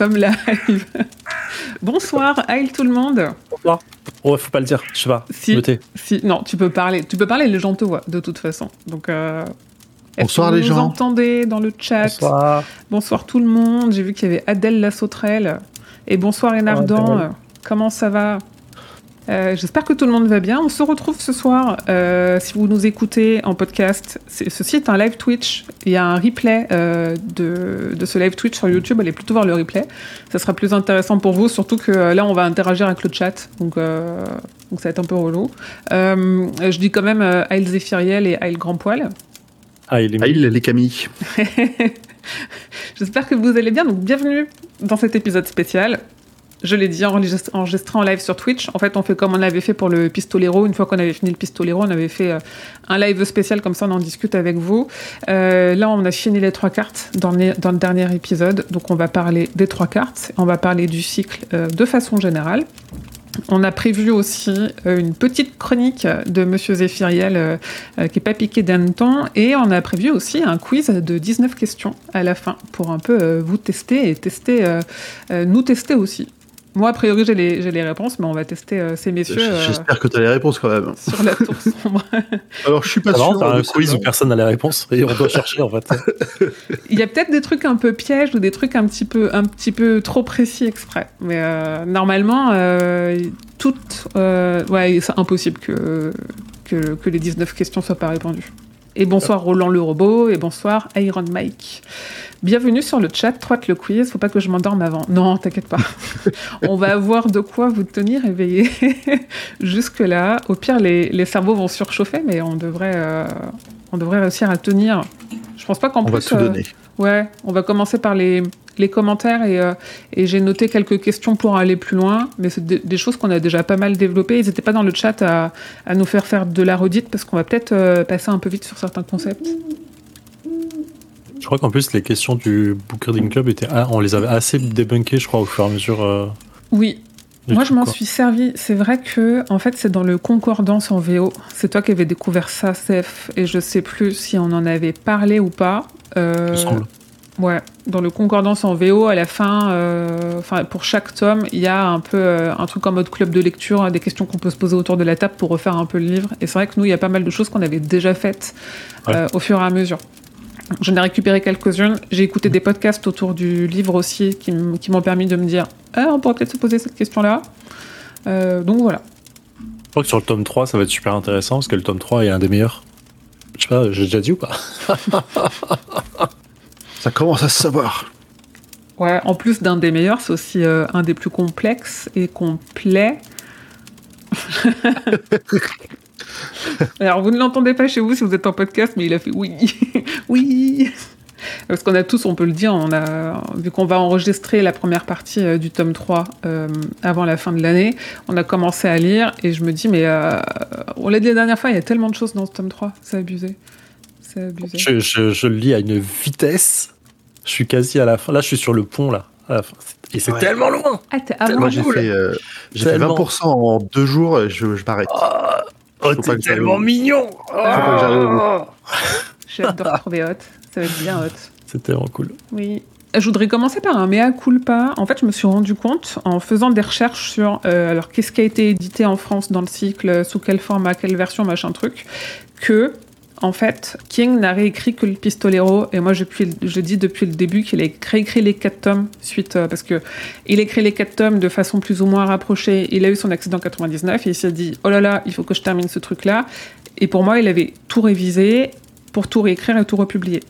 sommes live. Bonsoir, aïe tout le monde. Bonsoir. Oh, faut pas le dire, je sais pas. Si, non, tu peux parler. Tu peux parler, les gens te voient de toute façon. Donc, euh, Bonsoir, que vous les nous gens. entendez dans le chat Bonsoir. Bonsoir tout le monde. J'ai vu qu'il y avait Adèle la sauterelle. Et bonsoir Enardan. Adèle. Comment ça va? Euh, J'espère que tout le monde va bien. On se retrouve ce soir. euh, si vous nous écoutez en podcast, ceci est un live Twitch. Il y a un replay euh, de, de ce live Twitch sur YouTube. Allez plutôt voir le replay. Ça sera plus intéressant pour vous, surtout que là, on va interagir avec le chat. Donc, euh, donc ça va être un peu relou. Euh, je dis quand même euh, Aïl Zéphiriel et Aïl Grand Poil. Ah, il est Ah, il les Camille. J'espère que vous allez bien. Donc, bienvenue dans cet épisode spécial. Je l'ai dit, enregistré en live sur Twitch. En fait, on fait comme on avait fait pour le Pistolero. Une fois qu'on avait fini le Pistolero, on avait fait euh, un live spécial, comme ça on en discute avec vous. Euh, là, on a fini les trois cartes dans le, dernier épisode. Donc, on va parler des trois cartes. On va parler du cycle euh, de façon générale. On a prévu aussi une petite chronique de Monsieur Zéphiriel qui est pas piqué d'un temps et on a prévu aussi un quiz de 19 questions à la fin pour un peu vous tester et tester nous tester aussi. Moi a priori j'ai les, j'ai les réponses mais on va tester euh, ces messieurs euh, J'espère que tu as les réponses quand même. sur la tour sombre. Alors, je suis pas sûr. un de quiz où personne n'a la réponse et on doit chercher en fait. Il y a peut-être des trucs un peu pièges ou des trucs un petit peu, un petit peu trop précis exprès. Mais euh, normalement, euh, toutes, euh, ouais, c'est impossible que, que, que les 19 questions soient pas répondues. Et bonsoir Roland le robot et bonsoir Iron Mike. Bienvenue sur le chat, troite le quiz, faut pas que je m'endorme avant. Non, t'inquiète pas. On va avoir de quoi vous tenir éveillé jusque-là. Au pire, les, les cerveaux vont surchauffer, mais on devrait, euh, on devrait réussir à tenir. Je pense pas qu'en On plus. va tout euh, donner. Ouais, on va commencer par les, les commentaires et, euh, et j'ai noté quelques questions pour aller plus loin, mais c'est des, des choses qu'on a déjà pas mal développées. Ils n'étaient pas dans le chat à, à nous faire faire de la redite parce qu'on va peut-être euh, passer un peu vite sur certains concepts. Je crois qu'en plus les questions du Book Reading Club étaient, ah, on les avait assez débunkées, je crois, au fur et à mesure. euh, Oui, moi je m'en suis servi. C'est vrai que en fait c'est dans le concordance en VO. C'est toi qui avais découvert ça, Seth, et je sais plus si on en avait parlé ou pas. Euh, semble. Ouais, dans le concordance en VO, à la fin, euh, pour chaque tome, il y a un peu euh, un truc en mode club de lecture, hein, des questions qu'on peut se poser autour de la table pour refaire un peu le livre. Et c'est vrai que nous, il y a pas mal de choses qu'on avait déjà faites euh, au fur et à mesure. J'en ai récupéré quelques-unes. J'ai écouté des podcasts autour du livre aussi qui m'ont permis de me dire ah, on pourrait peut-être se poser cette question-là. Euh, donc voilà. Je crois que sur le tome 3, ça va être super intéressant parce que le tome 3 est un des meilleurs. Je sais pas, j'ai déjà dit ou pas? Ça commence à se savoir. Ouais, en plus d'un des meilleurs, c'est aussi euh, un des plus complexes et complets. Alors, vous ne l'entendez pas chez vous si vous êtes en podcast, mais il a fait oui, oui. Parce qu'on a tous, on peut le dire, on a, vu qu'on va enregistrer la première partie euh, du tome 3 euh, avant la fin de l'année, on a commencé à lire et je me dis, mais euh, on l'a dit la dernière fois, il y a tellement de choses dans ce tome 3, c'est abusé. C'est abusé. je, je- je le lis à une vitesse. Je suis quasi à la fin. Là, je suis sur le pont là. À la fin. Et c'est Ouais. tellement loin. Ah, t'es avant Moi, j'ai cool. fait, euh, j'ai fait Tellement. 20% en deux jours et je, je m'arrête. Oh, oh, t'es tellement mignon. Oh. J'ai hâte de retrouver Hot. Ça va être bien Hot. C'est tellement cool. Oui. Je voudrais commencer par un mea culpa. En fait, je me suis rendu compte en faisant des recherches sur euh, alors qu'est-ce qui a été édité en France dans le cycle, sous quel format, quelle version, machin truc, que en fait King n'a réécrit que le Pistolero. Et moi, je, dis depuis le début qu'il a réécrit les quatre tomes suite euh, parce que il a écrit les quatre tomes de façon plus ou moins rapprochée. Il a eu son accident en 99 et il s'est dit oh là là, il faut que je termine ce truc là. Et pour moi, il avait tout révisé pour tout réécrire et tout republier.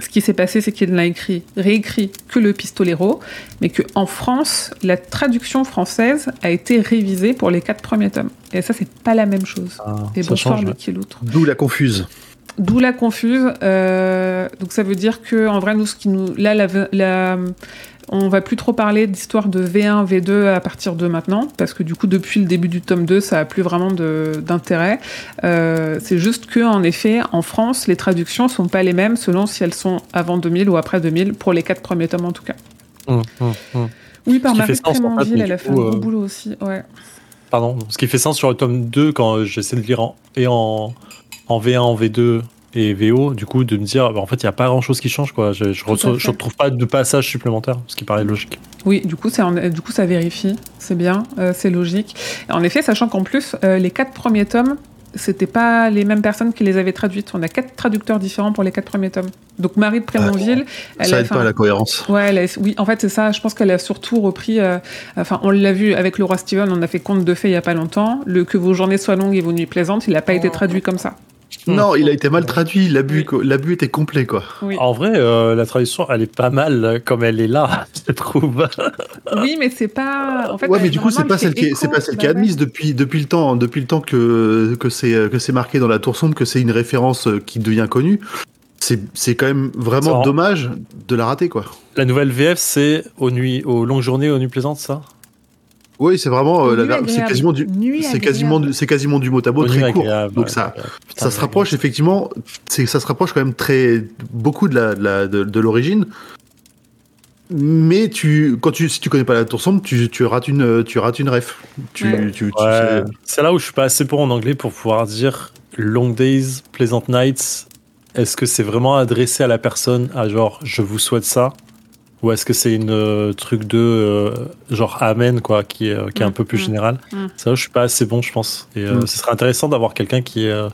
Ce qui s'est passé, c'est qu'il n'a écrit, réécrit que le Pistolero, mais qu'en France, la traduction française a été révisée pour les quatre premiers tomes. Et ça, c'est pas la même chose. Ah, Et bonsoir. Lucky Loutre. D'où la confuse. D'où la confuse. Euh, donc ça veut dire que en vrai, nous, ce qui nous, là, la, la- on va plus trop parler d'histoire de V1, V2 à partir de maintenant, parce que du coup, depuis le début du tome 2, ça a plus vraiment d'intérêt. Euh, c'est juste que, en effet, en France, les traductions sont pas les mêmes selon si elles sont avant 2000 ou après 2000, pour les quatre premiers tomes en tout cas. Hum, hum, hum. Oui, par Marie Prémonville, elle a fait un gros euh, boulot aussi. Ouais. Pardon. Ce qui fait sens sur le tome 2 quand j'essaie de lire en, et en, en V1, en V2 et VO, du coup, de me dire, bah, en fait, il n'y a pas grand chose qui change, quoi. Je, je retrouve pas de passage supplémentaire, ce qui paraît logique. Oui, du coup, c'est en- du coup, ça vérifie. C'est bien, euh, c'est logique. En effet, sachant qu'en plus, euh, les quatre premiers tomes, c'était pas les mêmes personnes qui les avaient traduites. On a quatre traducteurs différents pour les quatre premiers tomes. Donc Marie de Prémonville, elle Ça aide pas à la cohérence. Ouais, elle a- oui, en fait, c'est ça. Je pense qu'elle a surtout repris. euh, enfin, on l'a vu avec le roi Steven, on a fait Conte de fées il y a pas longtemps. Le Que vos journées soient longues et vos nuits plaisantes, il n'a pas été traduit comme ça. Non, il a été mal traduit. L'abus l'abus était complet, quoi. Oui, En vrai, euh, la traduction, elle est pas mal euh, comme elle est là, je trouve. oui mais c'est pas. En fait, ouais, mais du coup, c'est pas elle celle qui c'est pas celle qui est admise depuis depuis le temps depuis le temps que que c'est que c'est marqué dans la tour sombre que c'est une référence euh, qui devient connue. C'est c'est quand même vraiment dommage de la rater, quoi. La nouvelle VF, c'est aux nuits, aux longues journées, aux nuits plaisantes, ça? Oui, c'est vraiment euh, la Nuit ver- c'est quasiment du c'est quasiment du, c'est quasiment du mot à mot très court. Donc ça. Putain, ça se rapproche effectivement, c'est ça se rapproche quand même très beaucoup de la de la- de, de l'origine. Mais tu quand tu si tu connais pas la tour sombre, tu, tu rates une tu rates une ref. Tu, Ouais. tu, tu- Ouais, c'est là où je suis pas assez bon en anglais pour pouvoir dire Long Days, Pleasant Nights. Est-ce que c'est vraiment adressé à la personne, à genre je vous souhaite ça? Ou est-ce que c'est une euh, truc de euh, genre Amen, quoi, qui est, euh, qui est un Mm, peu plus mm, général mm. C'est là où je suis pas assez bon, je pense. Et euh, Mm. ce serait intéressant d'avoir quelqu'un qui est euh,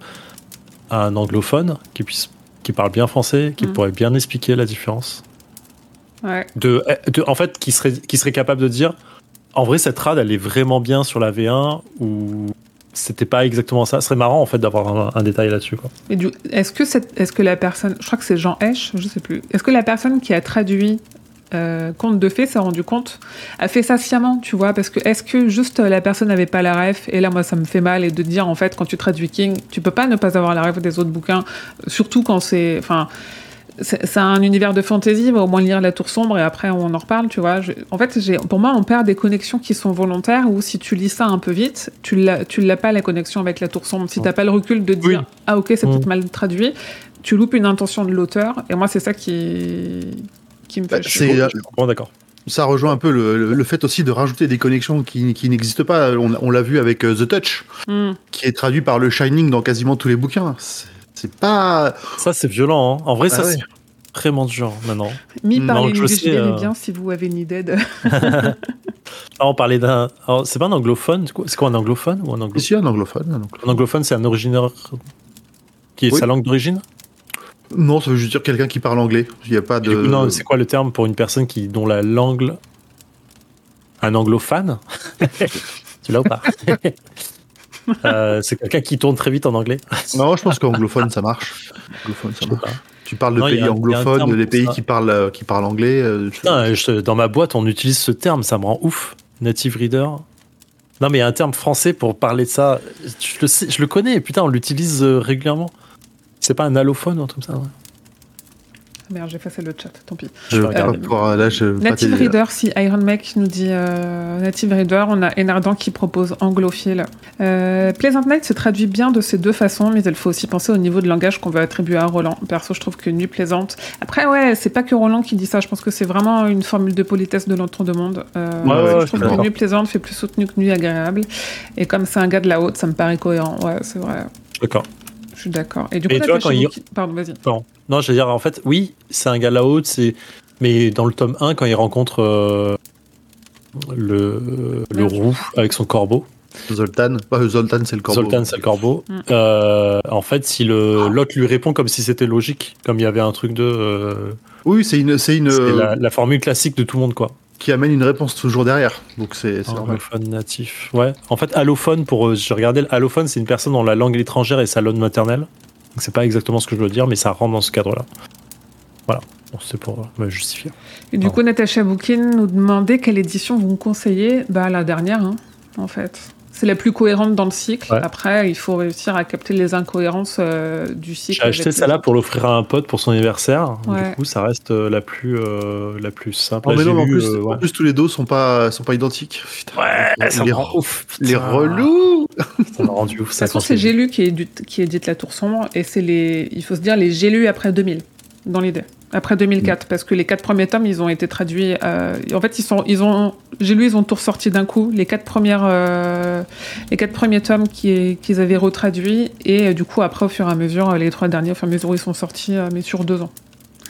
un anglophone, qui puisse qui parle bien français, qui pourrait bien expliquer la différence. Ouais. De, de- en fait, qui serait, qui serait capable de dire en vrai, cette rad, elle est vraiment bien sur la V1 ou c'était pas exactement ça. Ce serait marrant en fait d'avoir un, un détail là-dessus. est-ce que cette, est-ce que la personne, je crois que c'est Jean Hesch, je sais plus. Est-ce que la personne qui a traduit euh, Conte de fées s'est rendu compte, a fait ça sciemment, tu vois Parce que est-ce que juste euh, la personne n'avait pas la ref Et là, moi, ça me fait mal et de dire en fait, quand tu traduis King, tu peux pas ne pas avoir la ref des autres bouquins, surtout quand c'est, enfin. C'est un univers de fantasy, va au moins lire La Tour Sombre et après on en reparle, tu vois. Je- en fait, pour moi, on perd des connexions qui sont volontaires ou si tu lis ça un peu vite, tu l'as pas la connexion avec La Tour Sombre. Si t'as pas le recul de dire Oui. ah ok c'est Mm. peut-être mal traduit, tu loupes une intention de l'auteur et moi c'est ça qui qui me fait Bah, c'est- suis complètement d'accord. Ça rejoint un peu le, le- le fait aussi de rajouter des connexions qui, qui n'existent pas. On, on l'a vu avec euh, The Touch, Mm. qui est traduit par le Shining dans quasiment tous les bouquins. C'est c'est pas. Ça, c'est violent. hein. En vrai, Ah ça, ouais. c'est vraiment dur maintenant. Mi verrez euh, bien si vous avez une idée de. Ah, on parlait d'un. alors, C'est pas un anglophone. c'est quoi- C'est quoi un anglophone ou un anglophone Ici, un anglophone. un anglophone. Un anglophone, c'est un originaire qui est Oui. sa langue d'origine? Non, ça veut juste dire quelqu'un qui parle anglais. Il n'y a pas de. coup, Non, c'est quoi le terme pour une personne qui dont la langue. Un anglophone? Tu l'as ou pas? Euh, C'est quelqu'un qui tourne très vite en anglais. Non, je pense qu'anglophone, ça marche. Anglophone, ça marche. Tu parles de Non, pays a anglophones, des pays ça. qui parlent, euh, qui parlent anglais. euh, je- dans ma boîte, on utilise ce terme, ça me rend ouf. Native reader. Non, mais il y a un terme français pour parler de ça. Je le, sais, je le connais, putain, on l'utilise régulièrement. C'est pas un allophone ou un truc comme ça ouais. Merde, j'ai effacé le chat, tant pis. Je pas regarder. pouvoir- là, je Native. Reader, si Iron Mec nous dit euh, Native Reader, on a Enardan qui propose anglophile. Euh, Pleasant Night se traduit bien de ces deux façons, mais il faut aussi penser au niveau de langage qu'on veut attribuer à Roland. Perso, je trouve que Nuit Plaisante. Après, ouais, c'est pas que Roland qui dit ça, je pense que c'est vraiment une formule de politesse de l'entre-deux-mondes. Euh, Ouais, ouais, je trouve que. Nuit Plaisante fait plus soutenu que Nuit Agréable. Et comme c'est un gars de la haute, ça me paraît cohérent. Ouais, c'est vrai. D'accord. Je suis d'accord. Et du coup, Et tu vois, Natacha quand il- Pardon, vas-y. Non. non, je veux dire, en fait, oui, c'est un gars haute, c'est. Mais dans le tome 1, quand il rencontre euh, le, le roux avec son corbeau, Zoltan. Pas Zoltan, c'est le corbeau. Zoltan, c'est le corbeau, Mm. euh, en fait, si le l'autre lui répond comme si c'était logique, comme il y avait un truc de. euh, Oui, c'est une, c'est une c'est la, la formule classique de tout le monde, quoi. Qui amène une réponse toujours derrière. Donc c'est. Allophone natif. Ouais. En fait, allophone, pour. euh, Je regardais, allophone, c'est une personne dont la langue étrangère est sa langue maternelle. Donc, c'est pas exactement ce que je veux dire, mais ça rentre dans ce cadre-là. Voilà. Bon, c'est pour euh, me justifier. Et du Pardon. coup, Natacha Boukine nous demandait quelle édition vous me conseillez. Bah, la dernière, hein, en fait. C'est la plus cohérente dans le cycle. Ouais. Après, il faut réussir à capter les incohérences euh, du cycle. J'ai acheté celle-là pour l'offrir à un pote pour son anniversaire. Ouais. Du coup, ça reste euh, la plus, euh, la plus simple. Oh, Là, mais j'ai non, mais en lu, plus, euh, en ouais. plus, tous les dos sont pas, sont pas identiques. Putain. Ouais, ça les, me rend ouf. les putain. relous Ça m'a rendu ouf. De toute Ça, façon, c'est c'est- J'ai lu qui, édite- qui édite La Tour Sombre, et c'est les, il faut se dire les J'ai lu après 2000, dans l'idée. Après 2004, parce que les quatre premiers tomes, ils ont été traduits. euh, en fait, ils sont, ils ont, J'ai lu, ils ont tout ressorti d'un coup. Les quatre premières, euh, les quatre premiers tomes qui- qu'ils avaient retraduits, et euh, du coup, après, au fur et à mesure, les trois derniers, au fur et à mesure où ils sont sortis, euh, mais sur deux ans.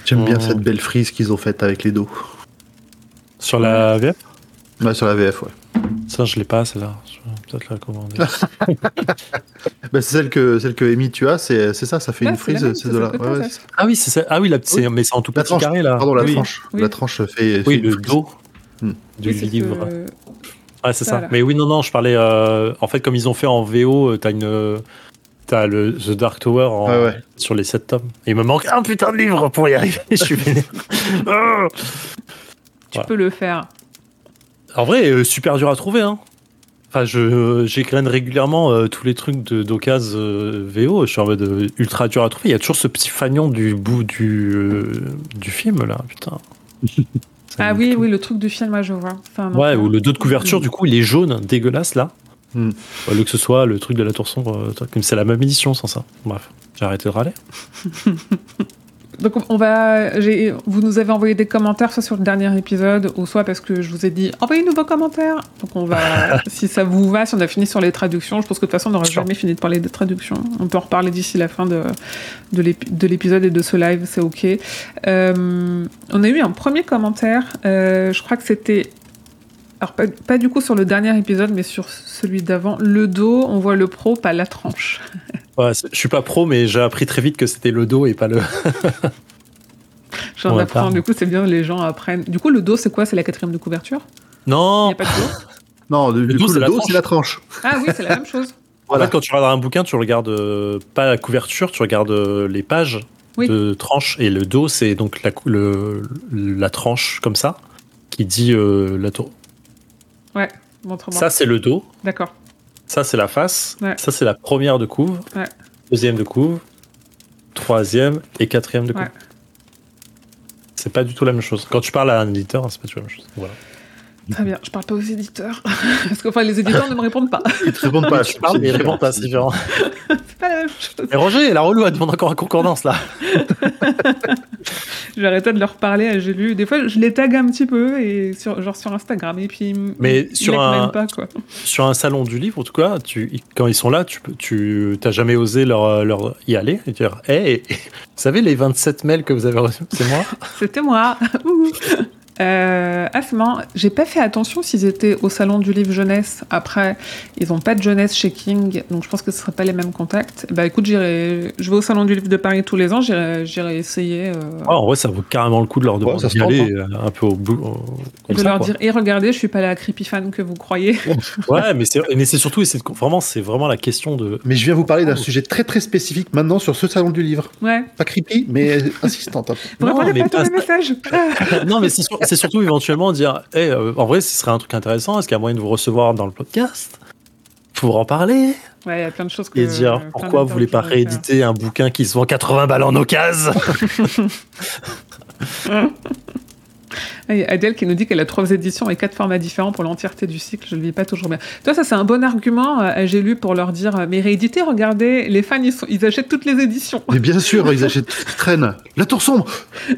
J'aime bien Oh. cette belle frise qu'ils ont faite avec les dos. Sur la VF Ouais, sur la VF, ouais. Ça, je l'ai pas, celle-là. Je vais peut-être la commander. Bah, c'est celle que, celle que Amy, tu as, c'est c'est ça, ça fait Ouais, une frise, même, c'est de la. ouais, ouais, c'est- ah oui, c'est ça. Ah oui, la, c'est- mais c'est en tout La petit tranche. carré, là. Pardon, la oui. tranche. Oui. La tranche fait. Oui, fait le dos Hmm. du livre. que- Ouais, c'est Ça. Mais oui, non, non, je parlais. euh, en fait, comme ils ont fait en VO, euh, t'as une. T'as le The Dark Tower en- Ouais, ouais. sur les 7 tomes. Et il me manque un putain de livre pour y arriver. Je suis vénère. Ah Tu Voilà. peux le faire. En vrai, euh, super dur à trouver. Hein. Enfin, je j'égrène régulièrement euh, tous les trucs de d'occasion euh, VO. Je suis en mode euh, ultra dur à trouver. Il y a toujours ce petit fagnon du bout du, euh, du film là, putain. Ça Ah oui, tout. oui, le truc du film, moi, je vois. Enfin, non, Ouais, ou le dos de couverture, du coup, il est jaune, dégueulasse là. Au lieu que ce soit le truc de la tour sombre, euh, comme c'est la même édition sans ça. Bref, j'ai arrêté de râler. Donc on va, j'ai- vous nous avez envoyé des commentaires soit sur le dernier épisode ou soit parce que je vous ai dit envoyez-nous vos commentaires. Donc on va, si ça vous va, si on a fini sur les traductions, je pense que de toute façon on n'aura jamais fini de parler des traductions. On peut en reparler d'ici la fin de de l'épisode et de ce live, c'est ok. Euh, on a eu un premier commentaire, euh, je crois que c'était alors pas, pas du coup sur le dernier épisode, mais sur celui d'avant. Le dos, on voit le pro, pas la tranche. Ouais, je suis pas pro, mais j'ai appris très vite que c'était le dos et pas le. J'en apprends. Du coup, c'est bien, les gens apprennent. Du coup, le dos, c'est quoi? C'est la quatrième de couverture? Il n'y Non. a pas de dos? Non, du, du dos, coup, c'est le la dos, tranche. c'est la tranche. Ah oui, c'est la même chose. En fait, quand tu regardes un bouquin, tu regardes euh, pas la couverture, tu regardes euh, les pages Oui. de tranche et le dos, c'est donc la, le, la tranche comme ça qui dit euh, la tour. Ouais, montre-moi. Ça, c'est le dos. D'accord. Ça, c'est la face. Ouais. Ça, c'est la première de couve. Ouais. Deuxième de couve. Troisième et quatrième de couve. Ouais. C'est pas du tout la même chose. Quand tu parles à un éditeur, c'est pas du tout la même chose. Voilà. Très bien. Je parle pas aux éditeurs. Parce que enfin, les éditeurs ne me répondent pas. Ils te répondent pas. tu parles, mais ils répondent pas, c'est différent. C'est pas la même chose. Et Roger, la relou, elle demande encore un concordance là. Arrêter de leur parler. J'ai lu. Des fois, je les tag un petit peu, et sur, genre sur Instagram. Et puis, Mais ils sur un- même pas, quoi. Sur un salon du livre, en tout cas, tu, quand ils sont là, tu t'as jamais osé leur, leur y aller et dire Hé, vous savez les 27 mails que vous avez reçus? C'est moi? C'était moi. Euh, ah, c'est marrant. J'ai pas fait attention s'ils étaient au salon du livre jeunesse. Après, ils ont pas de jeunesse chez King, donc je pense que ce seraient pas les mêmes contacts. Bah écoute, j'irai. Je vais au salon du livre de Paris tous les ans. J'irai, j'irai essayer. euh, Ouais, En vrai, ça vaut carrément le coup de leur demander ça se d'y tente, aller euh, un peu au bout. de ça, leur quoi. dire et regardez, je suis pas la creepy fan que vous croyez. Ouais, mais c'est mais c'est surtout, et c'est vraiment, c'est vraiment la question de. Mais je viens vous parler d'un Oh. sujet très très spécifique maintenant sur ce salon du livre. Ouais. Pas creepy, mais insistante. peu. Vous Non, répondez mais pas à tous mes messages. Non, mais c'est sur- c'est surtout éventuellement dire Eh, euh, en vrai, ce serait un truc intéressant. Est-ce qu'il y a moyen de vous recevoir dans le podcast? Pour en parler Ouais, il y a plein de choses que. et dire pourquoi vous voulez pas qui faire. rééditer un bouquin qui se vend 80 balles en occasion? Ah, il y a Adèle qui nous dit qu'elle a trois éditions et quatre formats différents pour l'entièreté du cycle. Je le vis pas toujours bien. Toi, ça, c'est un bon argument euh, à J'ai lu pour leur dire euh, Mais rééditer, regardez, les fans, ils, sont- ils achètent toutes les éditions. Mais bien sûr, ils achètent, ils traînent. La tour sombre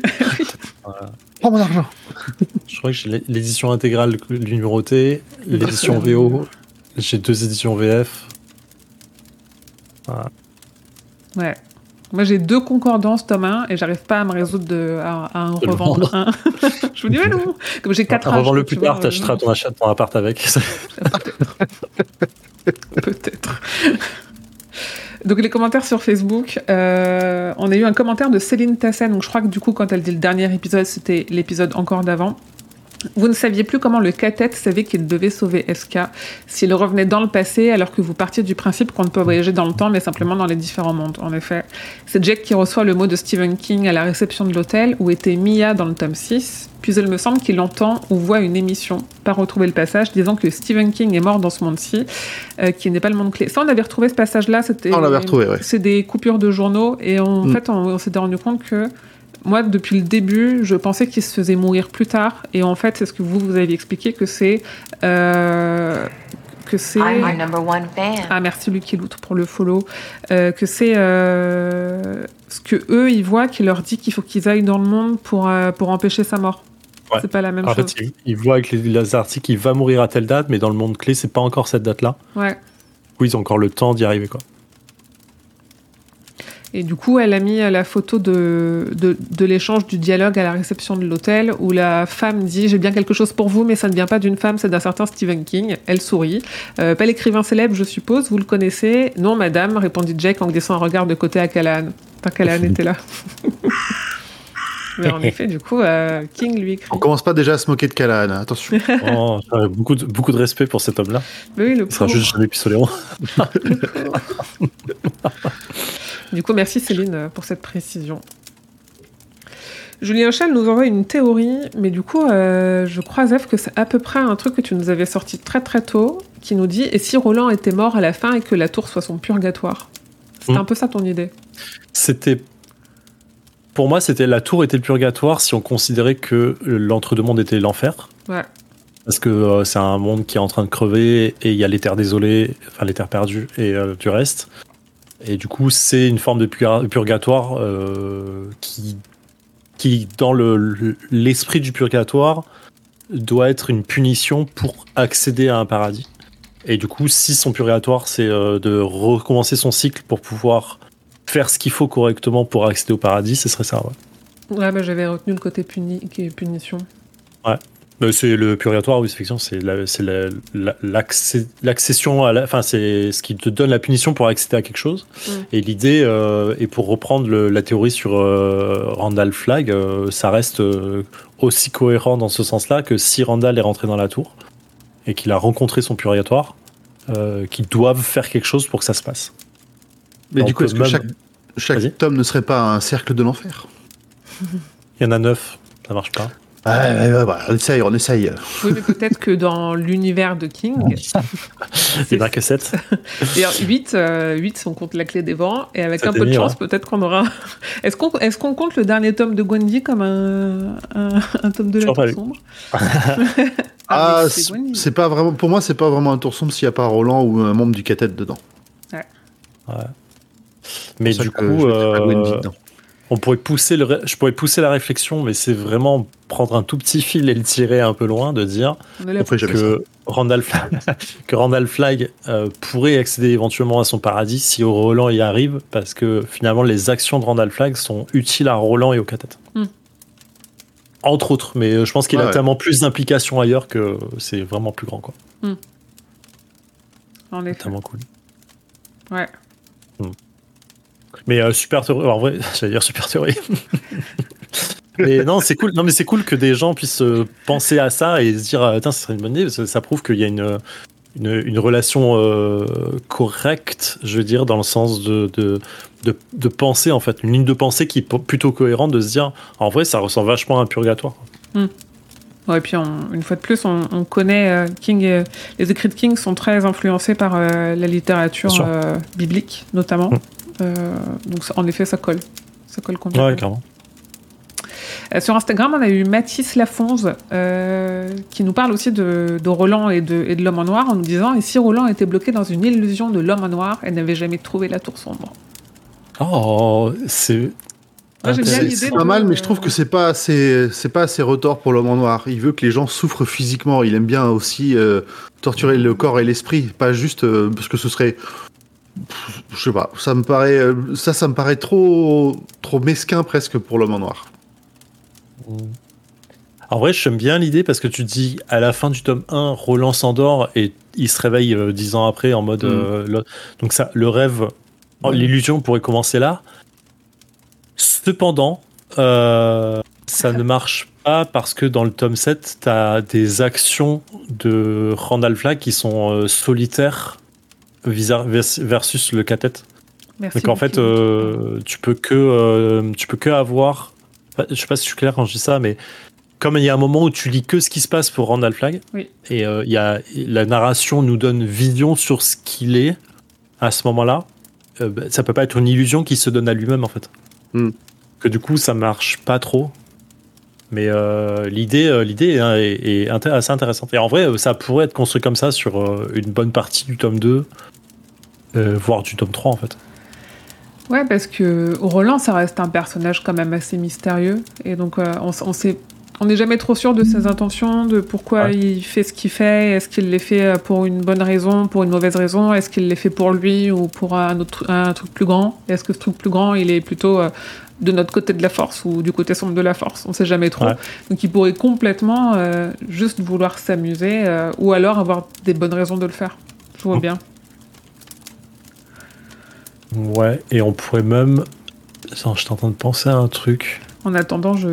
Prends mon argent Je crois que j'ai l'é- l'édition intégrale numérotée, l'édition VO, j'ai deux éditions VF. Ouais. Moi, j'ai deux concordances, tome 1, et j'arrive pas à me résoudre de, à, à en De revendre un. je vous dis, mais non Comme j'ai quatre âges, Revends-le tu plus tard, t'achèteras euh, ton achat de ton appart avec. Peut-être. Donc les commentaires sur Facebook, euh, on a eu un commentaire de Céline Tassen, donc je crois que du coup quand elle dit le dernier épisode, c'était l'épisode encore d'avant. Vous ne saviez plus comment le cathète savait qu'il devait sauver SK, s'il revenait dans le passé alors que vous partiez du principe qu'on ne peut voyager dans le temps mais simplement dans les différents mondes. En effet, c'est Jack qui reçoit le mot de Stephen King à la réception de l'hôtel où était Mia dans le tome 6, puis il me semble qu'il entend ou voit une émission, pas retrouver le passage, disant que Stephen King est mort dans ce monde-ci, euh, qui n'est pas le monde clé. Ça, on avait retrouvé ce passage-là, c'était... On l'avait retrouvé, ouais. C'est des coupures de journaux et en Mm. fait, on, on s'était rendu compte que moi, depuis le début, je pensais qu'il se faisait mourir plus tard. Et en fait, c'est ce que vous, vous avez expliqué, que c'est... euh, que c'est... I'm your number one fan. Ah, merci Lucky Loot pour le follow. Euh, que c'est euh, ce que eux, ils voient qui leur dit qu'il faut qu'ils aillent dans le monde pour, euh, pour empêcher sa mort. Ouais. C'est pas la même En chose. fait, il, il voit avec les, les articles qu'il va mourir à telle date, mais dans le monde clé, c'est pas encore cette date-là. Ouais. Oui, ils ont encore le temps d'y arriver, quoi. Et du coup, elle a mis la photo de, de, de l'échange du dialogue à la réception de l'hôtel où la femme dit J'ai bien quelque chose pour vous, mais ça ne vient pas d'une femme, c'est d'un certain Stephen King. Elle sourit. Euh, pas l'écrivain célèbre, je suppose, vous le connaissez Non, madame, répondit Jake en glissant un regard de côté à Callahan. Enfin, Callahan était là. mais en effet, du coup, euh, King lui écrit. On commence pas déjà à se moquer de Callahan, hein, attention. Oh, beaucoup, de, beaucoup de respect pour cet homme-là. Oui, le Il sera juste jamais Pistolero. Du coup, merci Céline euh, pour cette précision. Julien Chal nous envoie une théorie, mais du coup, euh, je crois, Zef, que c'est à peu près un truc que tu nous avais sorti très très tôt, qui nous dit Et si Roland était mort à la fin et que la tour soit son purgatoire? C'est Hmm. un peu ça ton idée. C'était. Pour moi, c'était la tour était le purgatoire si on considérait que l'entre-deux-mondes était l'enfer. Ouais. Parce que euh, c'est un monde qui est en train de crever et il y a les terres désolées, enfin les terres perdues et euh, du reste. Et du coup, c'est une forme de purga- purgatoire euh, qui, qui, dans le- le- l'esprit du purgatoire, doit être une punition pour accéder à un paradis. Et du coup, si son purgatoire, c'est euh, de recommencer son cycle pour pouvoir faire ce qu'il faut correctement pour accéder au paradis, ce serait ça. Ouais. Ouais, bah, j'avais retenu le côté puni qui est punition. Euh, C'est le purgatoire, oui, effectivement, c'est la- c'est la- la- l'accès- l'accession à la. Enfin, c'est ce qui te donne la punition pour accéder à quelque chose. Mm. Et l'idée, euh, et pour reprendre le- la théorie sur euh, Randall Flagg, euh, ça reste euh, aussi cohérent dans ce sens-là que si Randall est rentré dans la tour et qu'il a rencontré son purgatoire, euh, qu'ils doivent faire quelque chose pour que ça se passe. Mais Donc, du coup, est-ce que chaque, chaque tome ne serait pas un cercle de l'enfer? Il y en a neuf, ça marche pas. Ouais, ouais, ouais, ouais, on essaye, on essaye. Oui, mais peut-être que dans l'univers de King, Il y en a que sept. D'ailleurs, 8, euh, 8, on compte la clé des vents, et avec Ça un peu de chance, peut-être qu'on aura. Est-ce qu'on est qu'on compte le dernier tome de Gwendy comme un, un, un tome de la tour sombre Ah, mais c'est pas vraiment, pour moi, c'est pas vraiment un tour sombre s'il n'y a pas Roland ou un membre du cathète dedans. Mais C'est du pour ça que coup, On pourrait pousser le, je pourrais pousser la réflexion, mais c'est vraiment prendre un tout petit fil et le tirer un peu loin, de dire que Randall que Randall Flagg euh, pourrait accéder éventuellement à son paradis si Roland y arrive, parce que finalement les actions de Randall Flagg sont utiles à Roland et au Catet. Hmm. Entre autres, mais euh, je pense qu'il a ouais. tellement plus d'implications ailleurs que c'est vraiment plus grand, quoi. En effet. Tellement cool. Ouais. Mais euh, super théorie. En vrai, j'allais dire super théorie. mais non, c'est cool. Non, mais c'est cool que des gens puissent euh, penser à ça et se dire, ah, Tiens, ce serait une bonne idée. Parce que ça prouve qu'il y a une, une, une relation euh, correcte, je veux dire, dans le sens de, de, de, de penser, en fait. Une ligne de pensée qui est plutôt cohérente de se dire, en vrai, ça ressemble vachement à un purgatoire. Ouais, et puis on- une fois de plus, on, on connaît euh, King. et- les écrits de King sont très influencés par euh, la littérature euh, biblique, notamment. Euh, donc ça- en effet, ça colle. Ça colle complètement. Ouais, clairement. Euh, sur Instagram, on a eu Mathis Lafonze euh, qui nous parle aussi de, de Roland et de, et de l'homme en noir en nous disant Et si Roland était bloqué dans une illusion de l'homme en noir et n'avait jamais trouvé la tour sombre Oh, c'est. Moi, j'aime bien C'est l'idée c'est de- pas mal, mais je trouve que c'est pas assez, c'est pas assez retors pour l'homme en noir. Il veut que les gens souffrent physiquement. Il aime bien aussi euh, torturer le corps et l'esprit, pas juste euh, parce que ce serait, je sais pas. Ça me paraît, euh, ça, ça me paraît trop, trop mesquin presque pour l'homme en noir. En vrai, j'aime bien l'idée parce que tu dis à la fin du tome 1, Roland s'endort et il se réveille euh, dix ans après en mode. Mm. euh, le- donc, ça, le rêve, oh, l'illusion pourrait commencer là. Cependant, euh, ça ne marche pas parce que dans le tome 7, tu as des actions de Randall Flagg qui sont solitaires versus le catet. Merci. Donc en fait, euh, tu peux que euh, tu peux que avoir. enfin, Je sais pas si je suis clair quand je dis ça, mais comme il y a un moment où tu lis que ce qui se passe pour Randall Flagg, Oui. et euh, il y a la narration nous donne vision sur ce qu'il est à ce moment-là. euh, bah, ça peut pas être une illusion qui se donne à lui-même en fait. Hmm. Que du coup, ça marche pas trop. Mais euh, l'idée, euh, l'idée est, est- est assez intéressante. Et en vrai, ça pourrait être construit comme ça sur euh, une bonne partie du tome 2, euh, voire du tome 3 en fait. Ouais, parce que Roland, ça reste un personnage quand même assez mystérieux. Et donc, euh, on, sait. On n'est jamais trop sûr de ses intentions, de pourquoi Ouais. il fait ce qu'il fait. Est-ce qu'il les fait euh, pour une bonne raison, pour une mauvaise raison? Est-ce qu'il les fait pour lui ou pour un, autre, un truc plus grand? Est-ce que ce truc plus grand, il est plutôt euh, de notre côté de la force ou du côté sombre de la force? On sait jamais trop. Ouais. Donc, il pourrait complètement euh, juste vouloir s'amuser euh, ou alors avoir des bonnes raisons de le faire. Je vois bien. Ouais, et on pourrait même. Attends, je suis en train de penser à un truc. En attendant, je...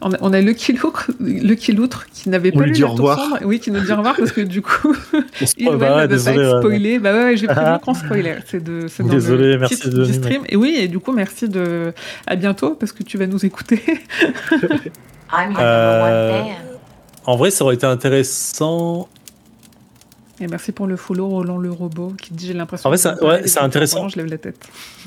on, a, on a Lucky Loutre, Lucky Loutre qui n'avait On pas lui lu dit la au tour revoir. sombre. Oui, qui nous dit au revoir parce que du coup, il ouais, bah ne pas être spoilé. Bah ouais, j'ai prévu Ah. qu'on spoilait. C'est de, c'est dans Désolé, le merci titre de du stream. Et oui, et du coup, merci de. À bientôt parce que tu vas nous écouter. Euh. En vrai, ça aurait été intéressant. Et merci pour le follow Roland le robot qui dit j'ai l'impression. En ouais, des c'est intéressant. Roland, Je lève la tête.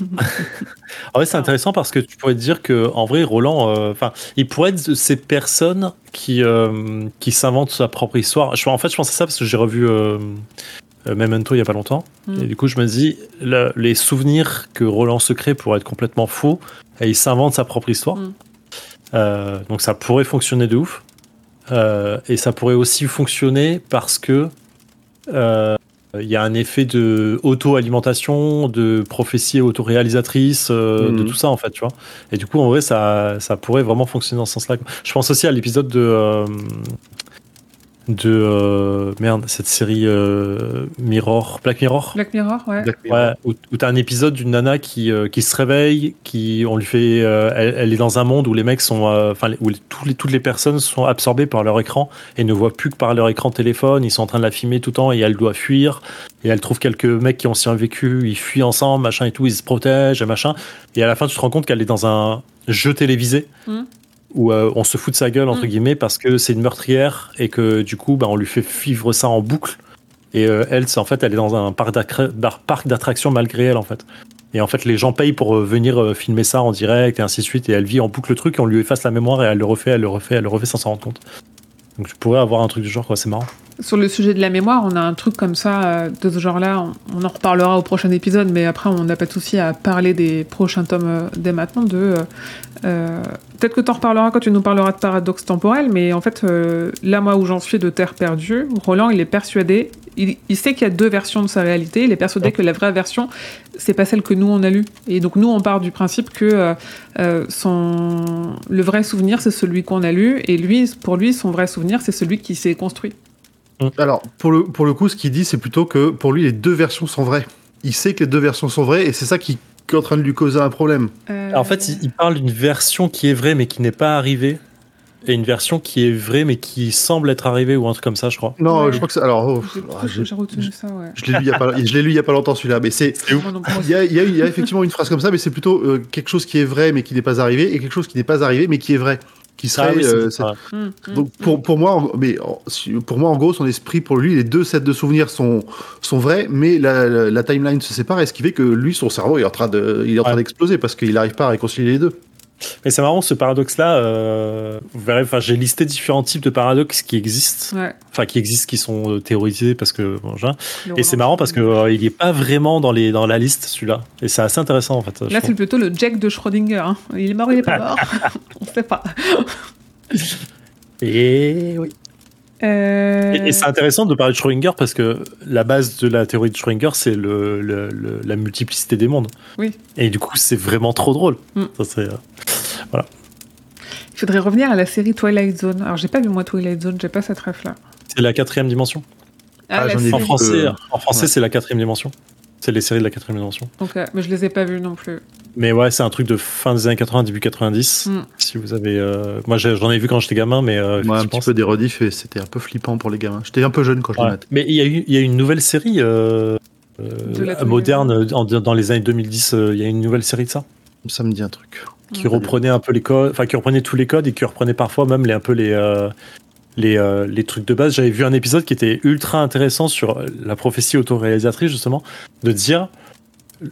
En vrai, c'est intéressant parce que tu pourrais te dire que, en vrai, Roland, euh, enfin, il pourrait être de ces personnes qui euh, qui s'inventent sa propre histoire. Je, en fait, je pense à ça parce que j'ai revu euh, euh, Memento il y a pas longtemps, Mm. et du coup, je me dis le- les souvenirs que Roland se crée pourraient être complètement faux, et il s'invente sa propre histoire. Mm. Donc, ça pourrait fonctionner de ouf, et ça pourrait aussi fonctionner parce que il y a un effet de auto-alimentation, de prophétie auto-réalisatrice, euh, Mhm. de tout ça en fait, tu vois. Et du coup, en vrai, ça, ça pourrait vraiment fonctionner dans ce sens-là. Je pense aussi à l'épisode de euh, de euh, merde cette série euh, Mirror, Black Mirror? Black Mirror, ouais. Black Mirror. Ouais, où, où t'as un épisode d'une nana qui, euh, qui se réveille, qui on lui fait, euh, elle, elle est dans un monde où les mecs sont, euh, enfin où les- tous les, toutes les personnes sont absorbées par leur écran et ne voient plus que par leur écran téléphone. Ils sont en train de la filmer tout le temps et elle doit fuir. Et elle trouve quelques mecs qui ont survécu, ils fuient ensemble, machin et tout, ils se protègent et machin. Et à la fin, tu te rends compte qu'elle est dans un jeu télévisé. Mhm. Où euh, on se fout de sa gueule entre Mhm. guillemets parce que c'est une meurtrière et que du coup bah, on lui fait vivre ça en boucle et euh, elle, c'est en fait, elle est dans un parc d'attractions malgré elle, en fait. Et en fait, les gens payent pour euh, venir filmer ça en direct et ainsi de suite. Et elle vit en boucle le truc, et on lui efface la mémoire et elle le refait, elle le refait, elle le refait sans s'en rendre compte. Donc tu pourrais avoir un truc du genre, quoi. C'est marrant. Sur le sujet de la mémoire, on a un truc comme ça, euh, de ce genre-là. On, en reparlera au prochain épisode, mais après, on n'a pas de souci à parler des prochains tomes euh, dès maintenant. De, euh, Peut-être que tu en reparleras quand tu nous parleras de paradoxe temporel, mais en fait, là, moi, où j'en suis de Terre perdue, Roland, il est persuadé, il, il sait qu'il y a deux versions de sa réalité, il est persuadé Ouais. que la vraie version, c'est pas celle que nous, on a lue. Et donc, nous, on part du principe que euh, euh, son... le vrai souvenir, c'est celui qu'on a lu, et lui, pour lui, son vrai souvenir, c'est celui qui s'est construit. Alors, pour le, pour le coup, ce qu'il dit, c'est plutôt que pour lui, les deux versions sont vraies. Il sait que les deux versions sont vraies et c'est ça qui, qui est en train de lui causer un problème. Euh, En fait, il, il parle d'une version qui est vraie mais qui n'est pas arrivée. Et une version qui est vraie mais qui semble être arrivée ou un truc comme ça, je crois. Non, Ouais. je crois que c'est. Alors, oh, ah, ça, ouais. je l'ai lu il y a pas, je l'ai lu il y a pas longtemps celui-là, mais c'est. Plus. Il y, a, il, y a, il y a effectivement une phrase comme ça, mais c'est plutôt euh, quelque chose qui est vrai mais qui n'est pas arrivé et quelque chose qui n'est pas arrivé mais qui est vrai. Qui serait. Ah oui, c'est euh, ça. Hum, hum, Donc pour, pour moi, en- mais pour moi en gros, son esprit, pour lui, les deux sets de souvenirs sont sont vrais, mais la, la, la timeline se sépare, et ce qui fait que lui, son cerveau est en train de, il est en train Ouais. d'exploser parce qu'il n'arrive pas à réconcilier les deux. Mais c'est marrant ce paradoxe-là. euh, vous verrez, enfin, j'ai listé différents types de paradoxes qui existent, Ouais. enfin qui existent, qui sont euh, théorisés parce que bon, genre, Et c'est marrant parce que euh, il est pas vraiment dans les dans la liste celui-là. Et c'est assez intéressant en fait. Là, c'est plutôt le Jack de Schrödinger. hein. Il est mort, il est pas mort. On sait pas. Et oui. Euh, Et, et c'est intéressant de parler de Schrödinger parce que la base de la théorie de Schrödinger c'est le, le- le- la multiplicité des mondes. Oui. Et du coup c'est vraiment trop drôle. Mm. Ça euh, Il faudrait revenir à la série Twilight Zone. Alors, j'ai pas vu moi Twilight Zone, j'ai pas cette ref là. c'est la quatrième dimension. Ah, la j'en ai série. En vu français, que- en français ouais. c'est la quatrième dimension. C'est les séries de la quatrième dimension. Ok, mais je les ai pas vus non plus. Mais ouais, c'est un truc de fin des années 80, début 90. Mm. Si vous avez. euh, Moi, j'en ai vu quand j'étais gamin, mais. euh, Moi, un petit peu des rediffs et c'était un peu flippant pour les gamins. J'étais un peu jeune quand je Ouais. l'ai maté. Mais il y, a eu- il y a une nouvelle série euh, euh, moderne euh, en- dans les années 2010. euh, Il y a une nouvelle série de ça Ça me dit un truc. qui Ouais. reprenait un peu les codes, enfin qui reprenait tous les codes et qui reprenait parfois même les un peu les euh, les, euh, les trucs de base. J'avais vu un épisode qui était ultra intéressant sur la prophétie autoréalisatrice justement, de dire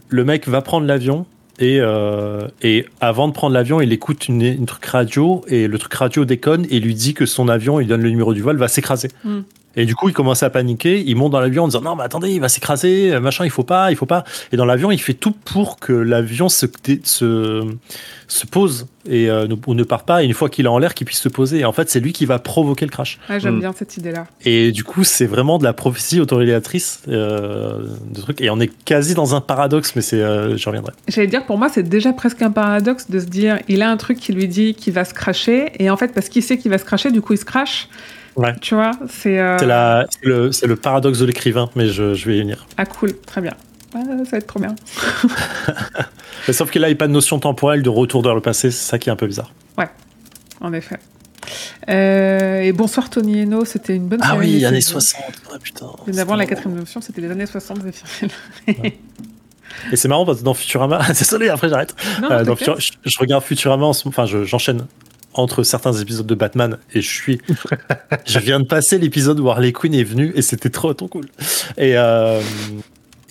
le mec va prendre l'avion. Et, euh, et avant de prendre l'avion, il écoute une, une truc radio et le truc radio déconne et lui dit que son avion, il donne le numéro du vol, va s'écraser. Mm. Et du coup, il commence à paniquer. Il monte dans l'avion en disant non, mais attendez, il va s'écraser, machin, il faut pas, il faut pas. Et dans l'avion, il fait tout pour que l'avion se, se, se pose et euh, ne, ou ne part pas. Et une fois qu'il est en l'air, qu'il puisse se poser. Et en fait, c'est lui qui va provoquer le crash. Ah, j'aime Mm. bien cette idée-là. Et du coup, c'est vraiment de la prophétie autoréalisatrice euh, de trucs. Et on est quasi dans un paradoxe, mais c'est, euh, j'y reviendrai. J'allais dire, pour moi, c'est déjà presque un paradoxe de se dire, il a un truc qui lui dit qu'il va se cracher, et en fait, parce qu'il sait qu'il va se cracher, du coup, il se crache. Ouais. Tu vois, c'est. euh, C'est le, paradoxe de l'écrivain, mais je, je vais y venir. Ah, cool, très bien. Ah, ça va être trop bien. Mais sauf que là, il n'y a pas de notion temporelle de retour vers le passé. C'est ça qui est un peu bizarre. En effet. Euh, et bonsoir Tony Eno, c'était une bonne série. mais c'est- 60. Ah, putain. Bien avant la quatrième notion, c'était les années 60 Zephyr. Et c'est marrant parce que dans Futurama, désolé, après j'arrête. Euh, dans je, je regarde Futurama, en ce- enfin je- j'enchaîne entre certains épisodes de Batman et je suis, je viens de passer l'épisode où Harley Quinn est venue et c'était trop trop cool. Et euh,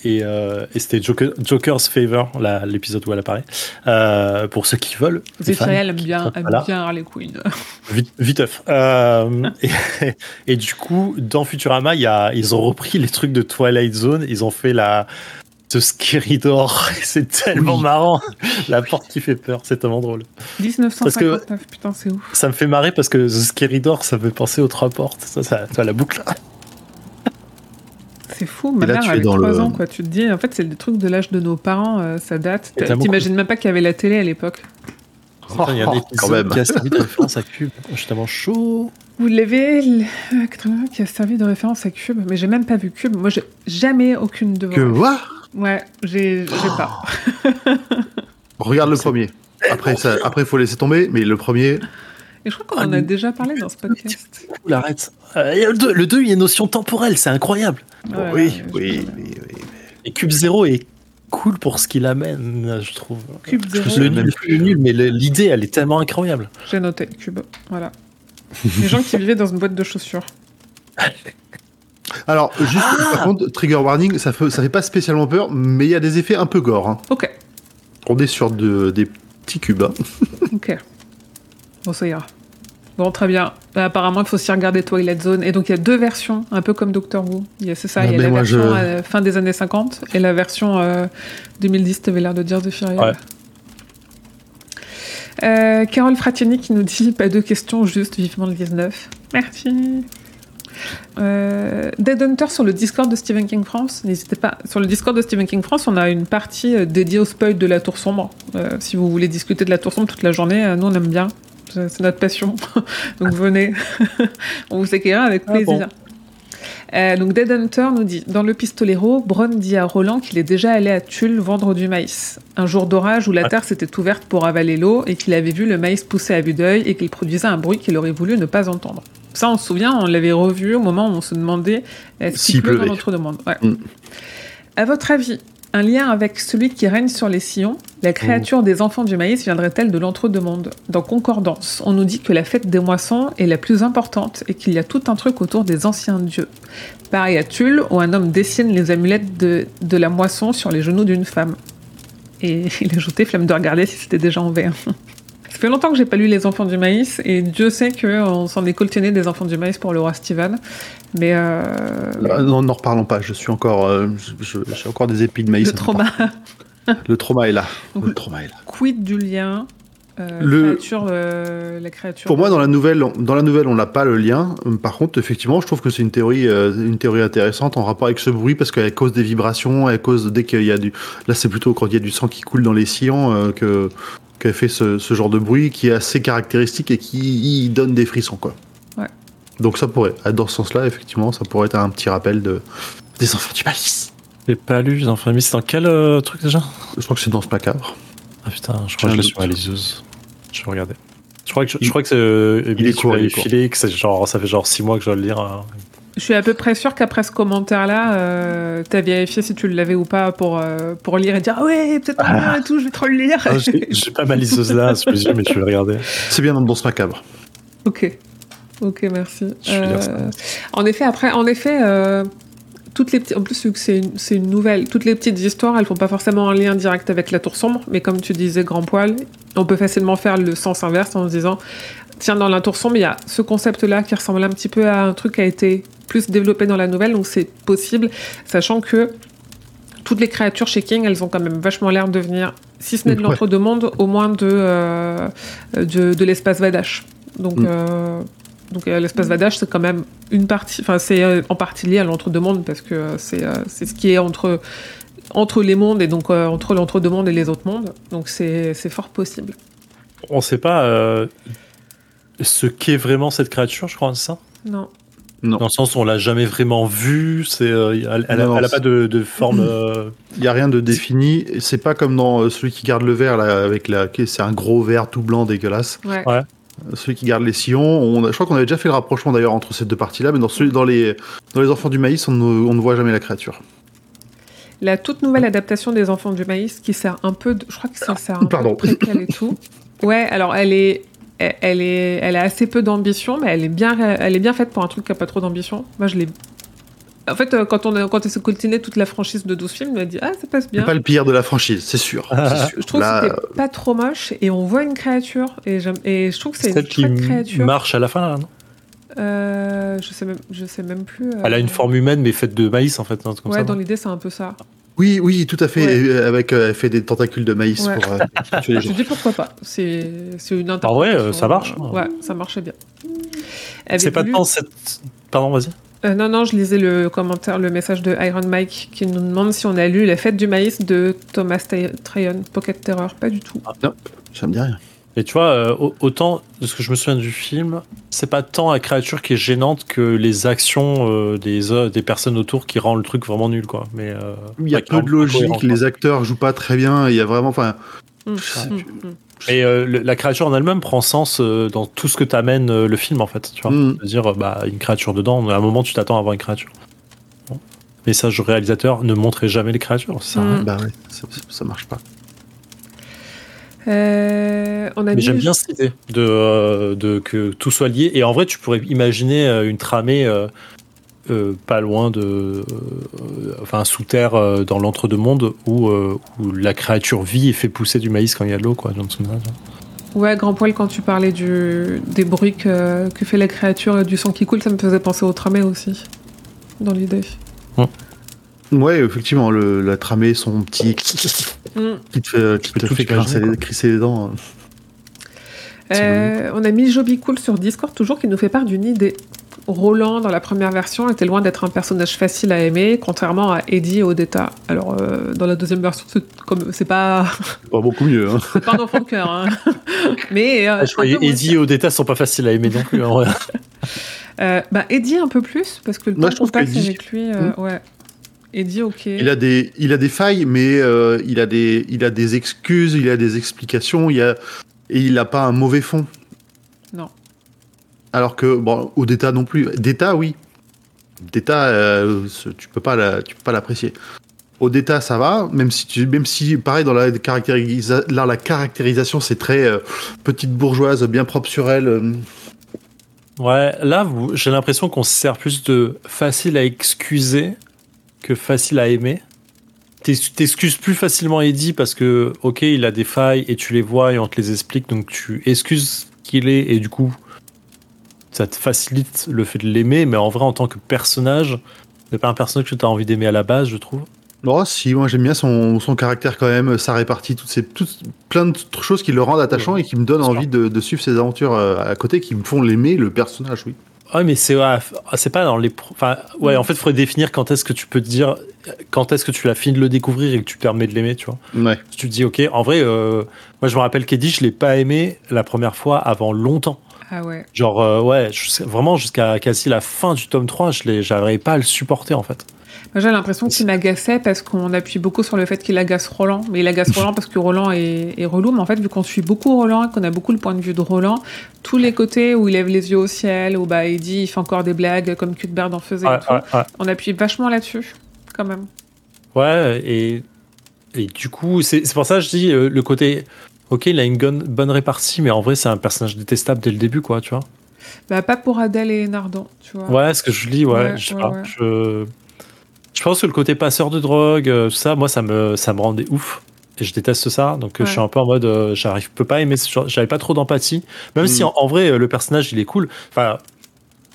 et, euh, et c'était Joker- Joker's Favor, l'épisode où elle apparaît. Euh, pour ceux qui veulent. fans. Zephyr aime bien, Voilà. bien Harley Quinn. Vite, viteuf. Euh, et, et du coup, dans Futurama, il y a, ils ont repris les trucs de Twilight Zone. Ils ont fait la ce Scary Door. Et C'est tellement Oui. marrant. La porte qui fait peur. C'est tellement drôle. 1959, putain, c'est ouf. Ça me fait marrer parce que The Scary Door, ça me fait penser aux trois portes. Ça, ça, ça la boucle. C'est fou, ma là, mère avait dans 3 le- ans, quoi. Tu te dis, en fait, c'est des trucs de l'âge de nos parents, euh, ça date. T'imagines même pas qu'il y avait la télé à l'époque. Putain, Il y a un Oh, quand même. qui a servi de référence à Cube. Je tellement chaud. Vous l'avez, le- euh, 81 qui a servi de référence à Cube, mais j'ai même pas vu Cube. Moi, j'ai jamais aucune de Que vos. quoi Ouais, j'ai j'ai pas. Regarde le premier. Après, ça, après, faut laisser tomber, mais le premier, Et je crois qu'on en a déjà parlé dans ce podcast. Cool, arrête. Euh, et le 2, le 2, il y a une notion temporelle. C'est incroyable. Ouais, oui, oui, oui, oui. Et Cube Zero est cool pour ce qu'il amène, je trouve. Cube Le, Zero, même nul, le nul, mais l'idée, elle est tellement incroyable. j'ai noté Cube. Voilà. Les gens qui vivaient dans une boîte de chaussures. Alors, juste, par contre, trigger warning, ça fait, ça fait pas spécialement peur, mais il y a des effets un peu gore. hein. Ok, On est sur de, des petits cubes. hein. ok. Bon, ça ira. Bon, très bien. Euh, apparemment, il faut aussi regarder Twilight Zone. Et donc, il y a deux versions, un peu comme Doctor Who. Il y a, c'est ça, Ah, il y a la version je- euh, fin des années 50 et la version euh, 2010, tu avais l'air de dire de Furiel. Ouais. Euh, Carole Fratieni qui nous dit pas de questions, juste vivement le 19. Merci. Euh, Dead Hunter sur le Discord de Stephen King France. N'hésitez pas. Sur le Discord de Stephen King France, on a une partie euh, dédiée au spoil de la Tour Sombre. Euh, si vous voulez discuter de la Tour Sombre toute la journée, nous on aime bien. C'est notre passion. donc venez. on vous accueillera avec Ah plaisir. bon. Euh, donc Dead Hunter nous dit Dans le Pistolero, Bron dit à Roland qu'il est déjà allé à Tulle vendre du maïs. Un jour d'orage où la Ouais. terre s'était ouverte pour avaler l'eau et qu'il avait vu le maïs pousser à vue d'œil et qu'il produisait un bruit qu'il aurait voulu ne pas entendre. Ça, on se souvient, on l'avait revu au moment où on se demandait est-ce qu'il pleut dans notre monde Ouais. Mm. À votre avis, un lien avec celui qui règne sur les sillons, la créature des enfants du maïs viendrait-elle de l'entre-deux-mondes? Dans Concordance, on nous dit que la fête des moissons est la plus importante et qu'il y a tout un truc autour des anciens dieux. Pareil à Tulle, où un homme dessine les amulettes de, de la moisson sur les genoux d'une femme. Et il a ajouté flemme de regarder si c'était déjà en vert. Ça fait longtemps que j'ai pas lu Les Enfants du Maïs, et Dieu sait qu'on s'en est coltionné des Enfants du Maïs pour le roi Steven. Mais euh, non, n'en reparlons pas. Je suis encore, euh, j'ai encore des épis de maïs. le trauma. Le trauma est là. Donc, Le trauma est là. Quid du lien euh, Le- créature, euh, la créature. Pour moi, dans la nouvelle, dans la nouvelle, on n'a pas le lien. Euh, Par contre, effectivement, je trouve que c'est une théorie, euh, une théorie intéressante en rapport avec ce bruit parce qu'à cause des vibrations, à cause dès qu'il y a du, là, c'est plutôt quand il y a du sang qui coule dans les sillons euh, que qu'elle fait ce, ce genre de bruit qui est assez caractéristique et qui y donne des frissons, quoi. Ouais. Donc ça pourrait, dans ce sens-là, effectivement, ça pourrait être un petit rappel de des enfants du maïs. J'ai pas lu, les enfants mais c'est dans quel euh, truc déjà? Je crois que c'est dans ce macabre. Ah putain, je crois que je l'ai sur liseuse. Je vais regarder. Je crois que, je, je crois que c'est. euh, il il est court. filé, que c'est genre, ça fait genre 6 mois que je dois le lire. hein. Je suis à peu près sûre qu'après ce commentaire-là, euh, t'as vérifié si tu l'avais ou pas pour, euh, pour lire et dire Ah ouais, peut-être Ah. et tout, je vais trop le lire. Ah, j'ai pas ma liseuse là sous les yeux, mais je vais regarder. C'est bien dans, dans ce macabre. ok. Ok, merci. Je ça. Euh, en effet, après, en effet, euh, toutes les en plus vu que c'est une, c'est une nouvelle, toutes les petites histoires, elles font pas forcément un lien direct avec la tour sombre, mais comme tu disais, grand poil, on peut facilement faire le sens inverse en se disant, tiens, dans la tour sombre, il y a ce concept-là qui ressemble un petit peu à un truc qui a été plus développé dans la nouvelle, donc c'est possible, sachant que toutes les créatures chez King, elles ont quand même vachement l'air de venir, si ce n'est de Ouais. l'entre-deux-mondes, au moins de, euh, de, de l'espace Vadash. Donc, Mm. euh, donc euh, l'espace Vadash, c'est quand même une partie, enfin c'est euh, en partie lié à l'entre-deux-mondes parce que euh, c'est euh, c'est ce qui est entre entre les mondes et donc euh, entre l'entre-deux-mondes et les autres mondes. Donc c'est c'est fort possible. On sait pas euh, ce qu'est vraiment cette créature, je crois, c'est ça? Non. Non. Dans le sens où on l'a jamais vraiment vue, c'est, euh, elle, elle a, Non, elle a c'est- pas de, de forme. euh, Il n'y a rien de défini. C'est pas comme dans euh, celui qui garde le verre, là, avec la. C'est un gros verre tout blanc dégueulasse. Ouais. Ouais. Celui qui garde les sillons. On a- je crois qu'on avait déjà fait le rapprochement d'ailleurs entre ces deux parties-là, mais dans, celui, dans, les, dans les enfants du maïs, on ne, on ne voit jamais la créature. La toute nouvelle adaptation des Enfants du Maïs qui sert un peu de... Je crois que ça sert un Pardon. peu de préquel et tout. Ouais, alors elle est... Elle est, elle a assez peu d'ambition, mais elle est bien, elle est bien faite pour un truc qui a pas trop d'ambition. Moi, je l'ai. En fait, euh, quand on a, quand on s'est coltiné toute la franchise de 12 films, on a dit ah ça passe bien. C'est pas le pire de la franchise, c'est sûr. c'est sûr. Je trouve Là, que c'était pas trop moche et on voit une créature et, je trouve que c'est une qui créature. marche à la fin, là, non? Euh, je sais même, je sais même plus. euh, Elle a une forme humaine, mais faite de maïs, en fait. comme Ouais, ça, dans l'idée c'est un peu ça. Oui, oui, tout à fait. Ouais. Euh, avec, euh, elle fait des tentacules de maïs Ouais. pour euh, tuer les Je gens. dis pourquoi pas. C'est c'est une En vrai, euh, interprétation, ça marche, euh. Ouais, ça marchait bien. Elle C'est pas voulu- tant cette. Pardon, vas-y. Euh, non, non, je lisais le commentaire, le message de Iron Mike qui nous demande si on a lu La fête du maïs de Thomas Tryon, Pocket Terror. Pas du tout. Ça me dit rien. Et tu vois, euh, au- autant de ce que je me souviens du film, c'est pas tant la créature qui est gênante que les actions euh, des, euh, des personnes autour qui rend le truc vraiment nul, quoi. Mais euh, Il y a peu de logique, cohérent, quoi. les acteurs jouent pas très bien. Il y a vraiment, enfin, hum. Et euh, le- la créature en elle-même prend sens euh, dans tout ce que t'amène euh, le film, en fait. Tu vois, Mm. dire euh, bah une créature dedans. À un moment, tu t'attends à voir une créature. Bon. Message au réalisateur ne montrez jamais les créatures. Ça. Mm. bah ouais, ça, ça- ça marche pas. Euh, on a Mais j'aime bien cette idée de, euh, de que tout soit lié. Et en vrai, tu pourrais imaginer euh, une tramée euh, pas loin de. enfin, sous terre, dans l'entre-deux-mondes, où, où la créature vit et fait pousser du maïs quand il y a de l'eau, quoi. Johnson, là, Ouais, grand poil, quand tu parlais du, des bruits que, que fait la créature et du sang qui coule, ça me faisait penser au tramé aussi, dans l'idée. Ouais, effectivement, le, la tramée, son petit Hum. qui te fait, qui te fait imaginer, crisser, les- crisser les dents. Euh, on a mis Joby Cool sur Discord, toujours, qui nous fait part d'une idée. Roland, dans la première version, était loin d'être un personnage facile à aimer, contrairement à Eddie et Odetta. Alors, euh, dans la deuxième version, c'est comme c'est pas, Pas beaucoup mieux. Hein. c'est pas un enfant de cœur. hein. Mais euh, Ah, je croyais Eddie et Odetta sont pas faciles à aimer non plus. en vrai. Euh, bah, Eddie un peu plus, parce que le Moi, temps je qu'Eddie- avec lui, euh, ouais. Ok. Il a des, il a des failles, mais euh, il a des, il a des excuses, il a des explications, il a et il a pas un mauvais fond. Non. Alors que bon, au d'état non plus. D'état, oui. D'état, euh, tu peux pas, la- tu peux pas l'apprécier. Au d'état, ça va, même si tu, même si pareil dans la caractérisa, là, la caractérisation, c'est très euh, petite bourgeoise, bien propre sur elle. Ouais, là, vous- j'ai l'impression qu'on se sert plus de facile à excuser que facile à aimer. T'excuses plus facilement Eddie parce que, ok, il a des failles et tu les vois et on te les explique, donc tu excuses qu'il est et du coup, ça te facilite le fait de l'aimer, mais en vrai, en tant que personnage, c'est pas un personnage que tu as envie d'aimer à la base, je trouve. Oh, si, moi j'aime bien son, son caractère quand même, sa répartie, toutes ces, toutes, plein de choses qui le rendent attachant et qui me donnent envie de, de suivre ses aventures euh, à côté, qui me font l'aimer, le personnage, oui. Ouais, mais c'est ouais, c'est pas dans les. Enfin, ouais, en fait, il faudrait définir quand est-ce que tu peux te dire, quand est-ce que tu l'as fini de le découvrir et que tu te permets de l'aimer, tu vois. Ouais. Tu te dis, ok, en vrai, euh, moi je me rappelle qu'Eddie, je l'ai pas aimé la première fois avant longtemps. Ah ouais. Genre, euh, ouais, je vraiment jusqu'à quasi la fin du tome 3, je l'ai- j'arrivais pas à le supporter en fait. J'ai l'impression qu'il m'agaçait parce qu'on appuie beaucoup sur le fait qu'il agace Roland. Mais il agace Roland parce que Roland est, est relou. Mais en fait, vu qu'on suit beaucoup Roland et qu'on a beaucoup le point de vue de Roland, tous les côtés où il lève les yeux au ciel, où bah, il dit, il fait encore des blagues comme Cuthbert en faisait Ouais, et tout, ouais, ouais. on appuie vachement là-dessus, quand même. Ouais, et, et du coup, c'est pour ça que je dis euh, le côté. Ok, il a une bonne répartie, mais en vrai, c'est un personnage détestable dès le début, quoi, tu vois. Bah, pas pour Adèle et Nardon, tu vois. Ouais, ce que je ouais, sais pas. ouais. Je, je pense que le côté passeur de drogue, euh, tout ça, moi, ça me, ça me rendait ouf. Et je déteste ça, donc euh, je suis un peu en mode, euh, j'arrive, peux pas aimer, ce genre- j'avais pas trop d'empathie. Même si Mm. en, en vrai, euh, le personnage, il est cool. Enfin,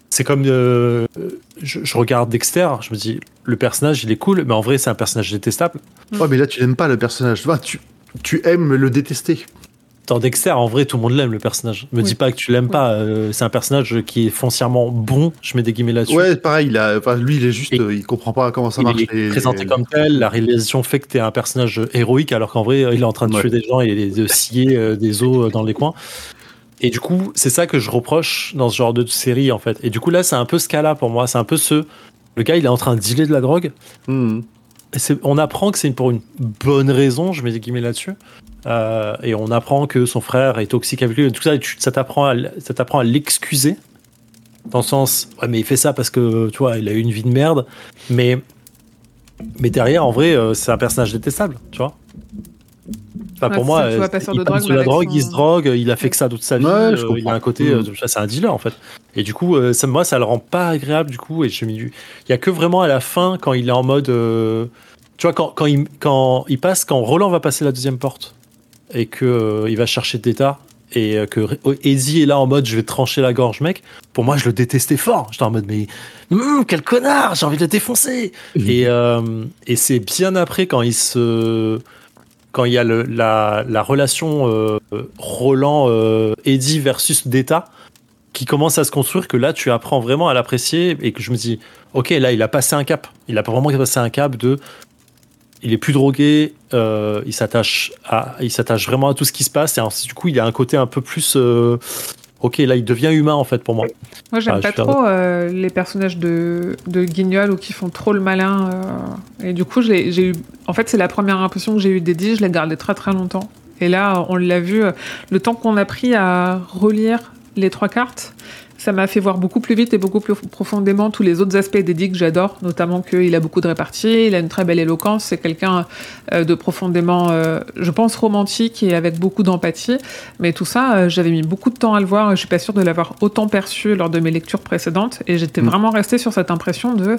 c'est comme, euh, je, je regarde Dexter, je me dis, le personnage, il est cool, mais en vrai, c'est un personnage détestable. Ouais, mais là, tu n'aimes pas le personnage. Tu vois, tu, tu aimes le détester. Dans Dexter, en vrai, tout le monde l'aime, le personnage. Me Oui. dis pas que tu l'aimes Oui. pas. euh, c'est un personnage qui est foncièrement bon. Je mets des guillemets là-dessus. Ouais, pareil, il a, enfin, lui, il est juste, Et- euh, il comprend pas comment ça il marche. est les- présenté comme tel. La réalisation fait que tu es un personnage héroïque, alors qu'en vrai, il est en train de Ouais. tuer des gens et de scier euh, des os dans les coins. Et du coup, c'est ça que je reproche dans ce genre de série, en fait. Et du coup, là, c'est un peu ce cas-là pour moi. C'est un peu ce. Le gars, il est en train de dealer de la drogue. Mhm. On apprend que c'est pour une bonne raison, je mets des guillemets là-dessus. Euh, et on apprend que son frère est toxique avec lui. Tout ça, tu- ça t'apprend à, l- ça t'apprend à l'excuser. Dans le sens, ouais, mais il fait ça parce que, tu vois, il a eu une vie de merde. Mais, mais derrière, en vrai, euh, c'est un personnage détestable, tu vois. Enfin, Ouais, pour moi, ça, tu vois, euh, il de drogue, de la drogue, il son- se drogue, il a fait que ça toute sa vie. Ouais, je euh, il a un côté, Mm. euh, ça, c'est un dealer en fait. Et du coup, euh, ça, moi, ça le rend pas agréable du coup. Et je me dis, il y a que vraiment à la fin quand il est en mode, euh, tu vois, quand, quand il quand il passe, quand Roland va passer la deuxième porte et que euh, il va chercher Data et euh, que Re- Eddie est là en mode, je vais trancher la gorge, mec. Pour moi, je le détestais fort. J'étais en mode, mais Hum, quel connard, j'ai envie de le défoncer. Et, euh, et c'est bien après quand il se quand il y a la, la relation euh, Roland euh, Eddie versus Data qui commence à se construire que là tu apprends vraiment à l'apprécier et que je me dis ok là il a passé un cap. Il a vraiment passé un cap de il est plus drogué euh, il s'attache vraiment à tout ce qui se passe et ensuite, du coup il a un côté un peu plus ok là il devient humain en fait pour moi Moi, j'aime Ah, pas trop euh, les personnages de, de Guignol ou qui font trop le malin. euh, et du coup, j'ai eu. En fait, c'est la première impression que j'ai eue d'Eddie. Je l'ai gardé très très longtemps. Et là, on l'a vu. euh, Le temps qu'on a pris à relire les trois cartes, ça m'a fait voir beaucoup plus vite et beaucoup plus profondément tous les autres aspects d'Eddie que j'adore, notamment qu'il a beaucoup de répartie, il a une très belle éloquence, c'est quelqu'un euh, de profondément, euh, je pense, romantique et avec beaucoup d'empathie. Mais tout ça, euh, j'avais mis beaucoup de temps à le voir et je suis pas sûre de l'avoir autant perçu lors de mes lectures précédentes. Et j'étais Mm. vraiment restée sur cette impression de.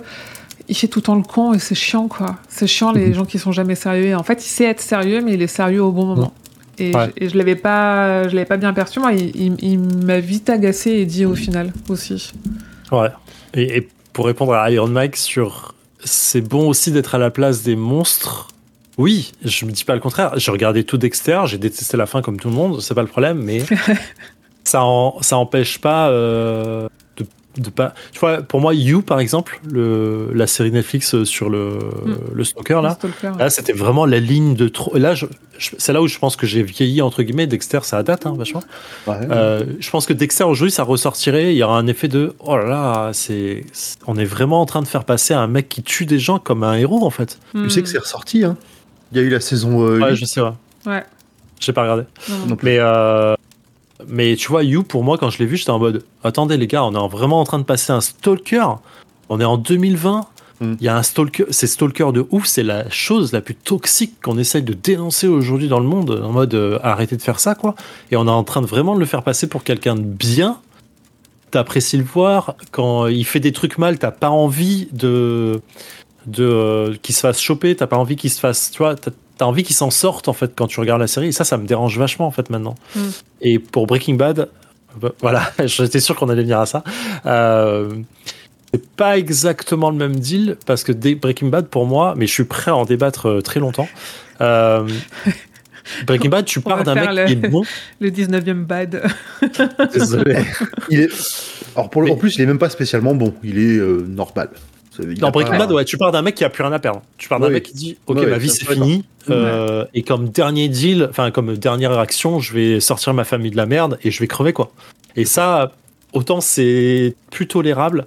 Il fait tout le temps le con et c'est chiant, quoi. C'est chiant les Mhm. gens qui sont jamais sérieux. Et en fait, il sait être sérieux, mais il est sérieux au bon moment. Et, Ouais. je, et je l'avais pas, je l'avais pas bien perçu. Moi, il, il- il m'a vite agacé et dit au final aussi. Ouais. Et, et pour répondre à Iron Mike sur c'est bon aussi d'être à la place des monstres? Oui, je me dis pas le contraire. J'ai regardé tout Dexter, j'ai détesté la fin comme tout le monde, c'est pas le problème, mais ça en, ça empêche pas euh, de, de pas. Tu vois, pour moi, You par exemple, le, la série Netflix sur le, le stalker là. Stalker. Là, c'était vraiment la ligne de trop. Là, je, je- c'est là où je pense que j'ai vieilli entre guillemets. Dexter, ça date, hein, vachement. Ouais. Euh, je pense que Dexter aujourd'hui, ça ressortirait. Il y aura un effet de oh là là, c'est, c'est- on est vraiment en train de faire passer un mec qui tue des gens comme un héros en fait. Tu sais que c'est ressorti, hein. Il y a eu la saison euh, Ouais, huit. je sais. Ouais. Ouais. J'ai pas regardé. Non, non. Non plus. Mais euh, mais tu vois, You pour moi quand je l'ai vu, j'étais en mode attendez les gars, on est en- vraiment en train de passer un stalker. On est en 2020. Il Mm. y a un stalker, c'est stalker de ouf, c'est la chose la plus toxique qu'on essaye de dénoncer aujourd'hui dans le monde, en mode euh, arrêtez de faire ça quoi. Et on est en train de vraiment de le faire passer pour quelqu'un de bien. T'apprécies le voir quand il fait des trucs mal, t'as pas envie de de euh, qu'il se fasse choper, t'as pas envie qu'il se fasse, tu vois, t'as envie qu'il s'en sorte en fait quand tu regardes la série. Et ça, ça me dérange vachement en fait maintenant. Mm. Et pour Breaking Bad, bah, voilà, j'étais sûr qu'on allait venir à ça. Euh, c'est pas exactement le même deal parce que Breaking Bad pour moi, mais je suis prêt à en débattre euh, très longtemps. Euh, Breaking Bad, tu pars d'un mec le- qui est bon. Le 19e bad. Désolé. Il est... Alors pour le... Mais- en plus, il est même pas spécialement bon. Il est euh, normal. Dans Breaking Bad, ouais, tu pars d'un mec qui a plus rien à perdre. Tu pars d'un Oui. mec qui dit Ok, ma vie c'est fini. euh, Et comme dernier deal, enfin, comme dernière action, je vais sortir ma famille de la merde et je vais crever, quoi. Et ça, autant c'est plus tolérable.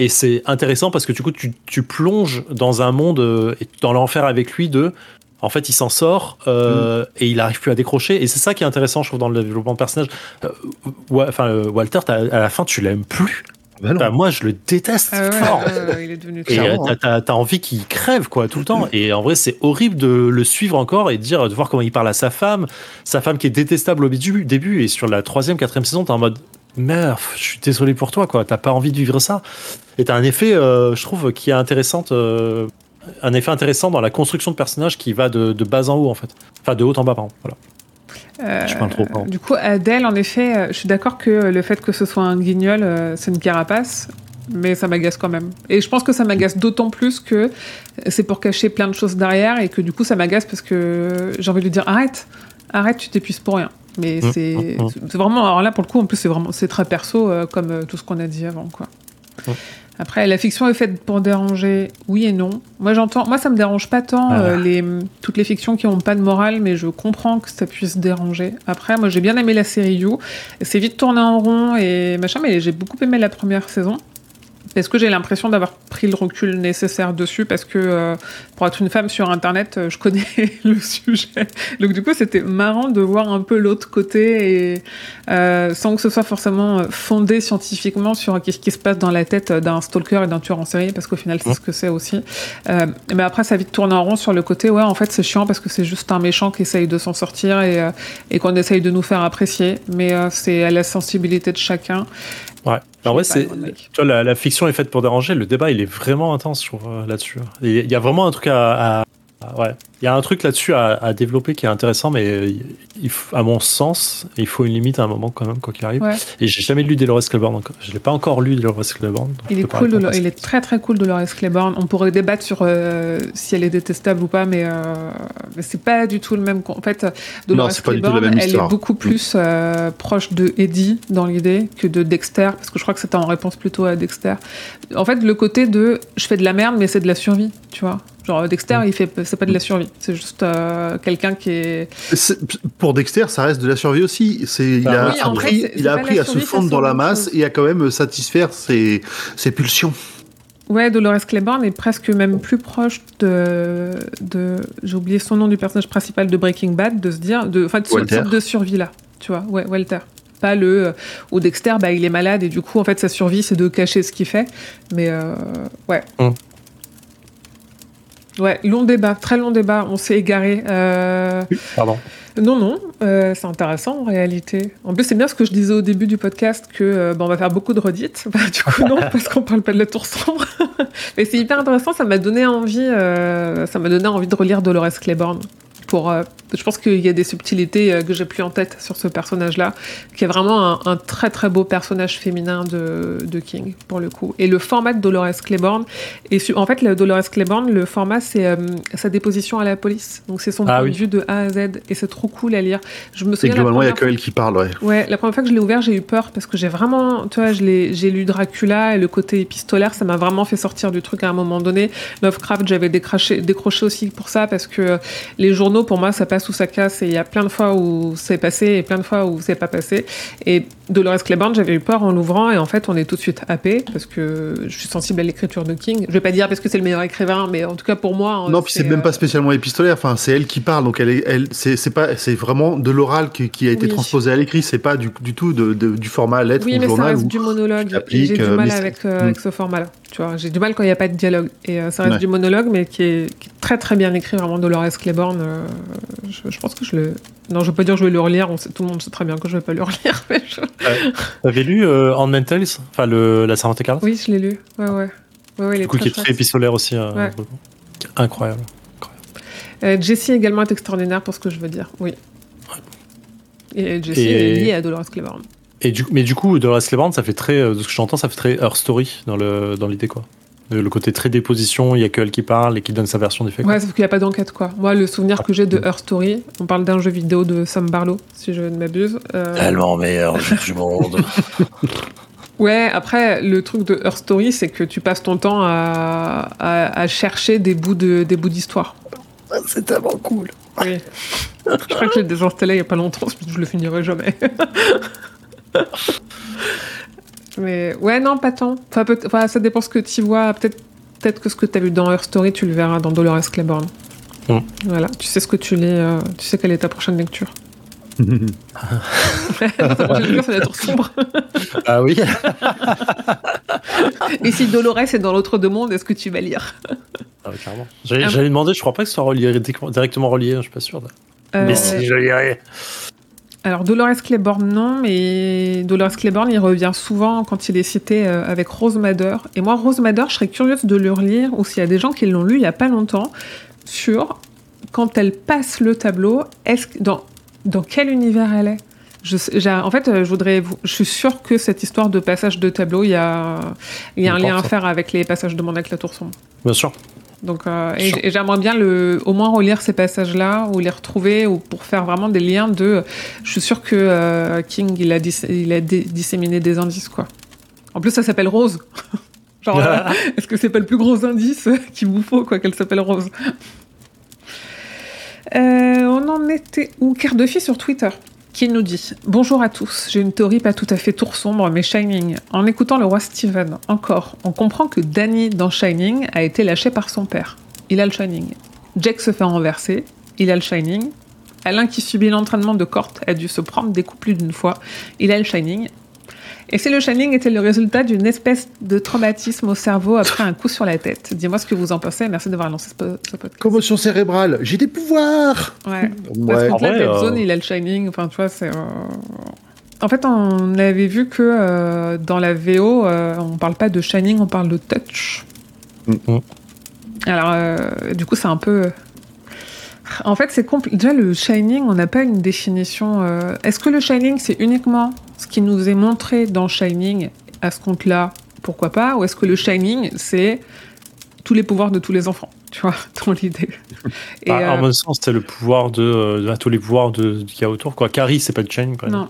Et c'est intéressant parce que du coup, tu, tu plonges dans un monde euh, et dans l'enfer avec lui de. En fait, il s'en sort euh, et il arrive plus à décrocher. Et c'est ça qui est intéressant, je trouve, dans le développement de personnage. Euh, enfin, euh, Walter, à la fin, tu l'aimes plus. Bah. Enfin, moi, je le déteste Ah ouais, fort. il est devenu Et euh, t'as- t'as envie qu'il crève quoi tout le temps. Et en vrai, c'est horrible de le suivre encore et de dire de voir comment il parle à sa femme, sa femme qui est détestable au début, et sur la troisième, quatrième saison, t'es en mode merde, je suis désolé pour toi quoi. T'as pas envie de vivre ça. Et t'as un effet, euh, je trouve, qui est intéressant, euh, un effet intéressant dans la construction de personnages qui va de, de bas en haut en fait, enfin de haut en bas pardon. Voilà. Euh, Je parle trop, pardon. Du coup, Adèle, en effet, euh, je suis d'accord que le fait que ce soit un guignol, euh, c'est une carapace, mais ça m'agace quand même. Et je pense que ça m'agace d'autant plus que c'est pour cacher plein de choses derrière et que du coup, ça m'agace parce que j'ai envie de lui dire arrête, arrête, tu t'épuises pour rien. Mais Mmh, c'est mmh, mmh. c'est vraiment, alors là, pour le coup, en plus, c'est vraiment, c'est très perso, euh, comme euh, tout ce qu'on a dit avant, quoi. Mmh. Après, la fiction est faite pour déranger, oui et non. Moi, j'entends, moi, ça me dérange pas tant Ah. euh, les toutes les fictions qui ont pas de morale, mais je comprends que ça puisse déranger. Après, moi, j'ai bien aimé la série You. C'est vite tourné en rond et machin, mais j'ai beaucoup aimé la première saison. Parce que j'ai l'impression d'avoir pris le recul nécessaire dessus, parce que euh, pour être une femme sur Internet, euh, je connais le sujet. Donc du coup, c'était marrant de voir un peu l'autre côté, et euh, sans que ce soit forcément euh, fondé scientifiquement sur ce qui se passe dans la tête d'un stalker et d'un tueur en série, parce qu'au final, c'est Ouais. ce que c'est aussi. Euh, mais après, ça vite tourné en rond sur le côté, ouais, en fait, c'est chiant parce que c'est juste un méchant qui essaye de s'en sortir et, euh, et qu'on essaye de nous faire apprécier. Mais euh, c'est à la sensibilité de chacun. Ouais. En vrai, c'est tu vois, la, la fiction est faite pour déranger. Le débat, il est vraiment intense, je trouve, euh, là-dessus. Il y a vraiment un truc à, à- à- ouais, il y a un truc là-dessus à, à développer qui est intéressant, mais euh, il, à mon sens, il faut une limite à un moment quand même, quoi qu'il arrive. Ouais. Et j'ai jamais lu Dolores Claiborne encore. Je l'ai pas encore lu Dolores Claiborne. Il est cool, il est très très cool Dolores Claiborne. On pourrait débattre sur euh, si elle est détestable ou pas, mais, euh, mais c'est pas du tout le même. En fait, Dolores Claiborne, elle histoire. est beaucoup plus euh, proche de Eddie dans l'idée que de Dexter, parce que je crois que c'était en réponse plutôt à Dexter. En fait, le côté de je fais de la merde, mais c'est de la survie, tu vois. Genre Dexter, il fait, c'est pas de la survie, c'est juste euh, quelqu'un qui est. Pour Dexter, ça reste de la survie aussi. C'est, il a oui, en appris, fait, il a à se survie, fondre dans la masse chose. et à quand même satisfaire ses, ses pulsions. Ouais, Dolores Claiborne est presque même plus proche de, de j'ai oublié son nom du personnage principal de Breaking Bad, de se dire, de, enfin, de ce Walter. type de survie là, tu vois, ouais, Walter. Pas le, euh, où Dexter, bah, il est malade et du coup, en fait, sa survie, c'est de cacher ce qu'il fait. Mais, euh, ouais. Hum. Ouais, long débat, très long débat, on s'est égaré. Euh, Pardon. non, non, euh, c'est intéressant en réalité. En plus, c'est bien ce que je disais au début du podcast que euh, bah, on va faire beaucoup de redites. Bah, du coup, non, parce qu'on parle pas de la tour sombre. Mais c'est hyper intéressant. Ça m'a donné envie. ça m'a donné envie de relire Dolores Claiborne. Pour, euh, je pense qu'il y a des subtilités euh, que j'ai plus en tête sur ce personnage-là, qui est vraiment un, un très très beau personnage féminin de, de King pour le coup. Et le format de Dolores Claiborne, et su- en fait, le Dolores Claiborne, le format c'est euh, sa déposition à la police. Donc c'est son Ah point oui. de vue de A à Z, et c'est trop cool à lire. Je me C'est souviens la globalement, il n'y a que elle qui parle, ouais. Ouais, la première fois que je l'ai ouvert, j'ai eu peur parce que j'ai vraiment, tu vois, j'ai lu Dracula et le côté épistolaire, ça m'a vraiment fait sortir du truc à un moment donné. Lovecraft, j'avais décroché, décroché aussi pour ça parce que les journaux, pour moi, ça passe ou ça casse et il y a plein de fois où c'est passé et plein de fois où c'est pas passé. Et Dolores Claiborne, j'avais eu peur en l'ouvrant et en fait, on est tout de suite happé parce que je suis sensible à l'écriture de King. Je vais pas dire parce que c'est le meilleur écrivain, mais en tout cas pour moi. Non, puis c'est même euh, pas spécialement épistolaire. Enfin, c'est elle qui parle, donc elle, est, elle, c'est, pas, c'est vraiment de l'oral qui, qui a été Oui. transposé à l'écrit. C'est pas du, du tout de, de- du format lettre Oui, ou mais ça journal. reste où- du monologue. j'ai du euh, mal avec, euh, Mm. avec ce format-là. Tu vois, j'ai du mal quand il n'y a pas de dialogue. Et euh, ça reste Ouais. du monologue, mais qui est, qui est très très bien écrit, vraiment Dolores Claiborne. euh, je, je pense que je le. Non, je vais pas dire que je vais le relire. On sait, tout le monde sait très bien que je vais pas le relire. Mais je- T'avais lu euh, Handmaid's Tales, enfin le, la Servante écarlate, Oui, je l'ai lu. Ouais, ouais. ouais, ouais il est du coup très qui est très épistolaire aussi. euh, Ouais. Incroyable. Euh, Jessie également est extraordinaire pour ce que je veux dire. Oui. Et Jessie Et- est liée à Dolores Claiborne. Et du, mais du coup, Dolores Claiborne, ça fait très, euh, de ce que j'entends, ça fait très Her Story dans le dans l'idée quoi. Le côté très déposition, il y a que elle qui parle et qui donne sa version des faits. Ouais, sauf qu'il n'y a pas d'enquête, quoi. Moi, le souvenir que j'ai de Her Story, on parle d'un jeu vidéo de Sam Barlow, si je ne m'abuse. euh, Tellement meilleur jeu du monde. Ouais, après, le truc de Her Story, c'est que tu passes ton temps à, à, à chercher des bouts de, des bouts d'histoire. C'est tellement cool. Oui. je crois que je l'ai désinstallé il n'y a pas longtemps, parce que je le finirai jamais. Mais ouais, non, pas tant. Enfin, peut- enfin, ça dépend ce que tu vois. Peut-être peut que ce que tu as vu dans Her Story, tu le verras dans Dolores Claiborne. Voilà, tu sais ce que tu lis, euh, tu sais quelle est ta prochaine lecture. ta prochaine lecture, c'est la tour sombre. Ah oui Et si Dolores est dans l'autre deux mondes, est-ce que tu vas lire? Ah, carrément. J'allais Ah. demander, je crois pas que ce soit relié, directement relié, je suis pas sûr. Euh, Mais si, je lirai. Alors Dolores Claiborne non, mais Dolores Claiborne il revient souvent quand il est cité euh, avec Rose Madder. Et moi Rose Madder, je serais curieuse de le relire ou s'il y a des gens qui l'ont lu il y a pas longtemps sur quand elle passe le tableau, est-ce que- dans dans quel univers elle est? Je, en fait, je voudrais, je suis sûre que cette histoire de passage de tableau, il y a, il y a un lien à faire avec les passages de Monde avec la Tour sombre. Bien sûr. Donc, euh, et, j'aimerais bien le, au moins relire ces passages-là ou les retrouver ou pour faire vraiment des liens de. Je suis sûre que euh, King il a, dis- il a dé- disséminé des indices quoi. En plus, ça s'appelle Rose. Genre, euh, est-ce que c'est pas le plus gros indice qu'il vous faut quoi qu'elle s'appelle Rose? Euh, On en était où? Quart de fille sur Twitter qui nous dit Bonjour à tous, j'ai une théorie pas tout à fait tour sombre, mais Shining. En écoutant le roi Steven, encore, on comprend que Danny dans Shining a été lâché par son père. Il a le Shining. Jack se fait renverser, il a le Shining. Alain qui subit l'entraînement de Cort a dû se prendre des coups plus d'une fois, il a le Shining. Et si le Shining était le résultat d'une espèce de traumatisme au cerveau après un coup sur la tête Dis-moi ce que vous en pensez, merci d'avoir lancé ce, po- ce podcast. Commotion cérébrale, j'ai des pouvoirs Ouais. Ouais. Parce que En là, euh, Zone, il a le Shining. Enfin, tu vois, c'est. euh, En fait, on avait vu que euh, dans la VO, euh, on parle pas de Shining, on parle de Touch. Mhm. Alors, euh, du coup, c'est un peu. En fait, c'est compl- déjà le Shining, on n'a pas une définition. euh, Est-ce que le Shining, c'est uniquement ce qui nous est montré dans Shining à ce compte-là Pourquoi pas Ou est-ce que le Shining, c'est tous les pouvoirs de tous les enfants Tu vois, dans l'idée. Et, Bah, En euh, même sens, c'était le pouvoir de, euh, de- tous les pouvoirs de, qu'il y a autour. Quoi. Carrie, c'est pas le chain. Quoi. non.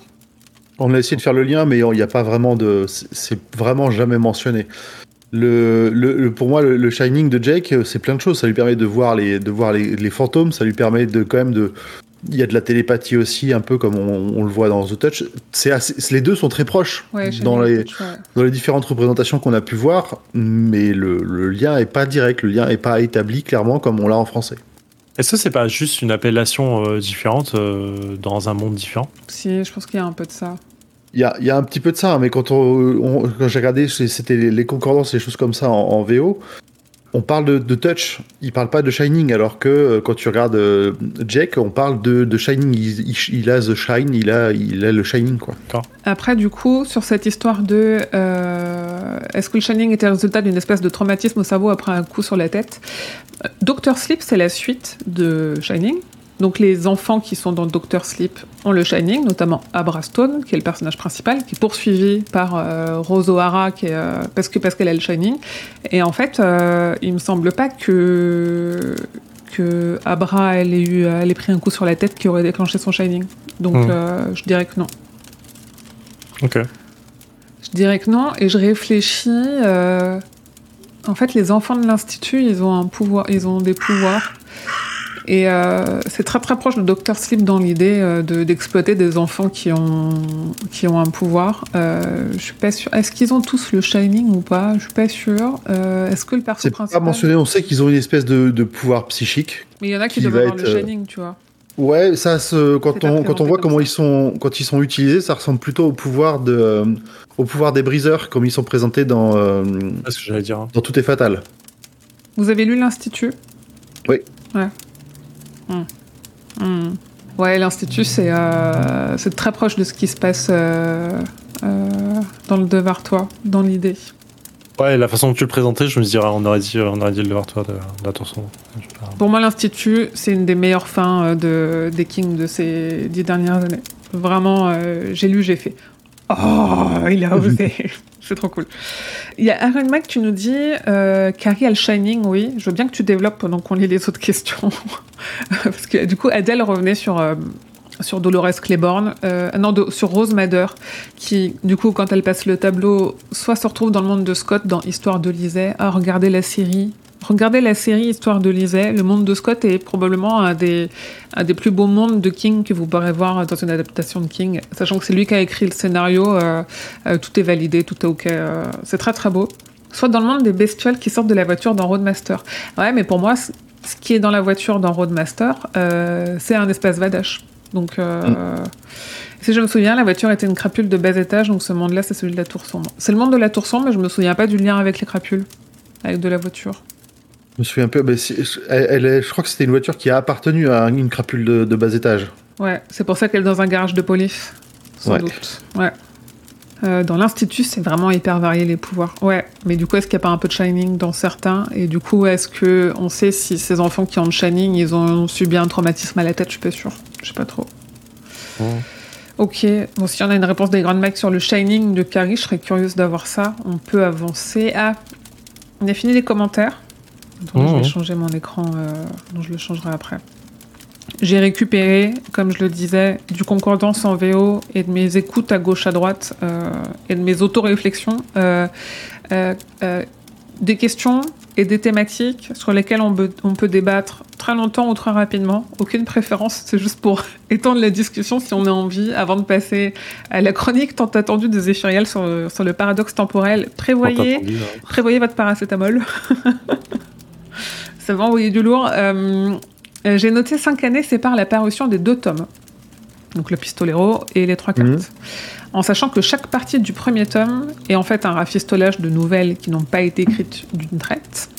On a essayé de faire le lien, mais il n'y a pas vraiment de. c'est- C'est vraiment jamais mentionné. Le, le- le- pour moi, le, le Shining de Jake, euh, c'est plein de choses. Ça lui permet de voir les, de voir les, les fantômes. Ça lui permet de quand même de. Il y a de la télépathie aussi, un peu comme on, on le voit dans The Touch. C'est assez- les deux sont très proches Ouais, dans, les, Touch, ouais. dans les différentes représentations qu'on a pu voir, mais le, le lien est pas direct. Le lien est pas établi clairement comme on l'a en français. Est-ce que c'est pas juste une appellation euh, différente euh, dans un monde différent? Si, je pense qu'il y a un peu de ça. Il y a, il y a un petit peu de ça, hein, mais quand, on, on- quand j'ai regardé, c'était les, les concordances, les choses comme ça en, en VO. On parle de, de touch, il parle pas de shining, alors que euh, quand tu regardes euh, Jack, on parle de, de shining. Il, il- il a the shine, il a, il a le shining quoi. Après, du coup, sur cette histoire de euh, est-ce que le Shining était le résultat d'une espèce de traumatisme au cerveau après un coup sur la tête? Doctor Sleep, c'est la suite de Shining. Donc, les enfants qui sont dans Doctor Sleep ont le Shining, notamment Abra Stone, qui est le personnage principal, qui est poursuivi par euh, Rose O'Hara, qui est, euh, parce que parce qu'elle a le Shining. Et en fait, euh, il me semble pas que que Abra elle ait eu, elle ait pris un coup sur la tête qui aurait déclenché son Shining. Donc, Hmm. euh, je dirais que non. Ok. Je dirais que non, et je réfléchis. euh, En fait, les enfants de l'institut, ils ont un pouvoir, ils ont des pouvoirs, et euh, c'est très très proche de Doctor Sleep dans l'idée euh, de- d'exploiter des enfants qui ont qui ont un pouvoir. Euh, je suis pas sûre. Est-ce qu'ils ont tous le Shining ou pas? Je suis pas sûre. Euh, Est-ce que le perso C'est pas principal mentionné, on sait qu'ils ont une espèce de, de pouvoir psychique. Mais il y en a qui, qui doivent avoir le être, Shining, tu vois. Ouais, ça, se, quand, on, quand on voit comme comment ça. ils sont, quand ils sont utilisés, ça ressemble plutôt au pouvoir, de, euh, au pouvoir des briseurs, comme ils sont présentés dans, euh, ce que j'allais dire. hein. dans Tout est fatal. Vous avez lu l'Institut? Oui. Ouais. Hmm. Hmm. Ouais, l'Institut, c'est euh, c'est très proche de ce qui se passe euh, euh, dans le devoir toi, dans l'idée. Ouais, la façon dont tu le présentais, je me dirais, on aurait dit, on aurait dit le devoir toi de, de la. Pour moi, l'Institut, c'est une des meilleures fins euh, de, des Kings de ces dix dernières années. Vraiment, euh, j'ai lu, j'ai fait. Oh, il a osé. C'est trop cool. Il y a Aaron Mac, tu nous dis euh, Carrie a le Shining, oui. Je veux bien que tu développes pendant qu'on lit les autres questions. Parce que du coup, Adèle revenait sur. euh, sur Dolores Claiborne, euh, non, sur Rose Madder, qui, du coup, quand elle passe le tableau, soit se retrouve dans le monde de Scott, dans Histoire de Lisée, à regarder la série, Regardez la série Histoire de Lisée. Le monde de Scott est probablement un des, un des plus beaux mondes de King que vous pourrez voir dans une adaptation de King. Sachant que c'est lui qui a écrit le scénario, euh, euh, tout est validé, tout est ok. euh, c'est très très beau. Soit dans le monde des bestioles qui sortent de la voiture dans Roadmaster. Ouais, mais pour moi, ce qui est dans la voiture dans Roadmaster, c'est un espace Vadash. Donc, euh, si je me souviens, la voiture était une crapule de bas étage, donc ce monde-là, c'est celui de la Tour Sombre. C'est le monde de la Tour Sombre, mais je me souviens pas du lien avec les crapules, avec de la voiture. Je me souviens un peu, mais elle, elle est- je crois que c'était une voiture qui a appartenu à une crapule de, de bas étage. Ouais, c'est pour ça qu'elle est dans un garage de police, sans Ouais. doute. Ouais. Euh, dans l'Institut, c'est vraiment hyper varié les pouvoirs. Ouais, mais du coup, est-ce qu'il n'y a pas un peu de Shining dans certains? Et du coup, est-ce que on sait si ces enfants qui ont le Shining, ils ont subi un traumatisme à la tête? Je suis pas sûre. Je sais pas trop. Ok, bon, si on a une réponse des grandes mecs sur le Shining de Carrie, je serais curieuse d'avoir ça. On peut avancer. Ah, on a fini les commentaires. Attendez, je vais changer mon écran, euh, donc je le changerai après. J'ai récupéré, comme je le disais, du concordance en VO et de mes écoutes à gauche à droite euh, et de mes autoréflexions, euh, euh, des questions et des thématiques sur lesquelles on peut, on peut débattre très longtemps ou très rapidement. Aucune préférence, c'est juste pour étendre la discussion si on a envie, avant de passer à la chronique tant attendue des Ephiriel sur, le- sur le paradoxe temporel. Prévoyez hein. prévoyez votre paracétamol. Ça va envoyer du lourd. Euh, euh, J'ai noté 5 années séparent la parution des deux tomes. Donc le pistolero et les trois cartes. Mhm. En sachant que chaque partie du premier tome est en fait un rafistolage de nouvelles qui n'ont pas été écrites d'une traite.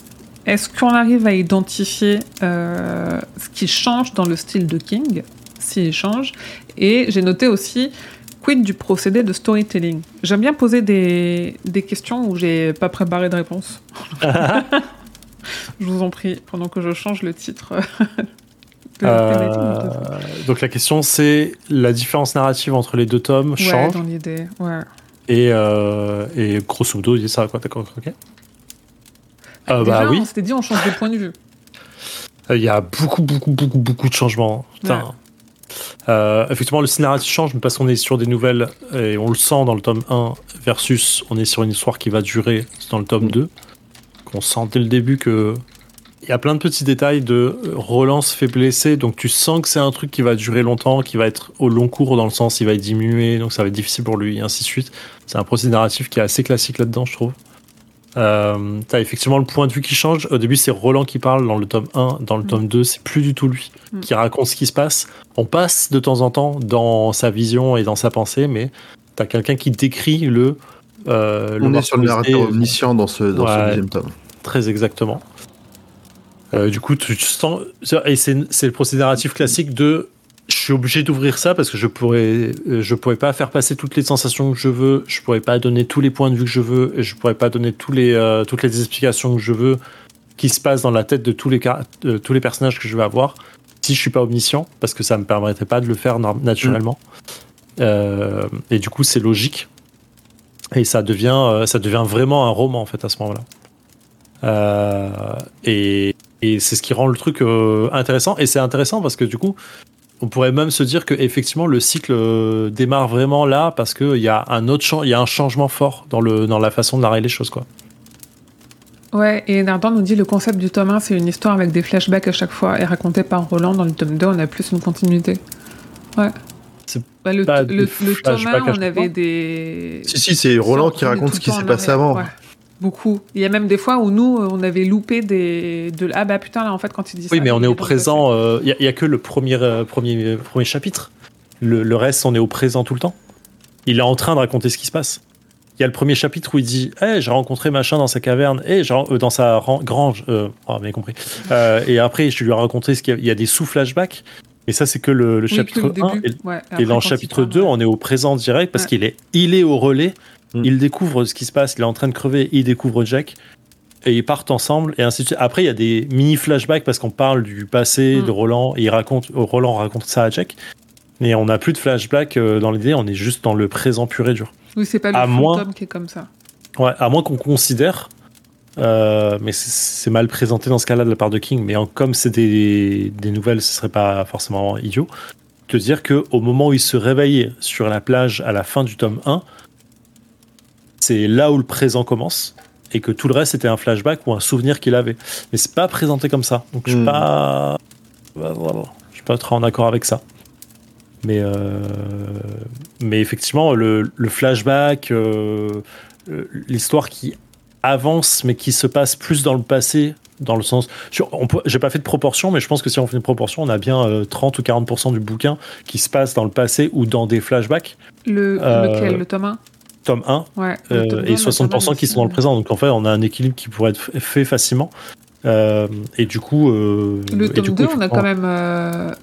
Est-ce qu'on arrive à identifier euh, ce qui change dans le style de King, s'il change? Et j'ai noté aussi quid du procédé de storytelling. J'aime bien poser des, des questions où j'ai pas préparé de réponse. je vous en prie, pendant que je change le titre. de tome. Euh, donc la question c'est la différence narrative entre les deux tomes Ouais, change dans l'idée, ouais. et, euh, et grosso modo il dit ça quoi d'accord ok Euh, Déjà, bah oui on s'était dit on change de point de vue. il y a beaucoup beaucoup beaucoup beaucoup de changements Putain. Ouais. Euh, effectivement le scénario change mais parce qu'on est sur des nouvelles et on le sent dans le tome 1 versus on est sur une histoire qui va durer dans le tome Mm. 2 qu'on sent dès le début que il y a plein de petits détails de euh, Roland se fait blesser, donc tu sens que c'est un truc qui va durer longtemps, qui va être au long cours dans le sens il va diminuer, donc ça va être difficile pour lui, et ainsi de suite. C'est un procédé narratif qui est assez classique là-dedans, je trouve. Euh, T'as effectivement le point de vue qui change. Au début, c'est Roland qui parle dans le tome 1, dans le Mm. tome 2, c'est plus du tout lui Mm. qui raconte ce qui se passe. On passe de temps en temps dans sa vision et dans sa pensée, mais t'as quelqu'un qui décrit le. Euh, On le est sur le narrateur omniscient dans ce, dans ce Ouais. deuxième tome. Très exactement. Euh, du coup, tu sens. Et c'est le procédé narratif classique de. Je suis obligé d'ouvrir ça parce que je pourrais, euh, je pourrais pas faire passer toutes les sensations que je veux. Je pourrais pas donner tous les points de vue que je veux. Et je pourrais pas donner tous les, euh, toutes les explications que je veux qui se passent dans la tête de tous les, car- de tous les personnages que je vais avoir si je suis pas omniscient parce que ça me permettrait pas de le faire naturellement. Euh, et du coup, c'est logique. Et ça devient, euh, ça devient vraiment un roman en fait à ce moment-là. Euh, et et c'est ce qui rend le truc euh, intéressant. Et c'est intéressant parce que du coup, on pourrait même se dire que effectivement le cycle démarre vraiment là parce qu'il y a un autre il y a un changement fort dans le dans la façon de narrer les choses quoi. Ouais, et Nardan nous dit le concept du tome 1, c'est une histoire avec des flashbacks à chaque fois et racontée par Roland. Dans le tome 2, on a plus une continuité. Ouais. Bah, le, pas le, des le tome 1, flashbacks à on avait des. Si, si, c'est Roland qui raconte ce qui s'est passé avant. ouais. Beaucoup. Il y a même des fois où nous, on avait loupé des. De... Ah bah putain, là, en fait, quand il dit ça. Oui, mais on est au présent. euh, Il n'y a, que le premier euh, premier premier chapitre. Le, le reste, on est au présent tout le temps. Il est en train de raconter ce qui se passe. Il y a le premier chapitre où il dit hey, j'ai rencontré machin dans sa caverne, hey, j'ai ren- euh, dans sa ran- grange. Euh, oh, avez compris. Euh, et après, je lui ai raconté ce qu'il y a, il y a des sous-flashbacks. Et ça, c'est que le, le Oui, que chapitre le 1. début. Et, Ouais, et après, dans le chapitre parle, 2, ouais. on est au présent direct parce Ouais. qu'il est, il est au relais. Mm. Il découvre ce qui se passe. Il est en train de crever. Il découvre Jack. Et ils partent ensemble. Et ainsi de suite. Après, il y a des mini flashbacks parce qu'on parle du passé Mm. de Roland. Et il raconte, euh, Roland raconte ça à Jack. Mais on n'a plus de flashbacks euh, dans l'idée. On est juste dans le présent pur et dur. Oui, c'est pas le à moins- tome qui est comme ça. Ouais, à moins qu'on considère, euh, mais c'est- mal présenté dans ce cas-là de la part de King, mais en- comme c'est des, des nouvelles, ce serait pas forcément idiot, de dire que au moment où il se réveille sur la plage à la fin du tome 1, c'est là où le présent commence, et que tout le reste était un flashback ou un souvenir qu'il avait. Mais c'est pas présenté comme ça. Donc je suis Hmm. pas, je suis pas très en accord avec ça. Mais euh, mais effectivement le, le flashback, euh, l'histoire qui avance mais qui se passe plus dans le passé. Dans le sens, j'ai pas fait de proportion, mais je pense que si on fait une proportion, on a bien euh, 30 ou 40% du bouquin qui se passe dans le passé ou dans des flashbacks. Le, Euh, lequel? Le tome 1 Tome 1, Ouais. euh, et 1, 60% qui sont dans le présent. Donc en fait, on a un équilibre qui pourrait être fait facilement. Euh, et du coup, euh, Le tome coup, 2, on a quand même.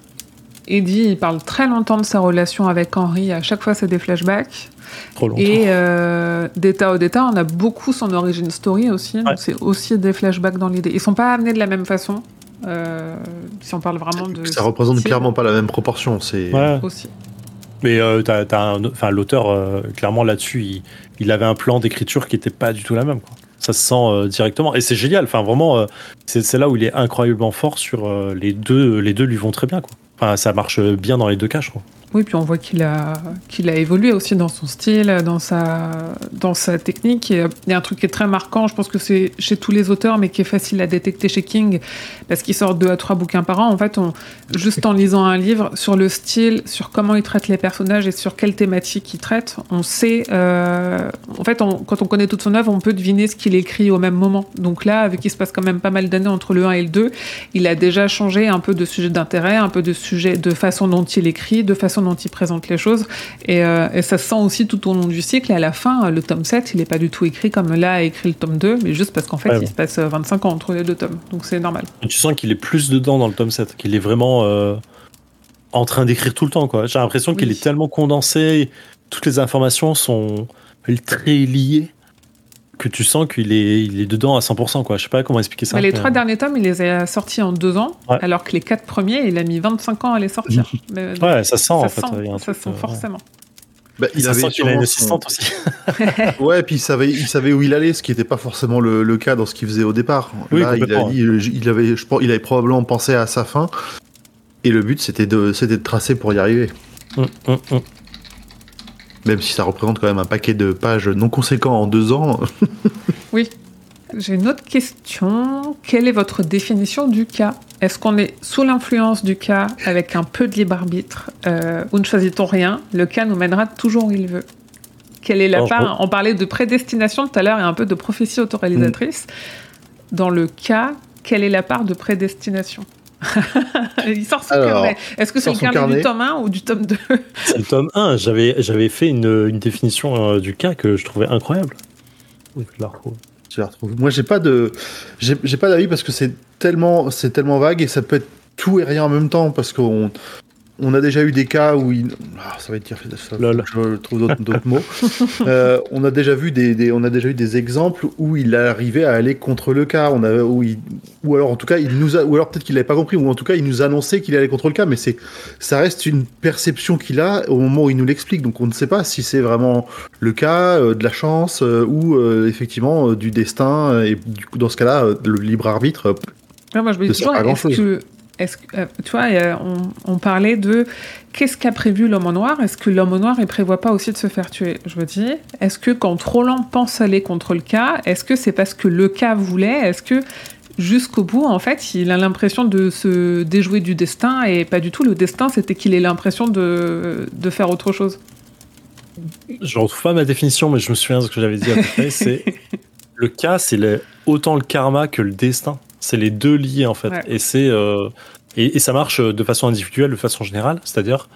Eddie, il parle très longtemps de sa relation avec Henry. À chaque fois, c'est des flashbacks. trop longtemps. Et euh, d'État au d'État, on a beaucoup son origin story aussi. donc Ouais. C'est aussi des flashbacks dans l'idée. Ils sont pas amenés de la même façon. euh, si on parle vraiment de. Ça représente style clairement pas la même proportion. C'est Ouais. Aussi. Mais euh, t'as- t'as un- enfin, l'auteur, euh, clairement là-dessus, il, il avait un plan d'écriture qui était pas du tout la même. Quoi. Ça se sent euh, directement. Et c'est génial. Enfin, vraiment, euh, c'est c'est là où il est incroyablement fort sur euh, les deux. Les deux lui vont très bien. Quoi. Enfin, ça marche bien dans les deux cas, je crois. Oui, puis on voit qu'il a, qu'il a évolué aussi dans son style, dans sa, dans sa technique. Euh, Il y a un truc qui est très marquant, je pense que c'est chez tous les auteurs, mais qui est facile à détecter chez King, parce qu'il sort deux à trois bouquins par an. En fait, on, juste en lisant un livre sur le style, sur comment il traite les personnages et sur quelle thématique il traite, on sait. euh, en fait, quand on connaît toute son œuvre, on peut deviner ce qu'il écrit au même moment. Donc là, vu qu'il se passe quand même pas mal d'années entre le 1 et le 2, il a déjà changé un peu de sujet d'intérêt, un peu de sujet, de façon dont il écrit, de façon dont il présente les choses. Et, euh, et ça se sent aussi tout au long du cycle. Et à la fin, le tome 7, il n'est pas du tout écrit comme là a écrit le tome 2, mais juste parce qu'en fait, Ouais, il se passe euh, 25 ans entre les deux tomes. Donc c'est normal. Et tu sens qu'il est plus dedans dans le tome 7, qu'il est vraiment euh, en train d'écrire tout le temps. J'ai l'impression qu'il est tellement condensé, toutes les informations sont très liées, que tu sens qu'il est, il est dedans à 100%. Quoi. Je sais pas comment expliquer ça. Mais les trois euh, derniers tomes, il les a sortis en deux ans, Ouais. alors que les quatre premiers, il a mis 25 ans à les sortir. Mais, donc, Ouais, ça sent ça en sent, fait. il y a un ça truc, sent euh, forcément. Bah, Il ça sent qu'il a une assistante son- aussi. Ouais, puis il savait, il savait où il allait, ce qui n'était pas forcément le, le cas dans ce qu'il faisait au départ. Oui, Là, il, a euh, il avait, je pense, il avait probablement pensé à sa fin, et le but c'était de, c'était de tracer pour y arriver. Hum, hum, hum. Même si ça représente quand même un paquet de pages non conséquents en deux ans. Oui. J'ai une autre question. Quelle est votre définition du cas? Est-ce qu'on est sous l'influence du cas avec un peu de libre arbitre euh, ou ne choisit-on rien? Le cas nous mènera toujours où il veut. Quelle est la Alors, je part? On parlait de prédestination tout à l'heure et un peu de prophétie autoréalisatrice. Dans le cas, quelle est la part de prédestination? Il sort son Alors, carnet. Est-ce que c'est le son carnet, du carnet. tome 1 ou du tome 2 C'est le tome 1. J'avais, j'avais fait une, une définition euh, du cas que je trouvais incroyable. Je la retrouve. Je la retrouve. Moi, j'ai pas de, j'ai j'ai pas d'avis parce que c'est tellement, c'est tellement vague et ça peut être tout et rien en même temps parce qu'on, on a déjà eu des cas où il, ah, ça va être dire, ça, Lol. je trouve d'autres d'autres mots. Euh, on a déjà vu des, des- on a déjà eu des exemples où il arrivait à aller contre le cas. On a, où il, ou alors en tout cas, il nous a, ou alors peut-être qu'il n'avait pas compris, ou en tout cas, il nous annonçait qu'il allait contre le cas, mais c'est, ça reste une perception qu'il a au moment où il nous l'explique. Donc on ne sait pas si c'est vraiment le cas, euh, de la chance, euh, ou euh, effectivement euh, du destin, et du coup, dans ce cas-là, euh, le libre arbitre. euh, Ouais, moi, je me Ça dis sert toujours, pas est-ce grand-chose. que, est-ce que, euh, tu vois, euh, on, on parlait de qu'est-ce qu'a prévu l'homme noir? Est-ce que l'homme noir, il prévoit pas aussi de se faire tuer? Je me dis, est-ce que quand Roland pense aller contre le cas, est-ce que c'est parce que le cas voulait? Est-ce que jusqu'au bout, en fait, il a l'impression de se déjouer du destin et pas du tout? Le destin, c'était qu'il ait l'impression de, de faire autre chose. Je retrouve pas ma définition, mais je me souviens de ce que j'avais dit à peu près. C'est le cas, c'est le- autant le karma que le destin. C'est les deux liés en fait, Ouais. et c'est euh, et, et ça marche de façon individuelle, de façon générale. C'est-à-dire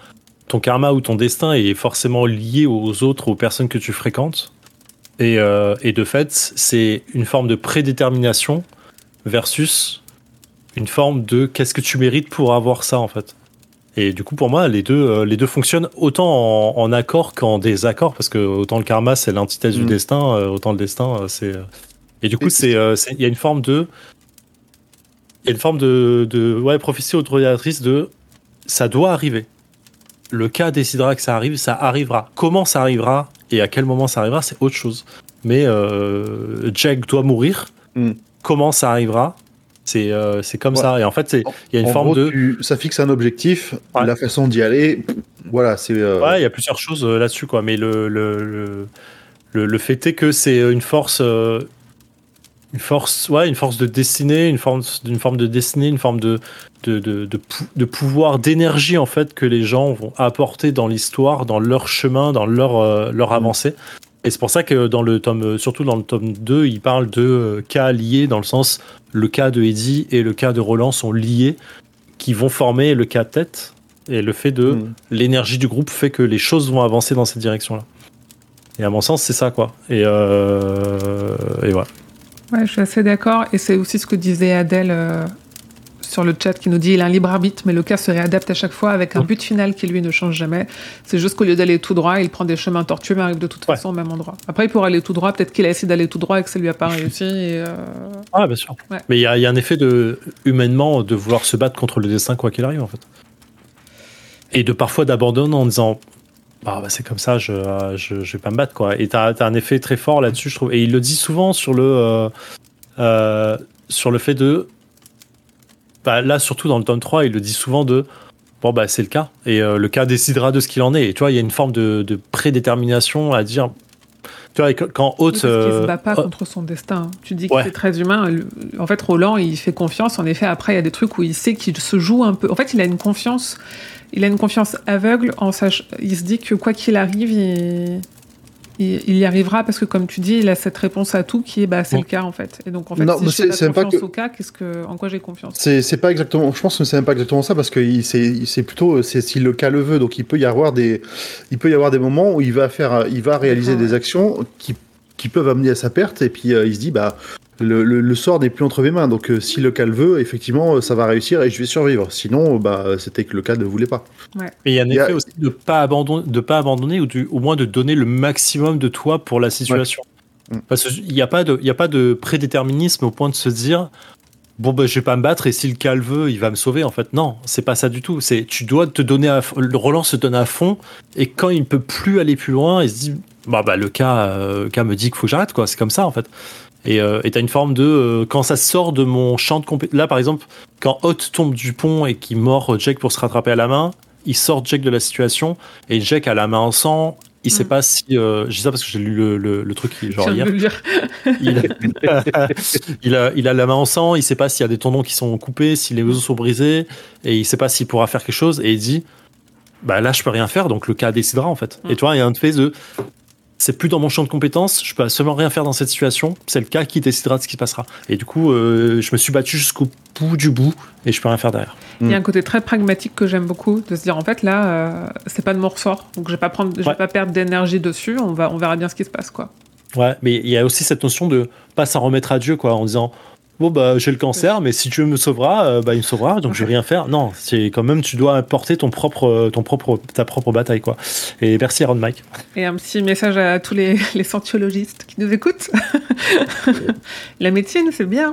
ton karma ou ton destin est forcément lié aux autres, aux personnes que tu fréquentes, et, euh, et de fait, c'est une forme de prédétermination versus une forme de qu'est-ce que tu mérites pour avoir ça en fait. Et du coup, pour moi, les deux, euh, les deux fonctionnent autant en, en accord qu'en désaccord, parce que autant le karma, c'est l'antithèse du Mm. destin, euh, autant le destin, euh, c'est. euh, Et du coup, c'est, euh, il y a une forme de, y a une forme de, de ouais, prophétie autoréalisatrice de, ça doit arriver. Le cas décidera que ça arrive, ça arrivera. Comment ça arrivera et à quel moment ça arrivera, c'est autre chose. Mais euh, Jack doit mourir. Mm. Comment ça arrivera C'est euh, comme Ouais. ça. Et en fait, il y a une en forme gros, de. tu- ça fixe un objectif, Ouais. la façon d'y aller, voilà, c'est. euh, Ouais, il y a plusieurs choses euh, là-dessus, quoi. Mais le, le, le, le, le fait est que c'est une force. Une force, ouais, une force de destinée, une forme, d'une forme de destinée, une forme de de, de, de, pou- de pouvoir, d'énergie en fait que les gens vont apporter dans l'histoire, dans leur chemin, dans leur euh, leur avancée. Et c'est pour ça que dans le tome, euh, surtout dans le tome 2, il parle de euh, cas liés dans le sens le cas de Eddie et le cas de Roland sont liés, qui vont former le cas tête. Et le fait de Mm. l'énergie du groupe fait que les choses vont avancer dans cette direction-là. Et à mon sens, c'est ça quoi. Et, euh, et voilà. Ouais, je suis assez d'accord. Et c'est aussi ce que disait Adèle euh, sur le chat qui nous dit il a un libre arbitre, mais le cas se réadapte à chaque fois avec un Ouais. but final qui lui ne change jamais. C'est juste qu'au lieu d'aller tout droit, il prend des chemins tortueux, mais arrive de toute Ouais. façon au même endroit. Après, il pourrait aller tout droit. Peut-être qu'il a essayé d'aller tout droit et que ça lui a pas réussi. Et, euh, Ah, bien sûr. Ouais. Mais il y, a il y a un effet de, humainement de vouloir se battre contre le destin quoi qu'il arrive en fait. Et de parfois d'abandonner en disant bah, bah, c'est comme ça, je, euh, je, je vais pas me battre quoi. Et t'as as un effet très fort là-dessus, je trouve. Et il le dit souvent sur le, euh, euh, sur le fait de. Bah, là, surtout dans le tome 3, il le dit souvent de. Bon, bah, c'est le cas. Et euh, le cas décidera de ce qu'il en est. Et tu vois, il y a une forme de, de prédétermination à dire. Tu vois, quand- quand oui, Haute. parce qu'il euh, se bat pas euh, contre son destin. Tu dis que Ouais. c'est très humain. En fait, Roland, il fait confiance. En effet, après, il y a des trucs où il sait qu'il se joue un peu. En fait, il a une confiance. Il a une confiance aveugle en sach... Il se dit que quoi qu'il arrive, il... il... il y arrivera parce que, comme tu dis, il a cette réponse à tout qui est bah, c'est Bon. le cas en fait. Et donc, en fait, Non, si je fais pas confiance que- au cas, qu'est-ce que... en quoi j'ai confiance? C'est pas exactement. Je pense que c'est même pas exactement ça parce que c'est plutôt c'est si le cas le veut. Donc il peut y avoir des il peut y avoir des moments où il va faire il va réaliser D'accord, des actions qui qui peuvent amener à sa perte et puis euh, il se dit bah le, le, le sort n'est plus entre mes mains. Donc euh, si le cas le veut, effectivement, euh, ça va réussir et je vais survivre. Sinon, euh, bah c'était que le cas ne voulait pas. Mais il y a un a- effet aussi de pas abandonner, de pas abandonner ou du- au moins de donner le maximum de toi pour la situation. Mm. Parce qu'il n'y a pas de, il y a pas de prédéterminisme au point de se dire bon ben je vais pas me battre et si le cas le veut il va me sauver en fait non c'est pas ça du tout c'est tu dois te donner à, le Roland se donne à fond et quand il ne peut plus aller plus loin il se dit bah bah le cas euh, le cas me dit qu'il faut que j'arrête quoi c'est comme ça en fait et euh, et t'as une forme de euh, quand ça sort de mon champ de compétence là par exemple quand Hot tombe du pont et qu'il mord Jack pour se rattraper à la main il sort Jack de la situation et Jack a la main en sang il sait Mm. pas si euh, je dis ça parce que j'ai lu le, le, le truc genre hier il a, il, a, il a la main en sang, il sait pas s'il y a des tendons qui sont coupés, si les os sont brisés, et il sait pas s'il pourra faire quelque chose, et il dit Bah là, je peux rien faire, donc le cas décidera en fait. Mm. Et tu vois, il y a un fait de C'est plus dans mon champ de compétences, je peux absolument rien faire dans cette situation, c'est le cas qui décidera de ce qui se passera. Et du coup, euh, je me suis battu jusqu'au bout du bout, et je peux rien faire derrière. Il y a un côté très pragmatique que j'aime beaucoup, de se dire en fait là, euh, c'est pas de mon ressort, donc je vais pas prendre, je vais Ouais. pas perdre d'énergie dessus. On va, on verra bien ce qui se passe quoi. Ouais, mais il y a aussi cette notion de pas s'en remettre à Dieu, quoi, en disant Bon, bah, j'ai le cancer, mais si Dieu me sauvera, euh, bah, il me sauvera, donc je vais rien faire. Non, c'est quand même, tu dois porter ton propre, ton propre, ta propre bataille, quoi. Et merci, Aaron Mike. Et un petit message à tous les, les scientologistes qui nous écoutent. La médecine, c'est bien.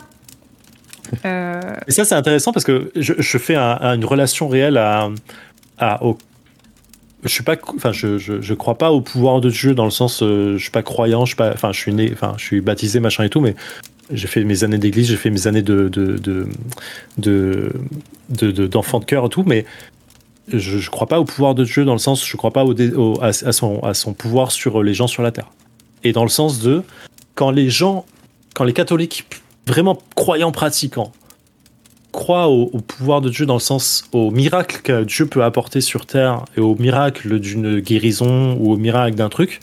Euh, Et ça, c'est intéressant parce que je, je fais un- un- une relation réelle à, à au, je suis pas, enfin, je, je, je crois pas au pouvoir de Dieu dans le sens, euh, je suis pas croyant, je suis pas, enfin, je suis né, enfin, je suis baptisé, machin et tout, mais j'ai fait mes années d'église, j'ai fait mes années de, de, de, de, de- de- d'enfant de cœur et tout, mais je, je crois pas au pouvoir de Dieu dans le sens, je crois pas à, son, pouvoir sur les gens sur la terre. Et dans le sens de, quand les gens, quand les catholiques vraiment croyants pratiquants croient au, au pouvoir de Dieu dans le sens au miracle que Dieu peut apporter sur terre et au miracle d'une guérison ou au miracle d'un truc,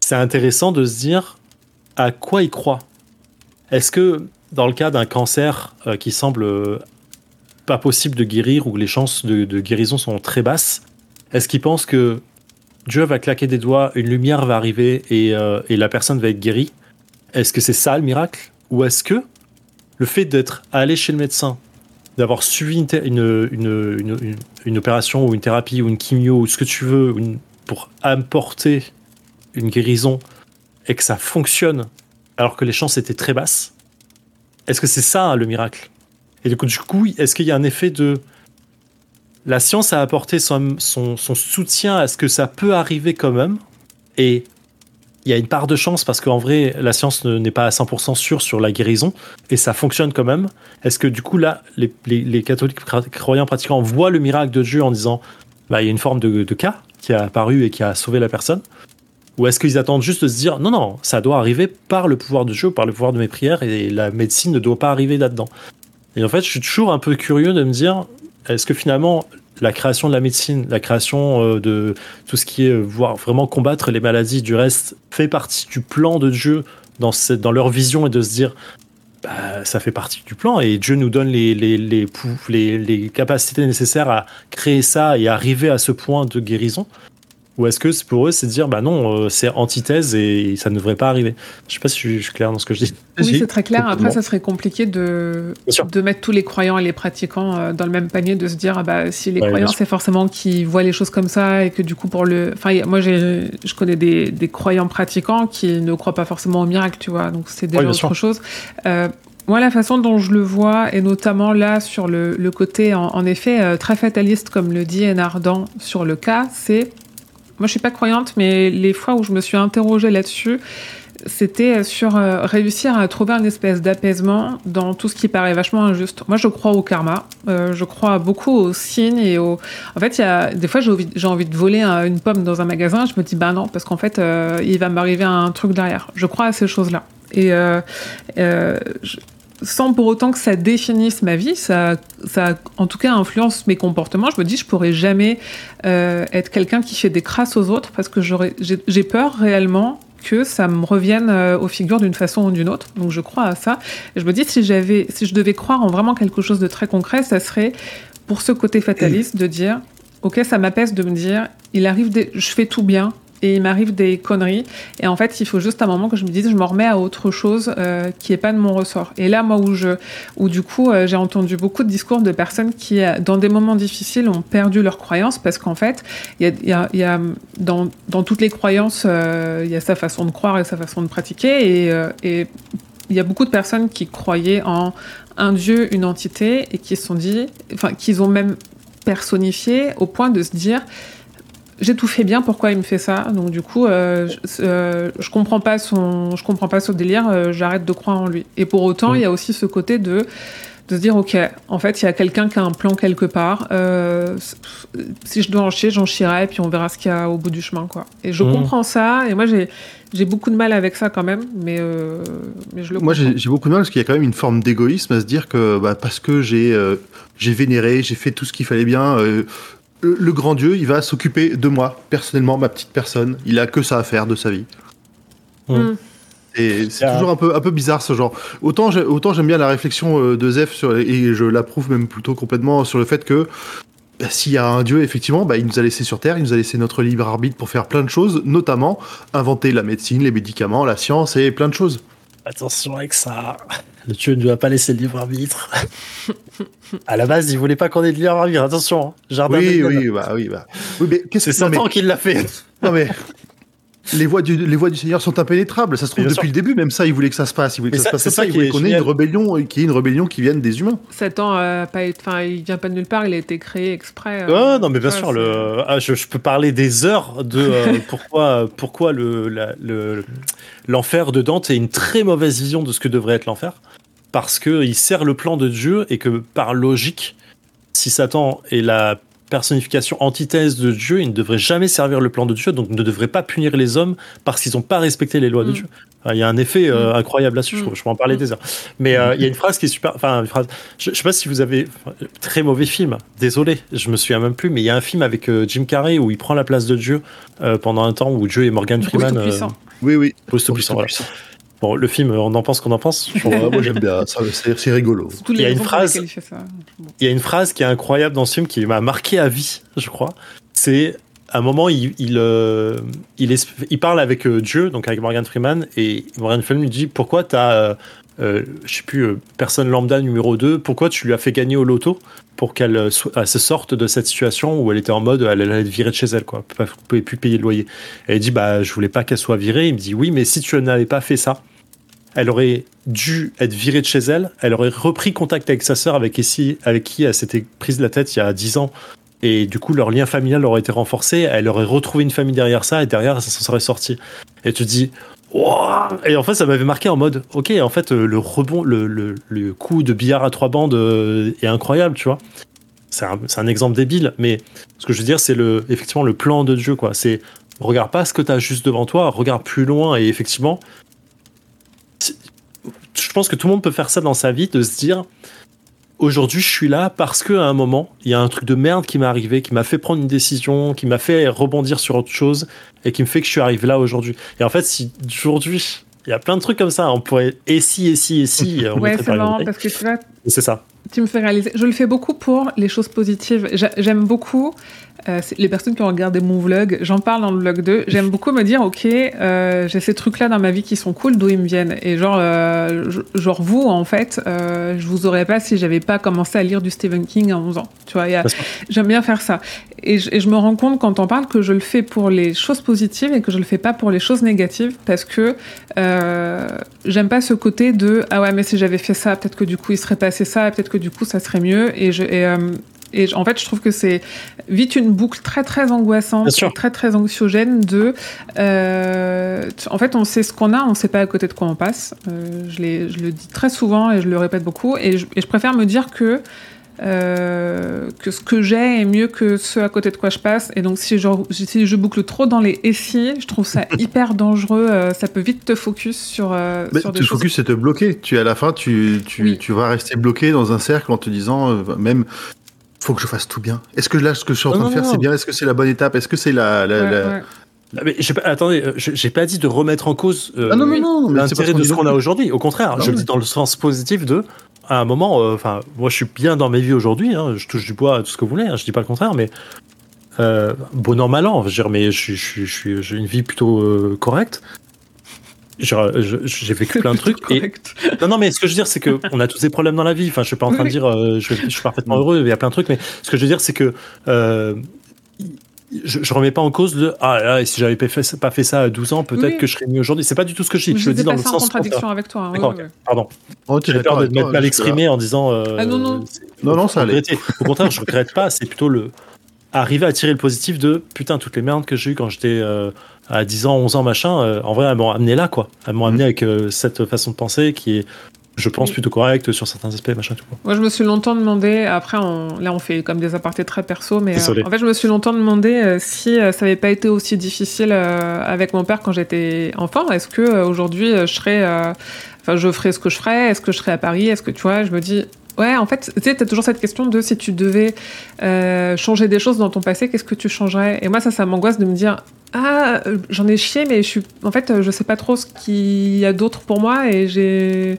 c'est intéressant de se dire à quoi ils croient. Est-ce que dans le cas d'un cancer euh, qui semble euh, pas possible de guérir ou que les chances de, guérison sont très basses, est-ce qu'ils pensent que Dieu va claquer des doigts, une lumière va arriver et, euh, et la personne va être guérie? Est-ce que c'est ça le miracle? Ou est-ce que le fait d'être allé chez le médecin, d'avoir suivi une, une, opération ou une thérapie ou une chimio ou ce que tu veux pour apporter une guérison et que ça fonctionne alors que les chances étaient très basses, est-ce que c'est ça hein, le miracle? Et du coup, est-ce qu'il y a un effet de la science a apporté son, soutien à ce que ça peut arriver quand même et il y a une part de chance parce qu'en vrai, la science ne- n'est pas à 100% sûre sur la guérison et ça fonctionne quand même. Est-ce que du coup, là, les, catholiques croyants pratiquants voient le miracle de Dieu en disant bah, il y a une forme de, de cas qui a apparu et qui a sauvé la personne? Ou est-ce qu'ils attendent juste de se dire non, non, ça doit arriver par le pouvoir de Dieu, par le pouvoir de mes prières, et la médecine ne doit pas arriver là-dedans. Et en fait, je suis toujours un peu curieux de me dire est-ce que finalement la création de la médecine, la création euh, de tout ce qui est euh, voir vraiment combattre les maladies du reste fait partie du plan de Dieu dans, dans leur vision et de se dire bah, ça fait partie du plan et Dieu nous donne les, les, les, les capacités nécessaires à créer ça et arriver à ce point de guérison ou est-ce que pour eux, c'est de dire, bah non, euh, c'est antithèse et ça ne devrait pas arriver Je sais pas si je suis clair dans ce que je dis. Oui, c'est très clair. Après, ça serait compliqué de, de mettre tous les croyants et les pratiquants euh, dans le même panier, de se dire, ah bah, si les croyants, c'est forcément qui voient les choses comme ça et que du coup, pour le. Enfin, moi, je connais des, des, croyants pratiquants qui ne croient pas forcément au miracle, tu vois. Donc, c'est déjà autre chose. Euh, moi, la façon dont je le vois, et notamment là sur le, le côté, en, en effet, très fataliste, comme le dit Enardan sur le cas, c'est moi, je suis pas croyante, mais les fois où je me suis interrogée là-dessus, c'était sur euh, réussir à trouver une espèce d'apaisement dans tout ce qui paraît vachement injuste. Moi, je crois au karma. Euh, je crois beaucoup aux signes et au. En fait, il y a des fois, j'ai envie, de voler une pomme dans un magasin. Je me dis, bah non, parce qu'en fait, euh, il va m'arriver un truc derrière. Je crois à ces choses-là. Et je, sans pour autant que ça définisse ma vie, ça, ça en tout cas influence mes comportements. Je me dis, je pourrais jamais euh, être quelqu'un qui fait des crasses aux autres parce que j'ai peur réellement que ça me revienne euh, aux figures d'une façon ou d'une autre. Donc je crois à ça. Je me dis, si j'avais, si je devais croire en vraiment quelque chose de très concret, ça serait pour ce côté fataliste de dire, ok, ça m'apaise de me dire, il arrive, je fais tout bien, et il m'arrive des conneries. Et en fait, il faut juste un moment que je me dise, je me remets à autre chose euh, qui est pas de mon ressort. Et là, moi, où je, où du coup, euh, j'ai entendu beaucoup de discours de personnes qui, euh, dans des moments difficiles, ont perdu leurs croyances parce qu'en fait, il y a, dans, toutes les croyances, il y a sa façon de croire et sa façon de pratiquer. Et il y a beaucoup de personnes qui croyaient en un dieu, une entité, et qui se sont dit, enfin, qu'ils ont même personnifié au point de se dire j'ai tout fait bien, pourquoi il me fait ça? Donc du coup, euh, je, euh, je, comprends pas son, je comprends pas ce délire, euh, j'arrête de croire en lui. Et pour autant, il y a aussi ce côté de de se dire ok, en fait, il y a quelqu'un qui a un plan quelque part. Euh, si je dois en chier, j'en chierai, et puis on verra ce qu'il y a au bout du chemin, quoi. Et je mmh. comprends ça, et moi j'ai j'ai beaucoup de mal avec ça quand même, mais, euh, mais je le Moi, j'ai beaucoup de mal parce qu'il y a quand même une forme d'égoïsme à se dire que bah, parce que j'ai euh, j'ai vénéré, j'ai fait tout ce qu'il fallait bien, euh, le grand Dieu, il va s'occuper de moi, personnellement, ma petite personne. Il a que ça à faire de sa vie. Mm. Et c'est toujours un peu, un peu bizarre ce genre. Autant, autant j'aime bien la réflexion euh, de Zef, sur, et je l'approuve même plutôt complètement sur le fait que bah, s'il y a un Dieu, effectivement, bah, il nous a laissé sur Terre, il nous a laissé notre libre arbitre pour faire plein de choses, notamment inventer la médecine, les médicaments, la science et plein de choses. Attention avec ça. Le Dieu ne doit pas laisser le libre arbitre. à la base, il voulait pas qu'on ait de libre arbitre. Attention. Hein. Jardin oui, oui, bah, oui, bah. Oui, mais c'est Satan qu'il l'a fait. Non mais les voies, du, les voies du Seigneur sont impénétrables. Ça se trouve depuis le début, même ça, il voulait que ça se passe. Il voulait que ça, se passe ça. Il voulait qu'on ait une rébellion, qui ait une rébellion qui vienne des humains. Satan, euh, pas, enfin, il vient pas de nulle part. Il a été créé exprès. Euh, non, mais bien sûr. Le, ah, je, peux parler des heures de euh, pourquoi, pourquoi le, l'enfer de Dante est une très mauvaise vision de ce que devrait être l'enfer parce qu'il sert le plan de Dieu et que par logique, si Satan est la personnification antithèse de Dieu, il ne devrait jamais servir le plan de Dieu, donc ne devrait pas punir les hommes parce qu'ils n'ont pas respecté les lois de mm. Dieu. Il y a un effet euh, mm. incroyable là-dessus, je, mm. je, peux en parler des heures. Mais euh, il y a une phrase qui est super. Enfin, une phrase. Je, ne sais pas si vous avez. Très mauvais film, désolé, je me souviens même plus, mais il y a un film avec euh, Jim Carrey où il prend la place de Dieu pendant un temps où Dieu et Morgan Freeman. oui, oui. Post puissant, voilà. Bon, le film, on en pense qu'on en pense. moi, j'aime bien. C'est rigolo. Il y a une phrase. Il y a une phrase qui est incroyable dans ce film qui m'a marqué à vie, je crois. C'est à un moment, il, il, euh, il, il, parle avec euh, Dieu, donc avec Morgan Freeman, et Morgan Freeman lui dit Pourquoi tu as, euh, euh, je sais plus, personne lambda numéro 2, pourquoi tu lui as fait gagner au loto pour qu'elle se sorte de cette situation où elle était en mode elle allait être virée de chez elle, quoi, elle pouvait plus payer le loyer. Et elle dit Bah, je voulais pas qu'elle soit virée. Il me dit Oui, mais si tu n'avais pas fait ça, elle aurait dû être virée de chez elle, elle aurait repris contact avec sa sœur avec, avec qui elle s'était prise la tête il y a 10 ans, et du coup leur lien familial aurait été renforcé, elle aurait retrouvé une famille derrière ça, et derrière ça s'en serait sorti. Et tu dis, et en fait ça m'avait marqué en mode, ok, en fait le rebond, le, coup de billard à trois bandes euh, est incroyable, tu vois. C'est un, exemple débile, mais ce que je veux dire, c'est effectivement le plan de Dieu, quoi. C'est regarde pas ce que tu as juste devant toi, regarde plus loin. Et effectivement, je pense que tout le monde peut faire ça dans sa vie, de se dire aujourd'hui je suis là parce qu'à un moment, il y a un truc de merde qui m'est arrivé, qui m'a fait prendre une décision, qui m'a fait rebondir sur autre chose et qui me fait que je suis arrivé là aujourd'hui. Et en fait, si aujourd'hui, il y a plein de trucs comme ça, on pourrait et si, et si, et si. On ouais, c'est marrant parce que tu vois. C'est ça. Tu me fais réaliser. Je le fais beaucoup pour les choses positives. J'aime beaucoup euh, les personnes qui ont regardé mon vlog, j'en parle dans le vlog 2. J'aime beaucoup me dire, ok, euh, j'ai ces trucs-là dans ma vie qui sont cool, d'où ils me viennent. Et genre, euh, genre vous, en fait, je vous aurais pas si j'avais pas commencé à lire du Stephen King à 11 ans. Tu vois, j'aime bien faire ça. Et je, et je, me rends compte quand on parle que je le fais pour les choses positives et que je le fais pas pour les choses négatives parce que j'aime pas ce côté de ah ouais mais si j'avais fait ça peut-être que du coup il serait passé ça peut-être que du coup ça serait mieux et, je, et, et en fait, je trouve que c'est vite une boucle très très angoissante, très très anxiogène de. Euh, en fait, on sait ce qu'on a, on ne sait pas à côté de quoi on passe. Euh, je, je, le dis très souvent et je le répète beaucoup. Et je, et je préfère me dire que euh, que ce que j'ai est mieux que ce à côté de quoi je passe. Et donc, si je, si je boucle trop dans les et si, je trouve ça hyper dangereux. Euh, ça peut vite te focus sur, euh, Mais te focus, c'est te bloquer. Tu, à la fin, tu, tu, tu, vas rester bloqué dans un cercle en te disant, même faut que je fasse tout bien. Est-ce que là, ce que je suis en train de faire, c'est bien? Est-ce que c'est la bonne étape? Est-ce que c'est la, Mais pas, attendez, j'ai pas dit de remettre en cause euh, ah l'intérêt de ce qu'on a aujourd'hui. Au contraire, je le dis dans le sens positif de, à un moment, euh, enfin, moi je suis bien dans mes vies aujourd'hui, hein, je touche du bois, tout ce que vous voulez, hein, je dis pas le contraire, mais euh, bon an, mal an, je veux dire, mais j'ai une vie plutôt euh, correcte j'ai vécu plein de trucs. Et... Non, non, mais ce que je veux dire, c'est qu'on a tous des problèmes dans la vie. Enfin, je suis pas en train de dire, euh, je, suis parfaitement heureux, il y a plein de trucs, mais ce que je veux dire, c'est que euh, je, je remets pas en cause de ah là, si j'avais pas fait, pas fait ça à 12 ans, peut-être que je serais mieux aujourd'hui. C'est pas du tout ce que je dis. je, le dis dans le sens. en contradiction avec toi. Hein, Pardon. Oh, J'ai peur de m'être mal exprimé en disant. Euh, ah non, non. Non, non, ça allait. Au contraire, je regrette pas. C'est plutôt le arriver à tirer le positif de putain, toutes les merdes que j'ai eues quand j'étais euh, à 10 ans, 11 ans, machin, euh, en vrai, elles m'ont amené là, quoi. Elles m'ont amené mm. avec euh, cette façon de penser qui est, je pense, plutôt correcte sur certains aspects, machin, tout. Moi, je me suis longtemps demandé, après, là, on fait comme des apartés très perso, mais en fait, je me suis longtemps demandé si ça n'avait pas été aussi difficile avec mon père quand j'étais enfant. Est-ce que aujourd'hui je serais. Enfin, je ferais ce que je ferais? Est-ce que je serais à Paris? Est-ce que tu vois Je me dis, Ouais, en fait, tu sais, t'as toujours cette question de si tu devais euh, changer des choses dans ton passé, qu'est-ce que tu changerais? Et moi, ça, ça m'angoisse de me dire, ah, euh, j'en ai chié, mais je suis, en fait, je sais pas trop ce qu'il y a d'autre pour moi et j'ai,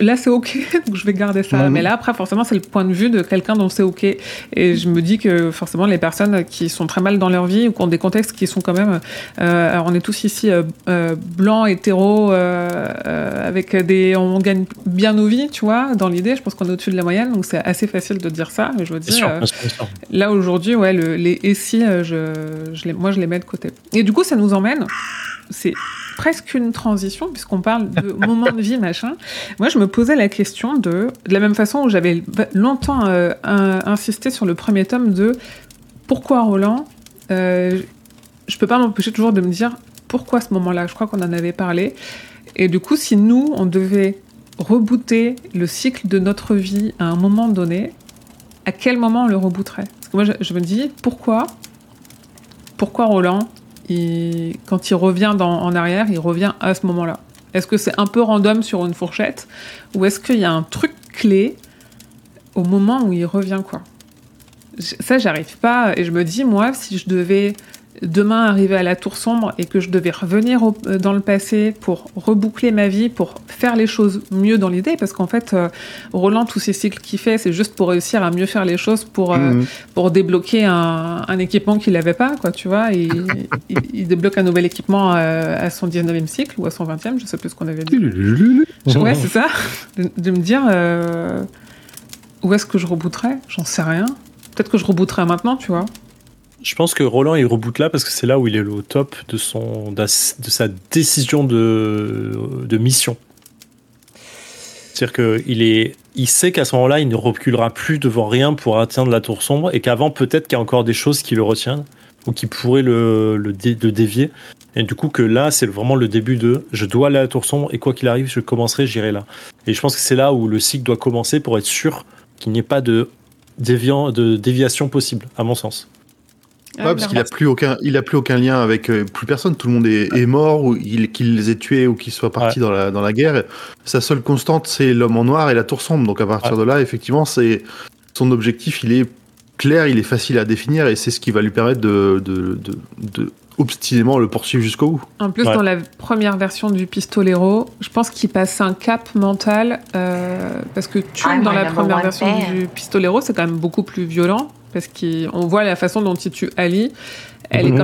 là, c'est ok, donc je vais garder ça. Mais là, après, forcément, c'est le point de vue de quelqu'un dont c'est ok. Et je me dis que forcément, les personnes qui sont très mal dans leur vie ou qui ont des contextes qui sont quand même, euh, alors on est tous ici euh, blancs, hétéros, avec des, on gagne bien nos vies, tu vois, dans l'idée. Je pense qu'on est au-dessus de la moyenne, donc c'est assez facile de dire ça. Mais je veux dire, là aujourd'hui, ouais, le, les et si, je, je les, moi, je les mets de côté. Et du coup, ça nous emmène, c'est presque une transition, puisqu'on parle de moment de vie, machin. Moi, je me posais la question de, de la même façon où j'avais longtemps euh, insisté sur le premier tome de pourquoi Roland? Euh, Je peux pas m'empêcher toujours de me dire pourquoi ce moment-là? Je crois qu'on en avait parlé. Et du coup, si nous, on devait rebooter le cycle de notre vie à un moment donné, à quel moment on le rebooterait? Parce que moi, je, me dis, pourquoi Pourquoi Roland quand il revient en arrière, il revient à ce moment-là? Est-ce que c'est un peu random sur une fourchette? Ou est-ce qu'il y a un truc clé au moment où il revient quoi? Ça, j'arrive pas. Et je me dis, moi, si je devais demain arriver à la tour sombre et que je devais revenir euh, dans le passé pour reboucler ma vie, pour faire les choses mieux dans l'idée, parce qu'en fait, euh, Roland, tous ces cycles qu'il fait, c'est juste pour réussir à mieux faire les choses, pour, euh, mhm. pour débloquer un, un équipement qu'il n'avait pas, quoi, tu vois. Et, il, débloque un nouvel équipement à, son 19e cycle ou à son 20e, je sais plus ce qu'on avait dit. ouais, c'est ça. De, me dire, où est-ce que je rebooterais? J'en sais rien. Peut-être que je rebooterais maintenant, tu vois. Je pense que Roland il reboot là parce que c'est là où il est au top de son de sa décision de, de mission. C'est-à-dire qu'il est, il sait qu'à ce moment-là, il ne reculera plus devant rien pour atteindre la tour sombre et qu'avant, peut-être qu'il y a encore des choses qui le retiennent ou qui pourraient le, le, dévier. Et du coup, que là, c'est vraiment le début de je dois aller à la tour sombre et quoi qu'il arrive, je commencerai, j'irai là. Et je pense que c'est là où le cycle doit commencer pour être sûr qu'il n'y ait pas de, déviant, de déviation possible, à mon sens. Ah, Ouais, parce qu'il a plus aucun, il a plus aucun lien avec euh, plus personne. Tout le monde est, est mort ou il- qu'il les ait tués ou qu'ils soient partis dans la dans la guerre. Sa seule constante, c'est l'homme en noir et la tour sombre. Donc à partir de là, effectivement, c'est son objectif. Il est clair, il est facile à définir et c'est ce qui va lui permettre de de, de, de obstinément le poursuivre jusqu'au bout. En plus, Ouais. dans la première version du Pistolero, je pense qu'il passe un cap mental euh, parce que tu I'm dans la première version du Pistolero, c'est quand même beaucoup plus violent parce qu'on voit la façon dont tue Ali. Elle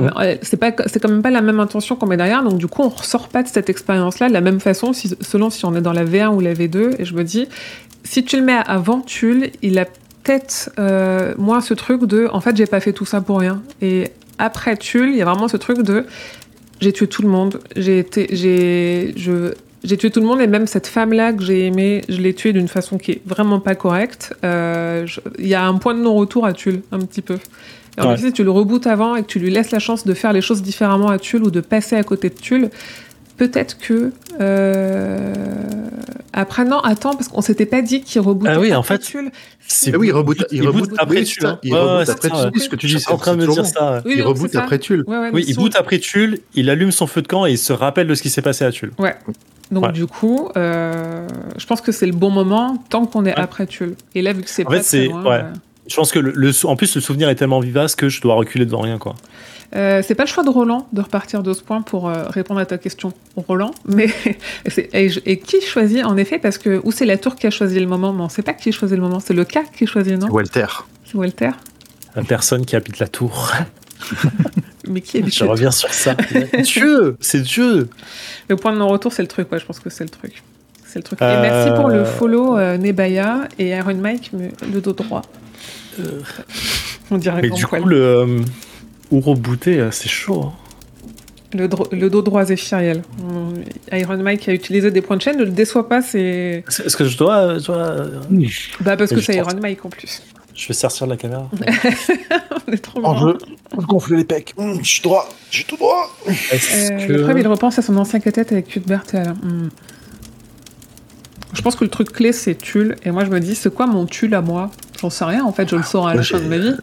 c'est pas, c'est quand même pas la même intention qu'on met derrière, donc du coup, on ressort pas de cette expérience-là de la même façon, selon si on est dans la V1 ou la V2. Et je me dis, si tu le mets avant Tulle, il a peut-être euh, moins ce truc de, en fait, j'ai pas fait tout ça pour rien. Et après Tulle, il y a vraiment ce truc de, j'ai tué tout le monde, j'ai été, j'ai, je, j'ai tué tout le monde et même cette femme-là que j'ai aimée, je l'ai tuée d'une façon qui est vraiment pas correcte. Euh, Il y a un point de non-retour à Tulle, un petit peu. En Ouais. plus, si tu le rebootes avant et que tu lui laisses la chance de faire les choses différemment à Tulle ou de passer à côté de Tulle, peut-être que euh, après non, attends parce qu'on s'était pas dit qu'il rebootait Ah oui, en fait, Tulle. C'est Eh oui, il reboot, il boot après Tulle. hein. Il Ouais, reboot après c'est ça, Tulle. Ce que tu dis, suis en train de me dire ça. ouais. Oui, Il donc reboot c'est après Tulle. Ouais, Oui, il boot après Tulle, il allume son feu de camp et il se rappelle de ce qui s'est passé à Tulle. Ouais. Donc Ouais. du coup, euh, je pense que c'est le bon moment tant qu'on est Ouais. après Tulle. Et là, vu que c'est En pas fait, très c'est- loin, ouais. euh, Je pense que le, en plus le souvenir est tellement vivace que je dois reculer devant rien quoi. Euh, c'est pas le choix de Roland de repartir de ce point pour euh, répondre à ta question, Roland. Mais c'est- et, je- et qui choisit en effet parce que ou c'est la tour qui a choisi le moment, mais on sait pas qui choisit le moment. C'est le cas qui choisit non? Walter. C'est Walter. La personne qui habite la tour. Mais qui habite Je la reviens sur ça. Dieu, c'est Dieu. Le point de non-retour, c'est le truc, ouais, je pense que c'est le truc. C'est le truc. Et Euh, merci pour le follow euh, Nebaya et Iron Mike, mais le dos droit. On dirait Mais du poil. coup le euh, ou rebooter, euh, c'est chaud. hein. le, dos droit Zéphiriel. On- Iron Mike a utilisé des points de chaîne, ne le déçoit pas, c'est. Est-ce que je dois, je dois, euh, Bah, parce que c'est Iron Mike en plus. je vais sortir de la caméra. On est trop Oh, marrant. je gonfle les pecs. Hum, je suis droit. Je suis tout droit. Euh, que Le problème, il repense à son ancien cathète avec Cuthbert et Alain. Hmm. Je pense que le truc clé, c'est Tulle. Et moi, je me dis, c'est quoi mon Tulle à moi? J'en sais rien, en fait, je le saurai à la fin de ma vie.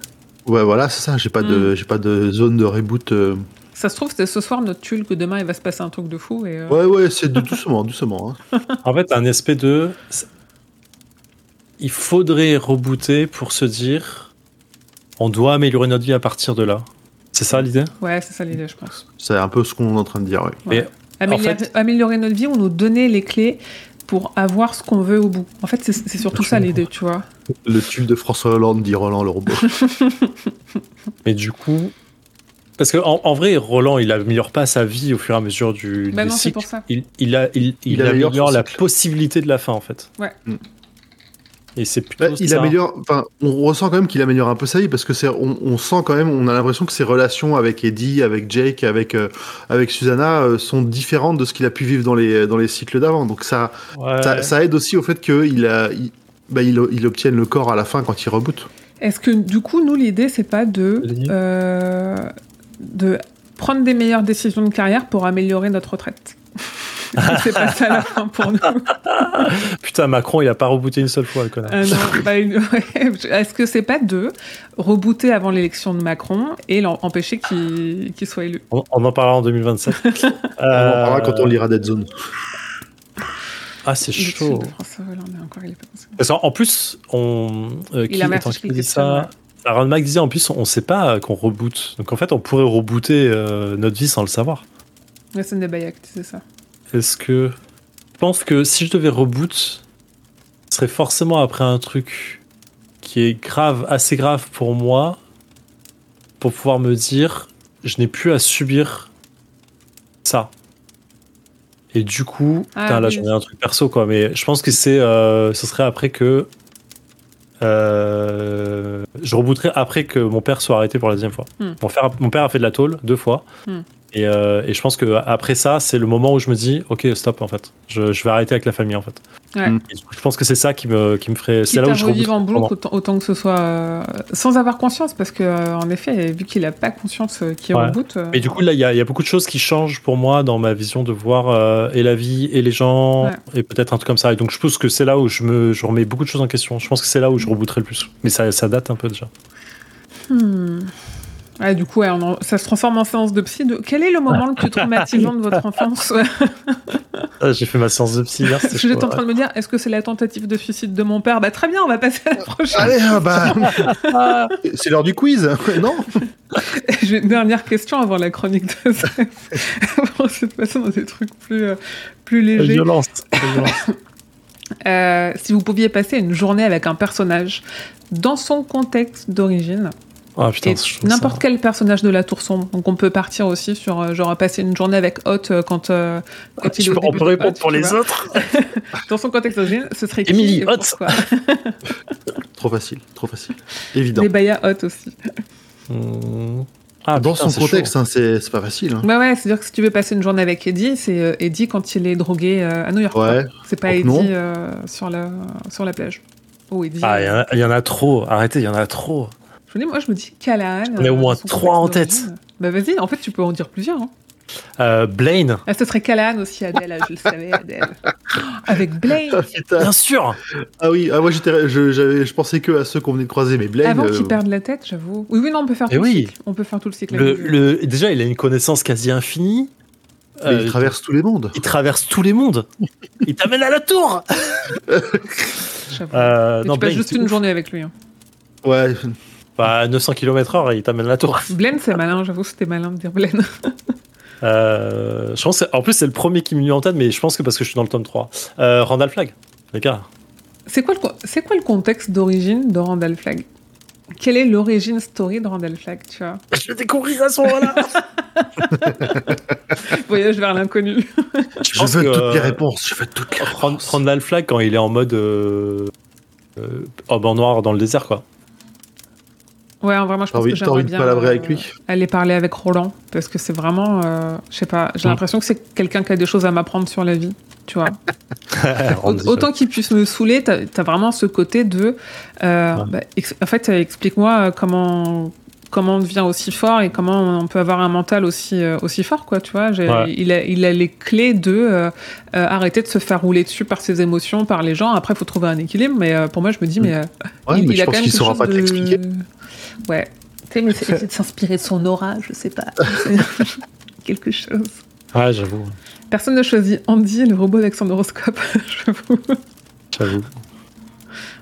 Ouais, voilà, c'est ça. J'ai pas de, j'ai pas de zone de reboot. euh. Ça se trouve, c'est ce soir notre Tulle que demain, il va se passer un truc de fou. Et, euh, Ouais, ouais, c'est de- doucement, doucement. hein. En fait, un aspect de. Il faudrait rebooter pour se dire on doit améliorer notre vie à partir de là. C'est ça l'idée? Ouais, c'est ça l'idée, je pense. C'est un peu ce qu'on est en train de dire. Ouais. Ouais. Mais Améliorer, fait- améliorer notre vie ou nous donner les clés pour avoir ce qu'on veut au bout. En fait, c'est surtout ça l'idée, tu vois. Le tube de François Hollande dit Roland le robot. Mais du coup. Parce que en, en vrai, Roland, il améliore pas sa vie au fur et à mesure du Bah des non, c'est cycles. pour ça. Il, il, a, il, il Il améliore la possibilité de la fin, en fait. Ouais. Mm. Et c'est plutôt Bah, il ça. améliore. Enfin, on ressent quand même qu'il améliore un peu sa vie parce que c'est, on, on sent quand même, on a l'impression que ses relations avec Eddie, avec Jake, avec euh, avec Susanna euh, sont différentes de ce qu'il a pu vivre dans les dans les cycles d'avant. Donc ça, Ouais. ça, ça aide aussi au fait qu'il a, il, bah, il, il obtienne le corps à la fin quand il reboot. Est-ce que du coup, nous, l'idée, c'est pas de, euh, de prendre des meilleures décisions de carrière pour améliorer notre retraite? C'est pas ça la fin pour nous. Putain, Macron, il a pas rebooté une seule fois, le connard. Euh, non, bah, une-. Est-ce que c'est pas de rebooter avant l'élection de Macron et empêcher qu'il qu'il soit élu? On, on en parlera en 2027. On en parlera quand on lira Dead Zone. Ah, c'est chaud. encore, il. Parce qu'en en plus, on. euh, Il qui, a attends, Matrix qui dit ça Aaron Mac disait en plus, on sait pas qu'on reboot. Donc en fait, on pourrait rebooter euh, notre vie sans le savoir. Ouais, c'est Bayak, c'est ça. Est-ce que. Je pense que si je devais reboot, ce serait forcément après un truc qui est grave, assez grave pour moi, pour pouvoir me dire, je n'ai plus à subir ça. Et du coup, Ah, putain, là oui. j'en ai un truc perso quoi, mais je pense que c'est, euh, ce serait après que euh, je rebooterai après que mon père soit arrêté pour la deuxième fois. Hmm. Mon, père, mon père a fait de la tôle deux fois. Hmm. Et, euh, et je pense que après ça, c'est le moment où je me dis, ok, stop en fait. Je, je vais arrêter avec la famille en fait. Ouais. Mm. Et je pense que c'est ça qui me, qui me ferait. C'est là où à je revivre en boucle autant, autant que ce soit euh, sans avoir conscience, parce que euh, en effet, vu qu'il a pas conscience euh, qu'il Ouais. reboot. euh, Mais du coup, là, il y, a il y a beaucoup de choses qui changent pour moi dans ma vision de voir euh, et la vie et les gens Ouais. et peut-être un truc comme ça. Et donc, je pense que c'est là où je me je remets beaucoup de choses en question. Je pense que c'est là où je rebooterai le plus. Mais ça, ça date un peu déjà. hmm. Ah, du coup, ouais, on en- ça se transforme en séance de psy. De... Quel est le moment le plus traumatisant de votre enfance Ah, J'ai fait ma séance de psy hier, J'étais en train de me dire, est-ce que c'est la tentative de suicide de mon père? Bah très bien, on va passer à la prochaine. Allez, ah, bah, c'est l'heure du quiz, non? J'ai une dernière question avant la chronique de. Avant de passer dans des trucs plus, euh, plus légers. Violence. violence. Euh, si vous pouviez passer une journée avec un personnage dans son contexte d'origine, Ah putain, n'importe ça- quel personnage de la Tour Sombre, donc on peut partir aussi sur euh, genre passer une journée avec Hot euh, quand, euh, quand il est peux- on peut de répondre Hot, pour les vois. autres. Dans son contexte d'origine, ce serait et Hot. Trop facile, trop facile. Évident. Les Baya Hot aussi. Hmm. Ah, Dans putain, son contexte, hein, c'est c'est pas facile. hein. Bah ouais, c'est-à-dire que si tu veux passer une journée avec Eddie, c'est euh, Eddie quand il est drogué euh, à New York. Ouais. C'est pas Donc Eddie euh, sur, la, sur la plage. Oh, Eddie. Ah, il y, en a- il y en a trop. Arrêtez, il y en a trop. Je me dis, moi, je me dis Callahan. On est au euh, moins trois en tête. Bah vas-y, en fait, tu peux en dire plusieurs. Hein. Euh, Blaine, Ah, ce serait Callahan aussi, Adèle. Je le savais, Adèle. Avec Blaine. Ah, bien sûr. Ah oui, ah, moi j'étais, je, j'avais- je pensais que à ceux qu'on venait de croiser, mais Blaine. Avant euh, qu'il perde la tête, j'avoue. Oui, oui, non, on peut faire Eh tout oui. le cycle. On peut faire tout le cycle. Le, le- déjà, il a une connaissance quasi infinie. mais Euh, il traverse tous les mondes. il traverse tous les mondes. il t'amène à la tour. J'avoue. Euh, non, tu passes Blaine, juste une ouf. journée avec lui. hein. Ouais. Bah, à 900 km/h, il t'amène la tour. Blaine, c'est malin. J'avoue, c'était malin de dire Blaine. Euh, je pense que- en plus, c'est le premier qui me vient en tête, mais je pense que parce que je suis dans le tome 3. Euh, Randall Flagg, les gars. C'est quoi, le quoi le contexte d'origine de Randall Flagg? Quelle est l'origine story de Randall Flagg, tu vois? Je vais découvrir à ce moment-là. Voyage vers l'inconnu. je veux que, toutes les euh, réponses. Je veux toutes les réponses. Randall Flagg, quand il est en mode euh, euh, homme en noir dans le désert, quoi. Ouais, en vrai, moi, je pense envie, que j'aimerais de bien palabrer euh, avec lui aller parler avec Roland, parce que c'est vraiment, euh, je sais pas, j'ai Mm. l'impression que c'est quelqu'un qui a des choses à m'apprendre sur la vie, tu vois. Autant qu'il puisse me saouler, t'as as vraiment ce côté de, euh, Ouais. bah, en fait, euh, explique-moi euh, comment comment on devient aussi fort et comment on peut avoir un mental aussi euh, aussi fort, quoi, tu vois. Ouais. Il, a, il a les clés de euh, euh, arrêter de se faire rouler dessus par ses émotions, par les gens. Après, il faut trouver un équilibre, mais euh, pour moi, je me dis, mais euh, Ouais, il, mais il je a pense quand même qu'il quelque saura chose pas te de- l'expliquer. Ouais. Tu sais, mais c'est de s'inspirer de son aura, je sais pas. Quelque chose. Ouais, j'avoue. Personne ne choisit Andy, le robot d'Alexandroscope, j'avoue. J'avoue.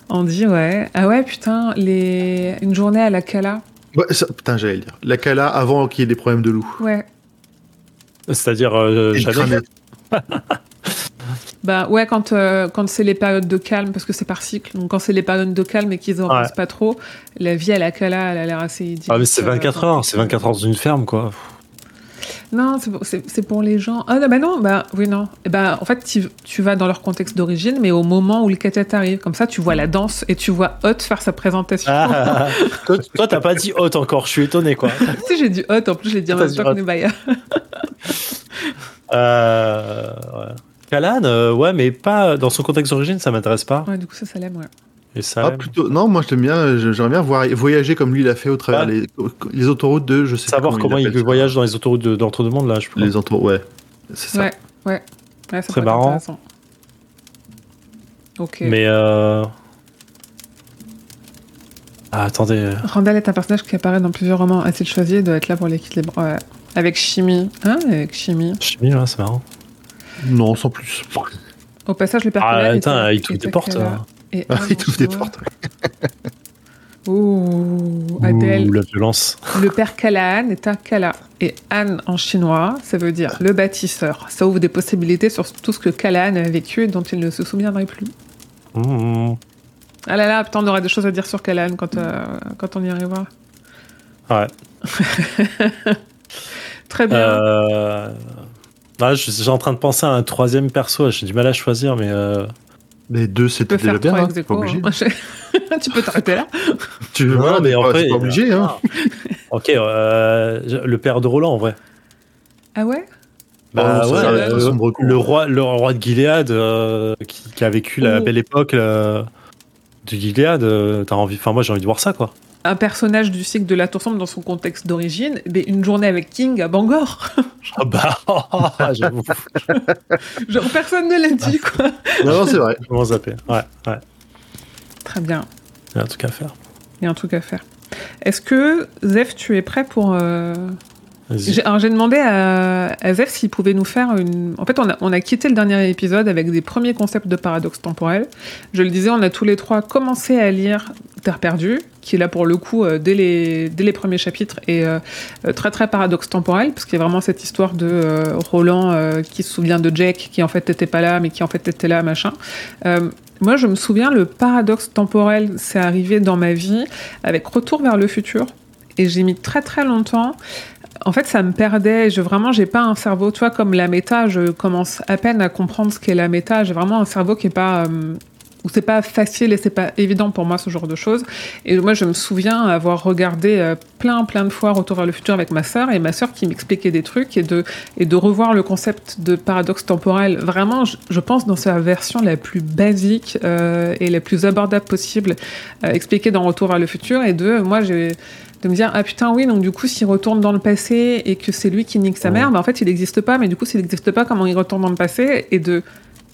Andy, ouais. Ah ouais, putain, les... une journée à la Cala. Ouais, ça- putain, j'allais le dire. La Kala avant qu'il y ait des problèmes de loup. Ouais. C'est-à-dire, euh, jamais. Bah ouais, quand, euh, quand c'est les périodes de calme, parce que c'est par cycle, donc quand c'est les périodes de calme et qu'ils en Ouais. pensent pas trop, la vie à la Cala, elle a l'air assez idyllique. Ah, mais c'est euh, 24 dans- heures, c'est 24 heures dans une ferme, quoi. Non, c'est pour, les gens. Ah non, bah non, bah oui, non. Et bah, en fait, tu, tu vas dans leur contexte d'origine, mais au moment où le cadet arrive, comme ça, tu vois la danse et tu vois Hot faire sa présentation. Ah, toi, toi, t'as pas dit hôte encore, je suis étonné, quoi. sais, j'ai dit Hot, en plus, je l'ai dit en même temps que Hot. Euh, ouais. Kalan, euh, ouais, mais pas dans son contexte d'origine, ça m'intéresse pas. Ouais, du coup, ça, ça l'aime, ouais. Et ça, Ah, plutôt. Non, moi je l'aime bien. J'aimerais bien voir, voyager comme lui il a fait au travers Ouais. les, les autoroutes de. Je sais savoir comment il voyage dans les autoroutes de- d'entre-deux-mondes, là, je pense. Les autoroutes, ouais. C'est ça. Ouais, ouais. Ouais, ça Très peut être marrant. intéressant. Ok. Mais euh... ah, attendez. Randall est un personnage qui apparaît dans plusieurs romans. Assez de choisir, doit être là pour l'équilibre. Ouais. Avec Chimie. Hein Avec Chimie. Chimie, ouais, c'est marrant. Non, sans plus. Au passage, le père Ah, attends, il était des portes. Hein. Il t'ouvre des portes. Ouh, Adèle. Ouh, la violence. Le père Callahan est un Kala. Et Anne en chinois, ça veut dire le bâtisseur. Ça ouvre des possibilités sur tout ce que Callahan a vécu et dont il ne se souviendrait plus. Mmh. Ah là là, putain, on aura des choses à dire sur Callahan quand, euh, quand on y arrivera. Ouais. Très bien. Euh... Je je suis en train de penser à un troisième perso. J'ai du mal à choisir, mais euh... Les deux, c'était déjà bien. hein, pas obligé. hein. tu peux t'arrêter là. Tu Non, voilà, mais mais en vrai, c'est pas obligé. Hein. ok. euh, le père de Roland, en vrai. Ah ouais? Bah Oh, ouais, euh, coup. le roi, le roi de Gilead euh, qui, qui a vécu la Oh. belle époque euh, de Gilead. euh, T'as envie, enfin moi j'ai envie de voir ça quoi. Un personnage du cycle de la Tour Sombre dans son contexte d'origine, mais une journée avec King à Bangor. Ah bah, j'avoue. Genre personne ne l'a dit quoi. Non, non, c'est vrai. Comment zapper Ouais, ouais. Très bien. Il y a un truc à faire. Il y a un truc à faire. Est-ce que, Zef, tu es prêt pour. euh, alors, j'ai demandé à, à s'il pouvait nous faire une. En fait, on a, quitté le dernier épisode avec des premiers concepts de paradoxe temporel. Je le disais, on a tous les trois commencé à lire Terre perdue, qui est là pour le coup, euh, dès, les, dès les premiers chapitres, et euh, euh, très très paradoxe temporel, parce qu'il y a vraiment cette histoire de Roland qui se souvient de Jack, qui en fait n'était pas là, mais qui en fait était là, machin. Moi, je me souviens, le paradoxe temporel, c'est arrivé dans ma vie avec Retour vers le futur. Et j'ai mis très très longtemps. En fait, ça me perdait. Je, vraiment, j'ai pas un cerveau. Tu vois, comme la méta, je commence à peine à comprendre ce qu'est la méta. J'ai vraiment un cerveau qui est pas. euh, où c'est pas facile et c'est pas évident pour moi ce genre de choses. Et moi, je me souviens avoir regardé euh, plein, plein de fois Retour vers le futur avec ma sœur et ma sœur qui m'expliquait des trucs et de, et de revoir le concept de paradoxe temporel. Vraiment, je, pense dans sa version la plus basique euh, et la plus abordable possible, expliquée dans Retour vers le futur. Et de, moi, j'ai de me dire ah putain oui donc du coup s'il retourne dans le passé et que c'est lui qui nique sa Ouais. mère bah, en fait il n'existe pas mais du coup s'il n'existe pas comment il retourne dans le passé? Et de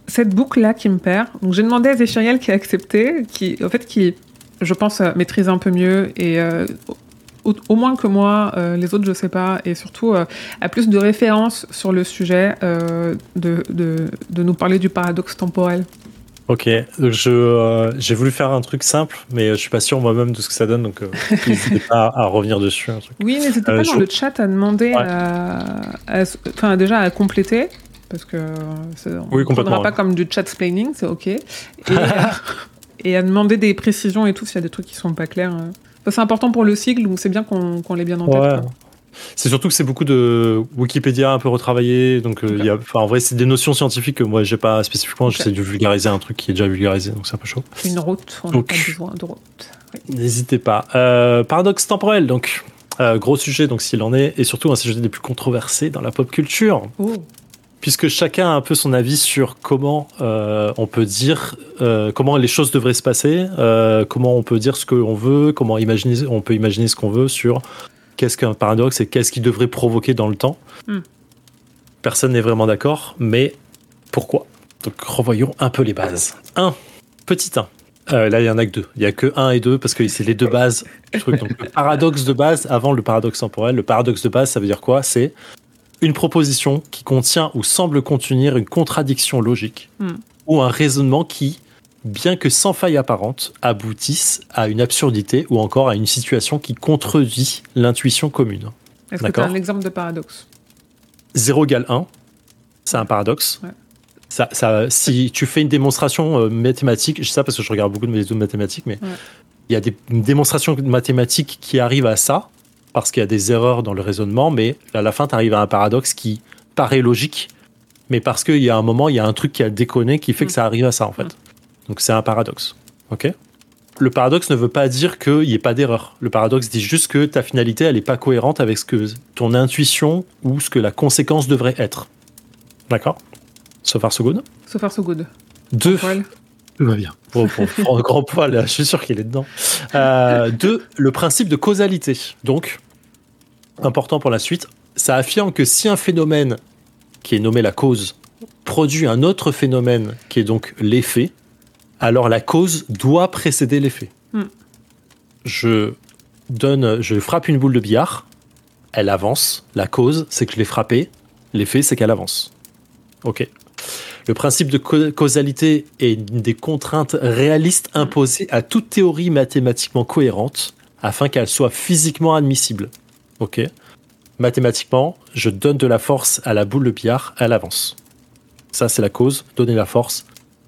cette boucle là qui me perd donc j'ai demandé à Zéchiriel qui a accepté qui en fait qui je pense euh, maîtrise un peu mieux et euh, au, au moins que moi euh, les autres je sais pas et surtout euh, a plus de références sur le sujet de, de, de nous parler du paradoxe temporel Ok, donc je euh, j'ai voulu faire un truc simple, mais je suis pas sûr moi-même de ce que ça donne, donc euh, n'hésitez pas à revenir dessus. Un truc. Oui, n'hésitez Euh, pas dans je- le chat à demander, Ouais. à, à- enfin déjà à compléter, parce que c'est- on Oui, ne prendra pas ouais. comme du chat splaining, c'est ok. Et, et à demander des précisions et tout s'il y a des trucs qui sont pas clairs. euh. Enfin, c'est important pour le cycle, donc c'est bien qu'on qu'on l'ait bien en tête. Ouais. C'est surtout que c'est beaucoup de Wikipédia un peu retravaillé, donc euh, y a, en vrai c'est des notions scientifiques que moi j'ai pas spécifiquement, j'essaie de vulgariser un truc qui est déjà vulgarisé, donc c'est un peu chaud. Une route, on Donc. pas besoin de route. Oui. N'hésitez pas. Euh, paradoxe temporel, donc euh, gros sujet, donc s'il en est, et surtout un sujet des plus controversés dans la pop culture. Oh. puisque chacun a un peu son avis sur comment on peut dire, comment les choses devraient se passer, comment on peut dire ce qu'on veut, comment imaginer, on peut imaginer ce qu'on veut sur qu'est-ce qu'un paradoxe et qu'est-ce qui devrait provoquer dans le temps. Hmm. Personne n'est vraiment d'accord, mais pourquoi? Donc revoyons un peu les bases. 1. Petit 1. Euh, là, il y en a que deux. Il y a que 1 et 2 parce que c'est les deux bases du truc. Donc, le paradoxe de base avant le paradoxe temporel. Le paradoxe de base, ça veut dire quoi? C'est une proposition qui contient ou semble contenir une contradiction logique Hmm. ou un raisonnement qui, bien que sans faille apparente, aboutisse à une absurdité ou encore à une situation qui contredit l'intuition commune. Est-ce que tu as un exemple de paradoxe 0 égale 1, c'est un paradoxe. Ouais. Ça, ça, si tu fais une démonstration euh, mathématique, je sais ça parce que je regarde beaucoup de vidéos de mathématiques, mais Ouais. il y a des une démonstration mathématique qui arrive à ça, parce qu'il y a des erreurs dans le raisonnement, mais à la fin, tu arrives à un paradoxe qui paraît logique, mais parce qu'il y a un moment, il y a un truc qui a déconné qui fait que ça arrive à ça, en fait. Donc c'est un paradoxe. Ok? Le paradoxe ne veut pas dire qu'il n'y ait pas d'erreur. Le paradoxe dit juste que ta finalité, elle n'est pas cohérente avec ce que ton intuition ou ce que la conséquence devrait être. D'accord? So far, so good. So far so good. Deux. Tout va bien. Pour, pour, pour un grand poil, je suis sûr qu'il est dedans. Euh, deux, le principe de causalité. Donc, important pour la suite, ça affirme que si un phénomène qui est nommé la cause produit un autre phénomène qui est donc l'effet, alors la cause doit précéder l'effet. Hmm. Je donne, je frappe une boule de billard, elle avance. La cause, c'est que je l'ai frappée. L'effet, c'est qu'elle avance. Ok. Le principe de ca- causalité est une des contraintes réalistes imposées à toute théorie mathématiquement cohérente afin qu'elle soit physiquement admissible. Ok. Mathématiquement, je donne de la force à la boule de billard, elle avance. Ça, c'est la cause. Donner la force,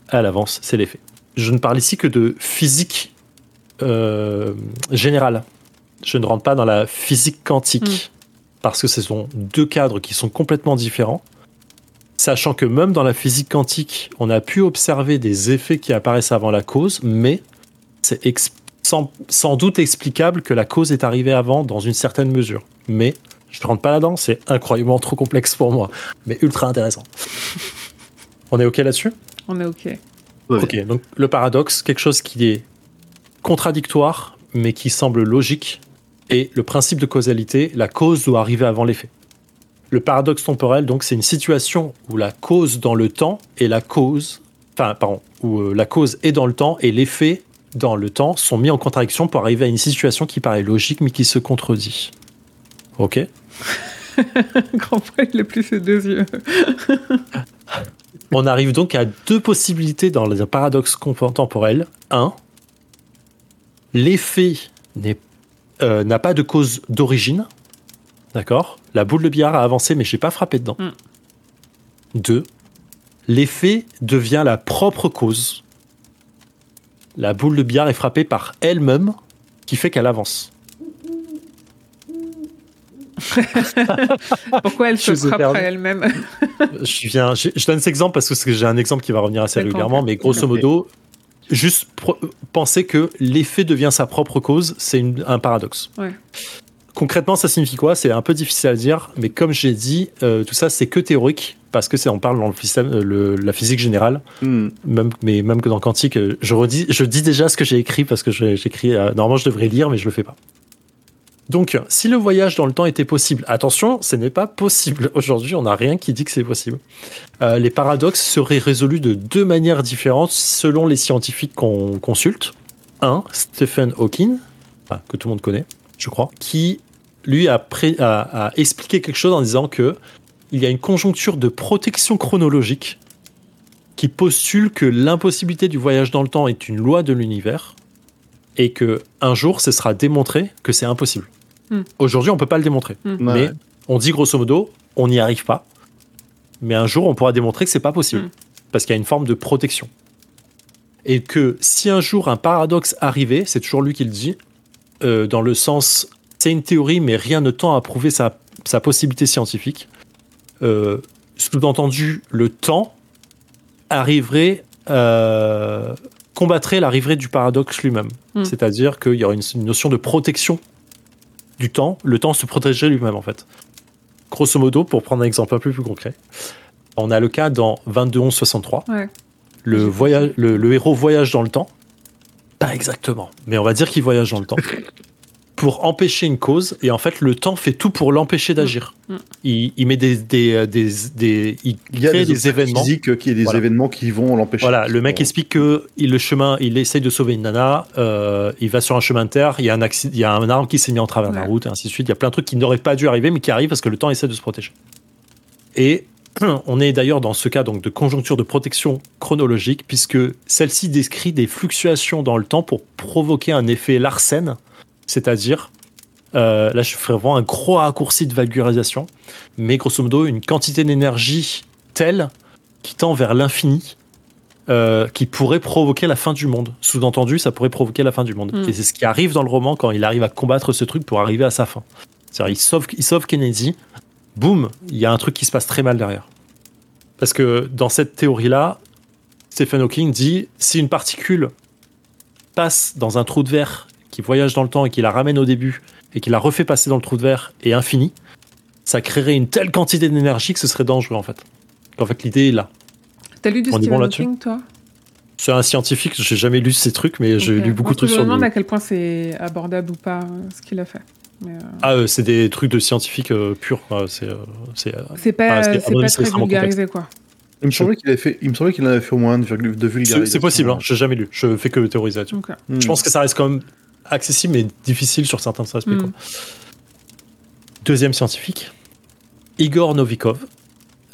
elle avance, c'est l'effet. Je ne parle ici que de physique euh, générale. Je ne rentre pas dans la physique quantique parce que ce sont deux cadres qui sont complètement différents. Sachant que même dans la physique quantique, on a pu observer des effets qui apparaissent avant la cause, mais c'est sans doute explicable que la cause est arrivée avant dans une certaine mesure. Mais je ne rentre pas là-dedans, c'est incroyablement trop complexe pour moi, mais ultra intéressant. On est OK là-dessus? On est ok. Ok, donc le paradoxe, quelque chose qui est contradictoire, mais qui semble logique, et le principe de causalité, la cause doit arriver avant l'effet. Le paradoxe temporel, donc, c'est une situation où la cause dans le temps et la cause, enfin, pardon, où euh, la cause est dans le temps et l'effet dans le temps sont mis en contradiction pour arriver à une situation qui paraît logique mais qui se contredit. Ok Grand frère, il a plus ses deux yeux. On arrive donc à deux possibilités dans le paradoxe contemporel. Un, l'effet euh, n'a pas de cause d'origine. D'accord? La boule de billard a avancé, mais je n'ai pas frappé dedans. Mm. Deux, l'effet devient la propre cause. La boule de billard est frappée par elle-même, qui fait qu'elle avance. Pourquoi elle se frappe à elle-même je, viens, je, je donne cet exemple parce que j'ai un exemple qui va revenir assez régulièrement, mais grosso modo, juste penser que l'effet devient sa propre cause, c'est un paradoxe. Ouais. Concrètement, ça signifie quoi? C'est un peu difficile à dire, mais comme j'ai dit, euh, tout ça c'est que théorique parce que c'est on parle dans le système, euh, le- la physique générale, Hmm. même mais même que dans quantique, euh, je redis, je dis déjà ce que j'ai écrit parce que j'ai- j'écris. euh, normalement, je devrais lire, mais je le fais pas. Donc, si le voyage dans le temps était possible, attention, ce n'est pas possible. Aujourd'hui, on n'a rien qui dit que c'est possible. Euh, les paradoxes seraient résolus de deux manières différentes selon les scientifiques qu'on consulte. Un, Stephen Hawking, que tout le monde connaît, je crois, qui lui a- a expliqué quelque chose en disant que il y a une conjoncture de protection chronologique qui postule que l'impossibilité du voyage dans le temps est une loi de l'univers et que un jour ce sera démontré que c'est impossible. Hmm. Aujourd'hui, on peut pas le démontrer, Ouais. mais on dit grosso modo, on n'y arrive pas. Mais un jour, on pourra démontrer que c'est pas possible Hmm. parce qu'il y a une forme de protection. Et que si un jour un paradoxe arrivait, c'est toujours lui qui le dit, euh, dans le sens, c'est une théorie, mais rien ne tend à prouver sa, sa possibilité scientifique. Euh, Sous-entendu, le temps arriverait, euh, combattrait l'arrivée du paradoxe lui-même. C'est-à-dire qu'il y aurait une, une notion de protection du temps. Le temps se protégerait lui-même, en fait. Grosso modo, pour prendre un exemple un peu plus concret, on a le cas dans 22-11-63. Ouais. Le, voyage, le, le héros voyage dans le temps. Pas exactement, mais on va dire qu'il voyage dans le temps. pour empêcher une cause, et en fait, le temps fait tout pour l'empêcher d'agir. Mm. Il, il met des, des, des, des- il Il y a crée des, des, événements. physiques euh, qui des Voilà. événements qui vont l'empêcher. Voilà, le mec explique que il, le chemin, il essaye de sauver une nana, euh, il va sur un chemin de terre, il y a un accident, il y a un arbre qui s'est mis en travers de la route, et ainsi de suite. Il y a plein de trucs qui n'auraient pas dû arriver, mais qui arrivent parce que le temps essaie de se protéger. Et on est d'ailleurs dans ce cas donc de conjoncture de protection chronologique, puisque celle-ci décrit des fluctuations dans le temps pour provoquer un effet Larsen, c'est-à-dire euh, là, je ferai vraiment un gros raccourci de vulgarisation, mais grosso modo, une quantité d'énergie telle qui tend vers l'infini, euh, qui pourrait provoquer la fin du monde. Sous-entendu, ça pourrait provoquer la fin du monde. Mm. Et c'est ce qui arrive dans le roman quand il arrive à combattre ce truc pour arriver à sa fin. C'est-à-dire, il sauve, il sauve Kennedy, boum, il y a un truc qui se passe très mal derrière. Parce que dans cette théorie-là, Stephen Hawking dit si une particule passe dans un trou de verre qui voyage dans le temps et qui la ramène au début et qui la refait passer dans le trou de verre et infini, ça créerait une telle quantité d'énergie que ce serait dangereux en fait. En fait, l'idée est là. T'as lu du On Stephen là-dessus Hawking, toi? C'est un scientifique, j'ai jamais lu ces trucs, mais j'ai lu beaucoup Moi, de trucs Je sur me demande lui. à quel point c'est abordable ou pas euh, ce qu'il a fait. Mais, euh, Ah, euh, c'est des trucs de scientifiques euh, purs. C'est, c'est, c'est pas, Ah, pas très vulgarisé, quoi. Il me semblait qu'il avait fait, il me semblait qu'il en avait fait au moins de, virgule- de c'est, vulgarisation. c'est possible, hein, j'ai jamais lu. Je fais que théoriser là-dessus. Hmm. Je pense que ça reste quand même accessible, mais difficile sur certains aspects. Mm. quoi. Deuxième scientifique, Igor Novikov,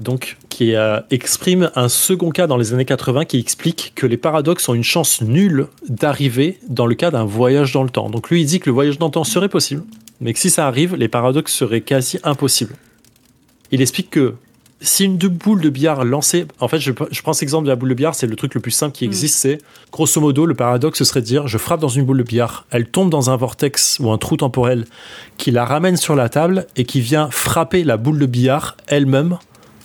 donc, qui euh, exprime un second cas dans les années 80 qui explique que les paradoxes ont une chance nulle d'arriver dans le cas d'un voyage dans le temps. Donc lui, il dit que le voyage dans le temps serait possible, mais que si ça arrive, les paradoxes seraient quasi impossibles. Il explique que si une boule de billard lancée, en fait, je, je prends cet exemple de la boule de billard, c'est le truc le plus simple qui Mm. existe, c'est grosso modo, le paradoxe ce serait de dire, je frappe dans une boule de billard, elle tombe dans un vortex ou un trou temporel qui la ramène sur la table et qui vient frapper la boule de billard elle-même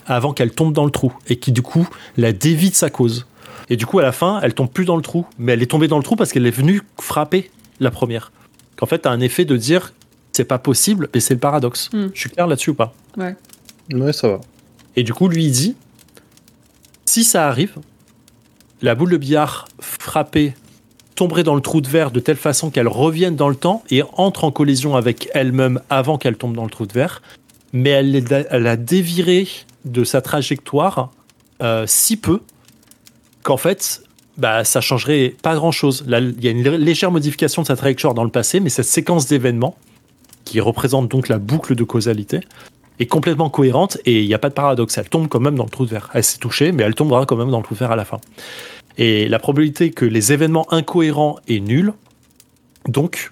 avant qu'elle tombe dans le trou et qui du coup la dévie de sa cause. Et du coup, à la fin, elle tombe plus dans le trou, mais elle est tombée dans le trou parce qu'elle est venue frapper la première. Qu'en fait, t'as un effet de dire, c'est pas possible, mais c'est le paradoxe. Mm. Je suis clair là-dessus ou pas? Ouais. Ouais, ça va. Et du coup, lui, dit si ça arrive, la boule de billard frappée tomberait dans le trou de verre de telle façon qu'elle revienne dans le temps et entre en collision avec elle-même avant qu'elle tombe dans le trou de verre, mais elle, a déviré de sa trajectoire euh, si peu qu'en fait, bah, ça changerait pas grand-chose. Il y a une lé- légère modification de sa trajectoire dans le passé, mais cette séquence d'événements, qui représente donc la boucle de causalité, est complètement cohérente et il n'y a pas de paradoxe. Elle tombe quand même dans le trou de verre. Elle s'est touchée, mais elle tombera quand même dans le trou de verre à la fin. Et la probabilité que les événements incohérents est nulle. Donc,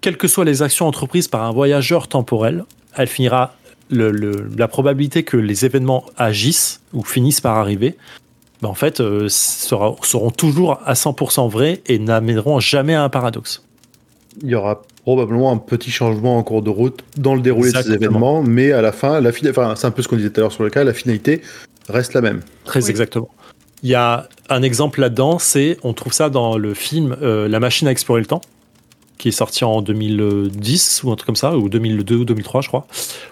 quelles que soient les actions entreprises par un voyageur temporel, elle finira. la probabilité que les événements agissent ou finissent par arriver, ben en fait, euh, seront toujours à 100% vrais et n'amèneront jamais à un paradoxe. Il y aura probablement un petit changement en cours de route dans le déroulé de ces Exactement. événements, mais à la fin, la enfin, c'est un peu ce qu'on disait tout à l'heure sur le cas, la finalité reste la même. Très Oui. exactement. Il y a un exemple là-dedans, c'est on trouve ça dans le film euh, La machine à explorer le temps, qui est sorti en 2010 ou un truc comme ça, ou 2002 ou 2003 je crois,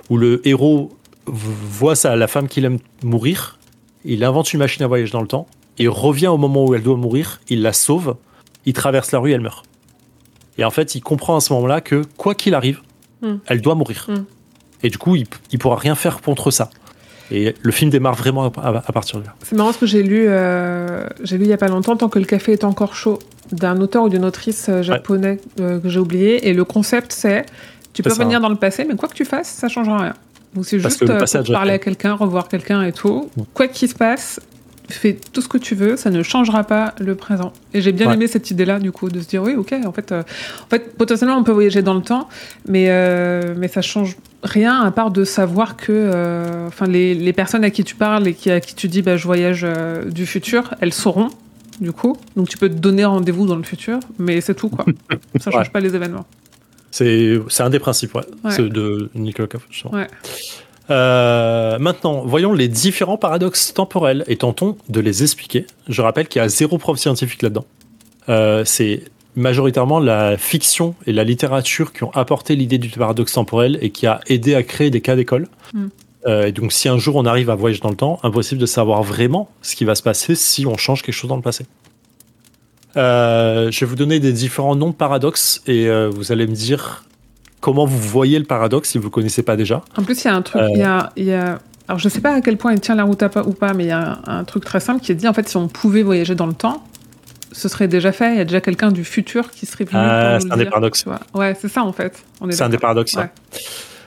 où le héros voit ça, la femme qu'il aime mourir, il invente une machine à voyager dans le temps, il revient au moment où elle doit mourir, il la sauve, il traverse la rue, elle meurt. Et en fait, il comprend à ce moment-là que quoi qu'il arrive, Hmm. elle doit mourir. Hmm. Et du coup, il, il pourra rien faire contre ça. Et le film démarre vraiment à, partir de là. C'est marrant ce que j'ai lu, euh, j'ai lu il y a pas longtemps, tant que le café est encore chaud, d'un auteur ou d'une autrice euh, japonais euh, que j'ai oublié. Et le concept, c'est tu peux ça. revenir dans le passé, mais quoi que tu fasses, ça changera rien. Donc c'est Parce juste que euh, pour parler à quelqu'un, revoir quelqu'un et tout. Mm. Quoi qu'il se passe, fais tout ce que tu veux, ça ne changera pas le présent. Et j'ai bien Ouais. aimé cette idée-là, du coup, de se dire oui, ok, en fait, euh, en fait, potentiellement, on peut voyager dans le temps, mais, euh, mais ça change rien à part de savoir que euh, enfin les, les personnes à qui tu parles et qui, à qui tu dis bah, je voyage euh, du futur, elles sauront du coup. Donc tu peux te donner rendez-vous dans le futur, mais c'est tout quoi. ça change Ouais. pas les événements. C'est un des principes ouais, Ouais. ceux de Nicolas justement. Ouais. Euh, maintenant, voyons les différents paradoxes temporels et tentons de les expliquer. Je rappelle qu'il y a zéro preuve scientifique là-dedans. Euh, c'est majoritairement la fiction et la littérature qui ont apporté l'idée du paradoxe temporel et qui a aidé à créer des cas d'école. Mm. Euh, et donc, si un jour on arrive à voyager dans le temps, impossible de savoir vraiment ce qui va se passer si on change quelque chose dans le passé. Euh, je vais vous donner des différents noms de paradoxes et euh, vous allez me dire comment vous voyez le paradoxe si vous ne connaissez pas déjà? En plus, il y a un truc, Euh. il y a, il y a- alors je sais pas à quel point il tient la route à pas ou pas, mais il y a un, un truc très simple qui est dit en fait si on pouvait voyager dans le temps, ce serait déjà fait. Il y a déjà quelqu'un du futur qui serait venu. Ah, c'est un des paradoxes. Ouais, c'est ça en fait. C'est un des paradoxes. Ouais.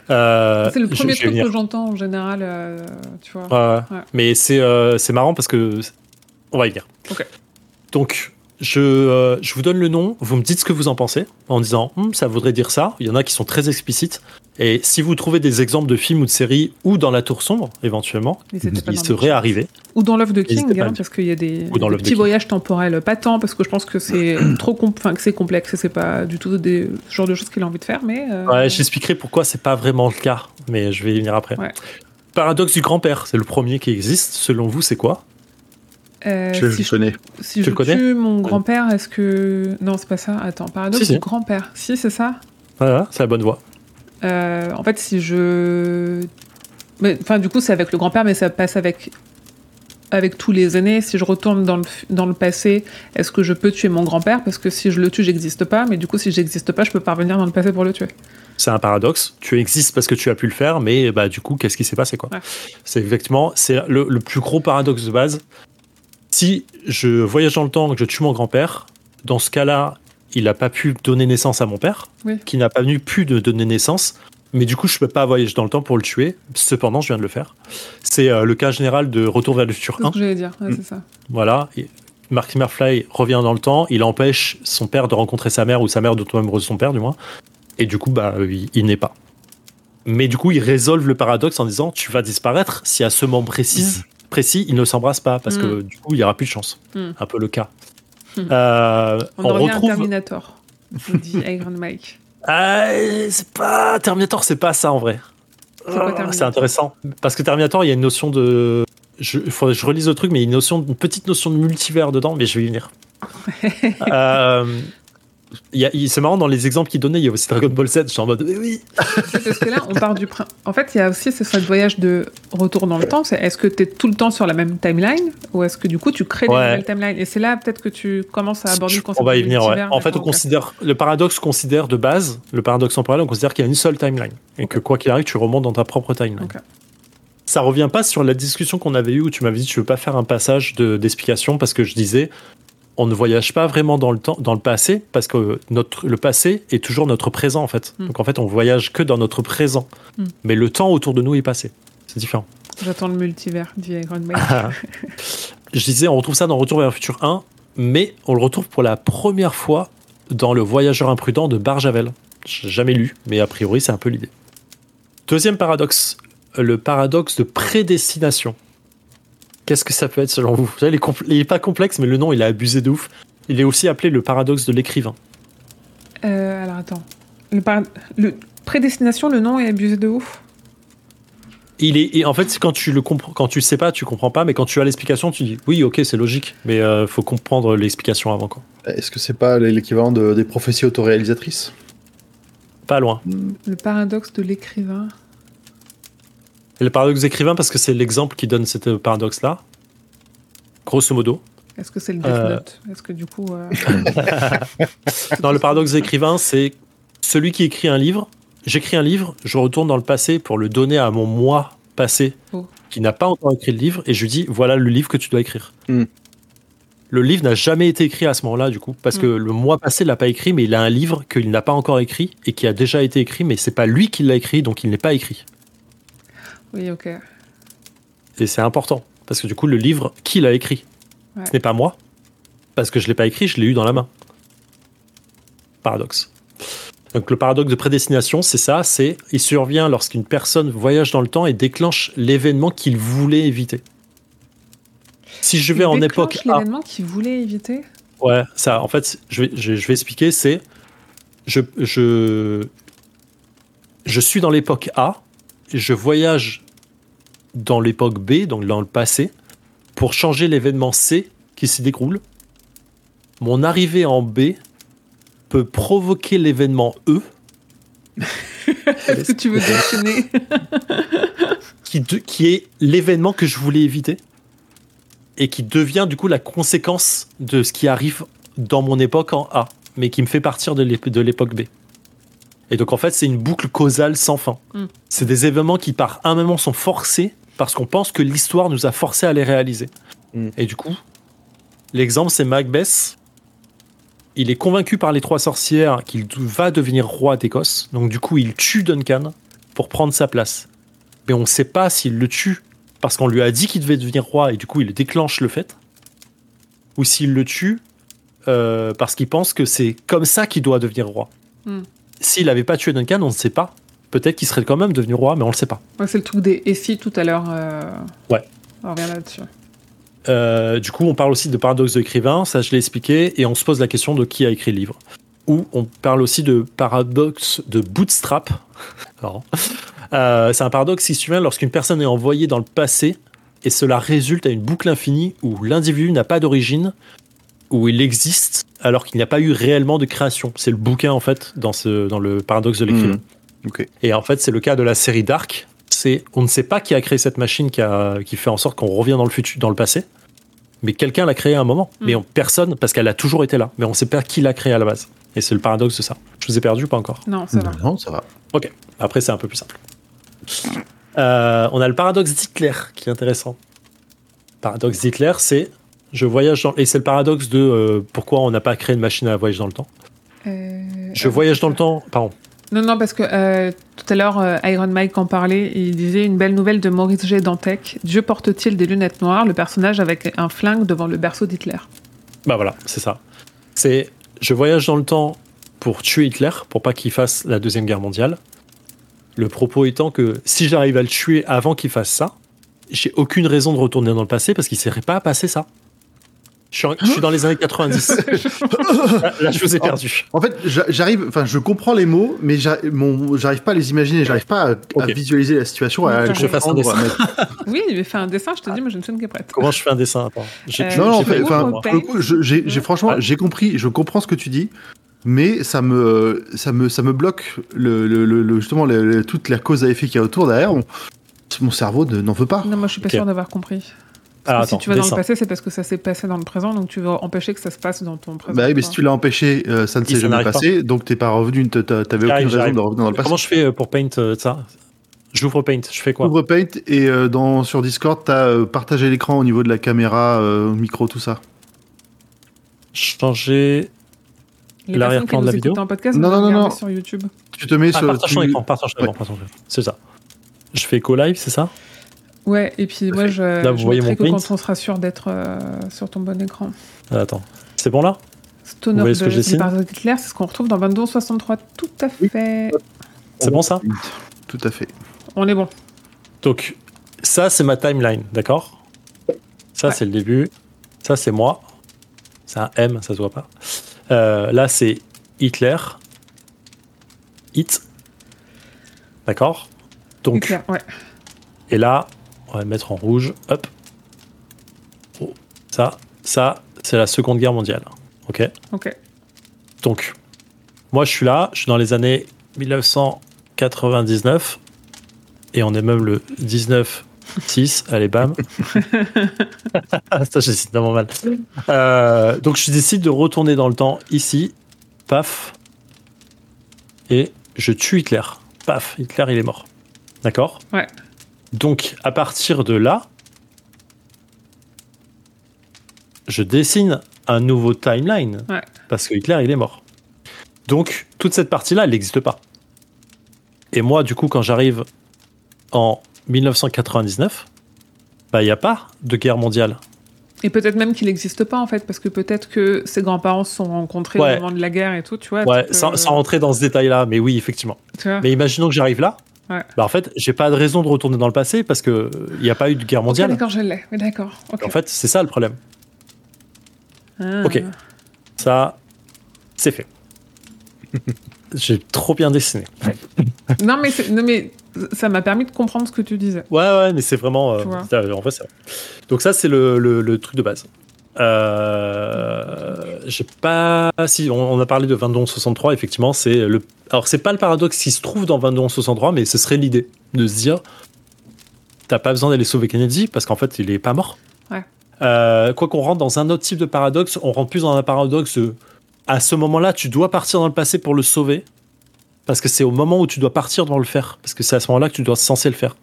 Euh, C'est le premier je truc que j'entends en général, euh, tu vois. Ouais, ouais. Ouais. Mais c'est euh, c'est marrant parce que on va y venir. Ok. Donc je, euh, je vous donne le nom, vous me dites ce que vous en pensez en disant Hum, ça voudrait dire ça. Il y en a qui sont très explicites. Et si vous trouvez des exemples de films ou de séries ou dans la tour sombre éventuellement, N'hésitez pas il dans le serait chat. arrivé. Ou dans l'œuvre de King, hein, parce qu'il y a des, petits voyages temporels, pas tant, parce que je pense que c'est trop que c'est complexe et c'est pas du tout des, ce genre de choses qu'il a envie de faire, mais. euh, Ouais, j'expliquerai pourquoi c'est pas vraiment le cas, mais je vais y venir après. Ouais. Paradoxe du grand-père, c'est le premier qui existe. Selon vous, c'est quoi? Euh, je si le je, connais. si Tu je le connais tue mon grand-père, est-ce que. Non, c'est pas ça. Attends, paradoxe Si, si. du grand-père. Si, c'est ça? Voilà, c'est la bonne voie. Euh, en fait, si je. Enfin, du coup, c'est avec le grand-père, mais ça passe avec. Avec tous les aînés, si je retourne dans le, dans le passé, est-ce que je peux tuer mon grand-père? Parce que si je le tue, j'existe pas. Mais du coup, si j'existe pas, je peux pas revenir dans le passé pour le tuer. c'est un paradoxe. Tu existes parce que tu as pu le faire, mais bah, du coup, qu'est-ce qui s'est passé quoi? Ouais. C'est effectivement c'est le, le plus gros paradoxe de base. Si je voyage dans le temps et que je tue mon grand-père, dans ce cas-là, il n'a pas pu donner naissance à mon père, Oui. qui n'a pas pu de donner naissance. Mais du coup, je peux pas voyager dans le temps pour le tuer. Cependant, je viens de le faire. C'est euh, le cas général de Retour vers le futur C'est 1. ce que j'allais dire. Ouais, Mm. c'est ça. Voilà. Et Marky McFly revient dans le temps. Il empêche son père de rencontrer sa mère ou sa mère de tomber amoureuse de son père, du moins. Et du coup, bah, il, il n'est pas. Mais du coup, ils résolvent le paradoxe en disant tu vas disparaître si à ce moment précis, précis il ne s'embrasse pas. Parce que du coup, il n'y aura plus de chance. Mm. Un peu le cas. Mm. Euh, On, on en revient à retrouve. Terminator, nous dit Iron Mike. Ah, c'est pas. Terminator, c'est pas ça en vrai. C'est Ah, Terminator C'est intéressant. Parce que Terminator, il y a une notion de. Je, que je relise le truc, mais il y a une, notion, une petite notion de multivers dedans, mais je vais y venir. Euh, c'est marrant, dans les exemples qu'il donnait, il y a aussi Dragon Ball Z. Je suis en mode, mais oui. Parce que là, on part du En fait, il y a aussi ce voyage de retour dans le temps. C'est est-ce que tu es tout le temps sur la même timeline ou est-ce que du coup tu crées des Ouais. nouvelles timelines? Et c'est là peut-être que tu commences à aborder le concept on va y venir, ouais. En fait, on considère. Le paradoxe considère de base, le paradoxe temporel, on considère qu'il y a une seule timeline. Et que quoi qu'il arrive, tu remontes dans ta propre timeline. Ok. Ça revient pas sur la discussion qu'on avait eue où tu m'avais dit tu veux pas faire un passage de- d'explication parce que je disais on ne voyage pas vraiment dans le temps, dans le passé, parce que notre, le passé est toujours notre présent en fait. Mm. Donc en fait, on voyage que dans notre présent, Mm. mais le temps autour de nous est passé. C'est différent. J'attends le multivers, dit Iron Man. Je disais, on retrouve ça dans Retour vers le futur 1, mais on le retrouve pour la première fois dans Le Voyageur imprudent de Barjavel. J'ai jamais lu, mais a priori, c'est un peu l'idée. Deuxième paradoxe, le paradoxe de prédestination. Qu'est-ce que ça peut être selon vous Vous savez, il est, compl- il est pas complexe, mais le nom, il est abusé de ouf. Il est aussi appelé le paradoxe de l'écrivain. Euh, alors attends. Le, par- le prédestination, le nom est abusé de ouf? Il est, et en fait, quand tu le comprends, quand tu le sais pas, tu comprends pas, mais quand tu as l'explication, tu dis oui, ok, c'est logique, mais euh, faut comprendre l'explication avant. Quoi. Est-ce que c'est pas l'équivalent de- des prophéties autoréalisatrices? Pas loin. Le paradoxe de l'écrivain. Et le paradoxe d'écrivain, parce que c'est l'exemple qui donne ce paradoxe-là. Grosso modo. Est-ce que c'est le Death Euh. Note? Est-ce que du coup. euh, Non, le paradoxe d'écrivain, c'est celui qui écrit un livre. J'écris un livre, je retourne dans le passé pour le donner à mon moi passé Oh. qui n'a pas encore écrit le livre et je lui dis voilà le livre que tu dois écrire. Hmm. Le livre n'a jamais été écrit à ce moment-là, du coup, parce que le mois passé l'a pas écrit, mais il a un livre qu'il n'a pas encore écrit et qui a déjà été écrit, mais c'est pas lui qui l'a écrit, donc il n'est pas écrit. Oui, ok. Et c'est important, parce que du coup, le livre, qui l'a écrit? Ouais. Ce n'est pas moi, parce que je l'ai pas écrit, je l'ai eu dans la main. Paradoxe. Donc le paradoxe de prédestination, c'est ça, c'est il survient lorsqu'une personne voyage dans le temps et déclenche l'événement qu'il voulait éviter. Si je vais Il en époque A, l'événement qu'il voulait éviter? Ouais, ça, en fait, je vais, je, je vais expliquer, c'est je, je, je suis dans l'époque A, je voyage dans l'époque B, donc dans le passé, pour changer l'événement C qui s'y déroule. Mon arrivée en B peut provoquer l'événement E, Est-ce que tu veux déchaîner qui, de- qui est l'événement que je voulais éviter, et qui devient du coup la conséquence de ce qui arrive dans mon époque en A, mais qui me fait partir de l'ép- de l'époque B. Et donc en fait, c'est une boucle causale sans fin. Mm. C'est des événements qui par un moment sont forcés parce qu'on pense que l'histoire nous a forcés à les réaliser. Mm. Et du coup, l'exemple c'est Macbeth. Il est convaincu par les trois sorcières qu'il va devenir roi d'Écosse. Donc du coup, il tue Duncan pour prendre sa place. Mais on ne sait pas s'il le tue parce qu'on lui a dit qu'il devait devenir roi et du coup il déclenche le fait. Ou s'il le tue euh, parce qu'il pense que c'est comme ça qu'il doit devenir roi. Hmm. S'il n'avait pas tué Duncan, on ne sait pas. Peut-être qu'il serait quand même devenu roi, mais on ne le sait pas. Ouais, C'est le truc des et si tout à l'heure. euh, Ouais. On revient là-dessus. Euh, du coup, on parle aussi de paradoxe de l'écrivain, ça je l'ai expliqué, et on se pose la question de qui a écrit le livre. Ou on parle aussi de paradoxe de bootstrap. Euh, c'est un paradoxe qui survient lorsqu'une personne est envoyée dans le passé et cela résulte à une boucle infinie où l'individu n'a pas d'origine, où il existe alors qu'il n'y a pas eu réellement de création. C'est le bouquin en fait dans, ce, dans le paradoxe de l'écrivain. Hmm. Ok. Et en fait, c'est le cas de la série Dark. C'est on ne sait pas qui a créé cette machine qui, a, qui fait en sorte qu'on revient dans le futur, dans le passé, mais quelqu'un l'a créée à un moment. Mm. Mais on- personne, parce qu'elle a toujours été là. Mais on ne sait pas qui l'a créée à la base. Et c'est le paradoxe de ça. Je vous ai perdu ou pas encore? Non, ça va. Non, ça va. Après, c'est un peu plus simple. Euh, on a le paradoxe d'Hitler qui est intéressant. Paradoxe d'Hitler, c'est je voyage dans et c'est le paradoxe de euh, pourquoi on n'a pas créé une machine à voyager dans le temps. Euh, Je euh, voyage dans le temps, pardon. Non, non, parce que euh, tout à l'heure, euh, Iron Mike en parlait. Il disait une belle nouvelle de Maurice G. Dantec. Dieu porte-t-il des lunettes noires? Le personnage avec un flingue devant le berceau d'Hitler. Bah voilà, c'est ça. C'est je voyage dans le temps pour tuer Hitler, pour pas qu'il fasse la deuxième guerre mondiale. Le propos étant que si j'arrive à le tuer avant qu'il fasse ça, j'ai aucune raison de retourner dans le passé parce qu'il ne serait pas passé ça. Je suis, en- je suis dans les années 90. là, là, je vous ai perdu. En fait, j'a- j'arrive, enfin, je comprends les mots, mais j'arrive pas à les imaginer, j'arrive pas à, visualiser la situation, à je fasse un dessin. Oui, il avait fait un dessin, je te dis, moi je ne suis que prête. Comment je fais un dessin Attends? J'ai- Euh, j'ai Non, non, en fait, j'ai j'ai- franchement, j'ai compris, je comprends ce que tu dis, mais ça me, ça me, ça me bloque le, le- le- le- justement le- le- toute la cause à effet qu'il y a autour derrière. Mon, mon cerveau ne- n'en veut pas. Non, moi je suis pas Ok. sûre d'avoir compris. Attends, si tu vas dans le passé, c'est parce que ça s'est passé dans le présent, donc tu veux empêcher que ça se passe dans ton présent. Bah oui, mais si tu l'as empêché, euh, ça ne s'est jamais passé, donc t'es pas revenu, t'avais aucune raison de revenir dans le passé. Comment je fais euh, pour paint euh, ça? J'ouvre Paint, je fais quoi? Ouvre Paint et euh, dans, sur Discord, t'as euh, partagé l'écran au niveau de la caméra, euh, micro, tout ça. changer. L'arrière-plan de la nous vidéo en podcast, Non, non, non, non. sur YouTube. Tu te mets Ah, sur. partage ton tu- écran, partage ton écran, partage ton écran. C'est ça. Je fais co live, c'est ça? Ouais, et puis moi, je, Là, vous je voyez mon que print quand on sera sûr d'être euh, sur ton bon écran. Ah, Attends. C'est bon là? Stoner Vous voyez ce de que je dessine? Par Hitler, c'est ce qu'on retrouve dans 2263. Tout à fait. C'est bon ça? Tout à fait. On est bon. Donc, ça, c'est ma timeline, d'accord? Ça, Ouais. c'est le début. Ça, c'est moi. C'est un M, ça se voit pas. Euh, là, c'est Hitler. Hit. D'accord? Donc, Hitler, ouais. et là, on va mettre en rouge. Hop. Oh, Ça, ça, c'est la Seconde Guerre mondiale. Ok Ok. Donc, moi, je suis là, je suis dans les années 1999, et on est même le 19-6, allez, bam. Ça, j'ai tellement mal. Euh, donc, je décide de retourner dans le temps ici, paf, et je tue Hitler. Paf, Hitler, il est mort. D'accord? Ouais. Donc, à partir de là, je dessine un nouveau timeline Ouais. parce que Hitler, il est mort. Donc, toute cette partie-là, elle n'existe pas. Et moi, du coup, quand j'arrive en 1999, bah, il n'y a pas de guerre mondiale. Et peut-être même qu'il n'existe pas en fait, parce que peut-être que ses grands-parents se sont rencontrés Ouais. au moment de la guerre et tout, tu vois. Ouais, tu peux- sans, sans rentrer dans ce détail-là, mais oui, effectivement. Mais imaginons que j'arrive là. Ouais. Bah, en fait, j'ai pas de raison de retourner dans le passé parce que il n'y a pas eu de guerre mondiale. d'accord, je l'ai. Oui, d'accord. en fait, c'est ça le problème. Ah. ok. Ça, c'est fait. j'ai trop bien dessiné. Non, mais, non, mais ça m'a permis de comprendre ce que tu disais. Ouais, ouais, mais c'est vraiment. euh, en c'est vrai. Donc, ça, c'est le, le- le truc de base. Euh, j'ai pas. Si, on, on a parlé de 2263, effectivement, c'est le. Alors, c'est pas le paradoxe qui se trouve dans 2263, mais ce serait l'idée de se dire t'as pas besoin d'aller sauver Kennedy parce qu'en fait, il est pas mort. Ouais. Euh, quoi qu'on rentre dans un autre type de paradoxe, on rentre plus dans un paradoxe de, à ce moment-là, tu dois partir dans le passé pour le sauver. Parce que c'est au moment où tu dois partir dans le faire. Parce que c'est à ce moment-là que tu dois censé le faire.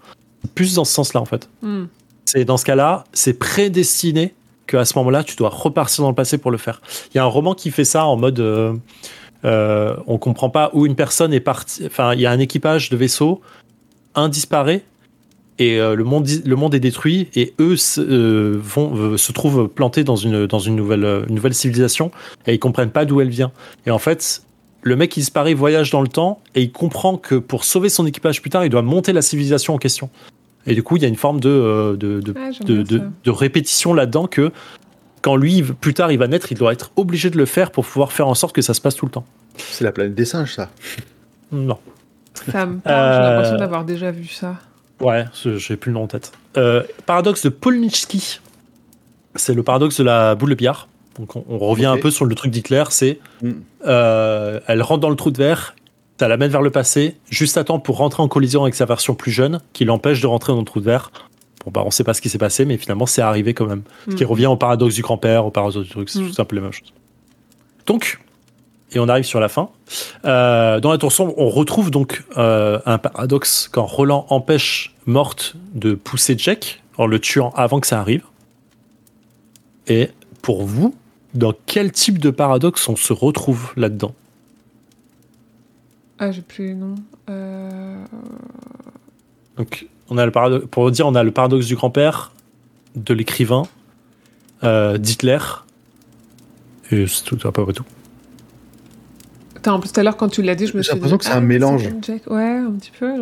Plus dans ce sens-là, en fait. Hmm. C'est dans ce cas-là, c'est prédestiné qu'à ce moment-là, tu dois repartir dans le passé pour le faire. Il y a un roman qui fait ça en mode. euh, euh, on comprend pas où une personne est partie. Enfin, il y a un équipage de vaisseau, un disparaît et euh, le, monde, le monde est détruit et eux se, vont, se trouvent plantés dans une, dans une, nouvelle, nouvelle civilisation et ils comprennent pas d'où elle vient. Et en fait, le mec qui disparaît voyage dans le temps et il comprend que pour sauver son équipage plus tard, il doit monter la civilisation en question. Et du coup, il y a une forme de, euh, de, de Ah, de, répétition là-dedans que quand lui, plus tard, il va naître, il doit être obligé de le faire pour pouvoir faire en sorte que ça se passe tout le temps. C'est la planète des singes, ça. Non. Ça me parle, j'ai Euh, l'impression d'avoir déjà vu ça. Ouais, je- j'ai plus le nom en tête. Euh, paradoxe de Polnitsky. C'est le paradoxe de la boule de billard. Donc on, on revient un peu sur le truc d'Hitler, c'est Mm. euh, elle rentre dans le trou de verre, ça l'amène vers le passé, juste à temps pour rentrer en collision avec sa version plus jeune, qui l'empêche de rentrer dans le trou de verre. Bon bah on sait pas ce qui s'est passé, mais finalement c'est arrivé quand même. Ce qui Mm. revient au paradoxe du grand-père, au paradoxe du truc, c'est Mm. tout peu la même chose. Donc, et on arrive sur la fin. Euh, dans la tour sombre, on retrouve donc euh, un paradoxe quand Roland empêche Morte de pousser Jack en le tuant avant que ça arrive. Et pour vous, dans quel type de paradoxe on se retrouve là-dedans? Ah, j'ai plus les noms. Euh... Donc, on a le paradoxe, pour dire, on a le paradoxe du grand-père, de l'écrivain, euh, d'Hitler. Et c'est tout, à peu près tout. Putain, en plus, tout à l'heure, quand tu l'as dit, je me J'ai suis dit. l'impression que c'est un ah, mélange. Jack- Ouais, un petit peu.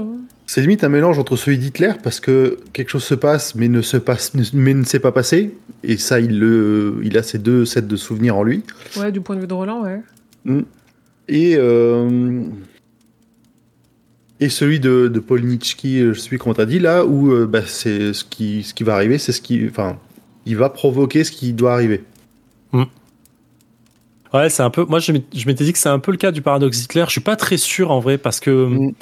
C'est limite un mélange entre celui d'Hitler parce que quelque chose se passe mais ne se passe mais ne s'est pas passé et ça il le il a ces deux sets de souvenirs en lui Ouais, du point de vue de Roland, ouais. et euh, et celui de, de Polnitsky je sais plus comment t'as dit là où euh, bah, c'est ce qui ce qui va arriver c'est ce qui enfin il va provoquer ce qui doit arriver Ouais, c'est un peu. Moi, je m'étais dit que c'est un peu le cas du paradoxe Hitler. Je suis pas très sûr en vrai parce que Mm.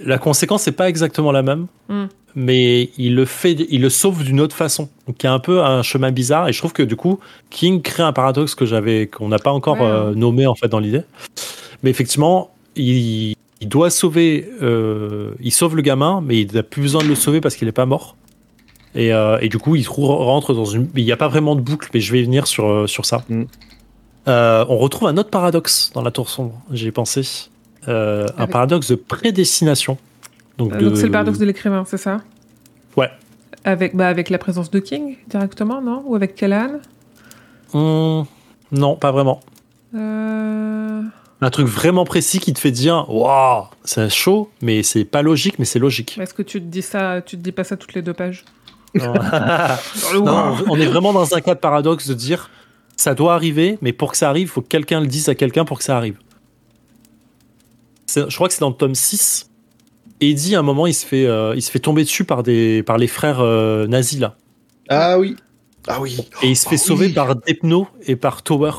la conséquence n'est pas exactement la même, Mm. mais il le fait, il le sauve d'une autre façon. Donc, il y a un peu un chemin bizarre. Et je trouve que du coup, King crée un paradoxe que j'avais, qu'on n'a pas encore Ouais. euh, nommé en fait dans l'idée. Mais effectivement, il, il doit sauver. euh, il sauve le gamin, mais il n'a plus besoin de le sauver parce qu'il n'est pas mort. Et, euh, et du coup, il rentre dans une. Il n'y a pas vraiment de boucle, mais je vais y venir sur, euh, sur ça. Mm. Euh, on retrouve un autre paradoxe dans la tour sombre, j'ai pensé. Euh, un paradoxe de prédestination. Donc, de- c'est le paradoxe de l'écrivain, c'est ça? Ouais. Avec, bah, avec la présence de King directement, non? Ou avec Callan Hmm, non, pas vraiment. Euh, Un truc vraiment précis qui te fait dire Waouh, c'est chaud, mais c'est pas logique, mais c'est logique. Est-ce que tu te dis ça, tu te dis pas ça toutes les deux pages Non. Non, on est vraiment dans un cas de paradoxe de dire ça doit arriver, mais pour que ça arrive, il faut que quelqu'un le dise à quelqu'un pour que ça arrive. C'est- Je crois que c'est dans le tome 6. Eddie, à un moment, il se fait, euh, il se fait tomber dessus par, des, par les frères euh, nazis, là. Ah oui. Ah oui. Et il se fait Ah sauver oui. par Depno et par Tower.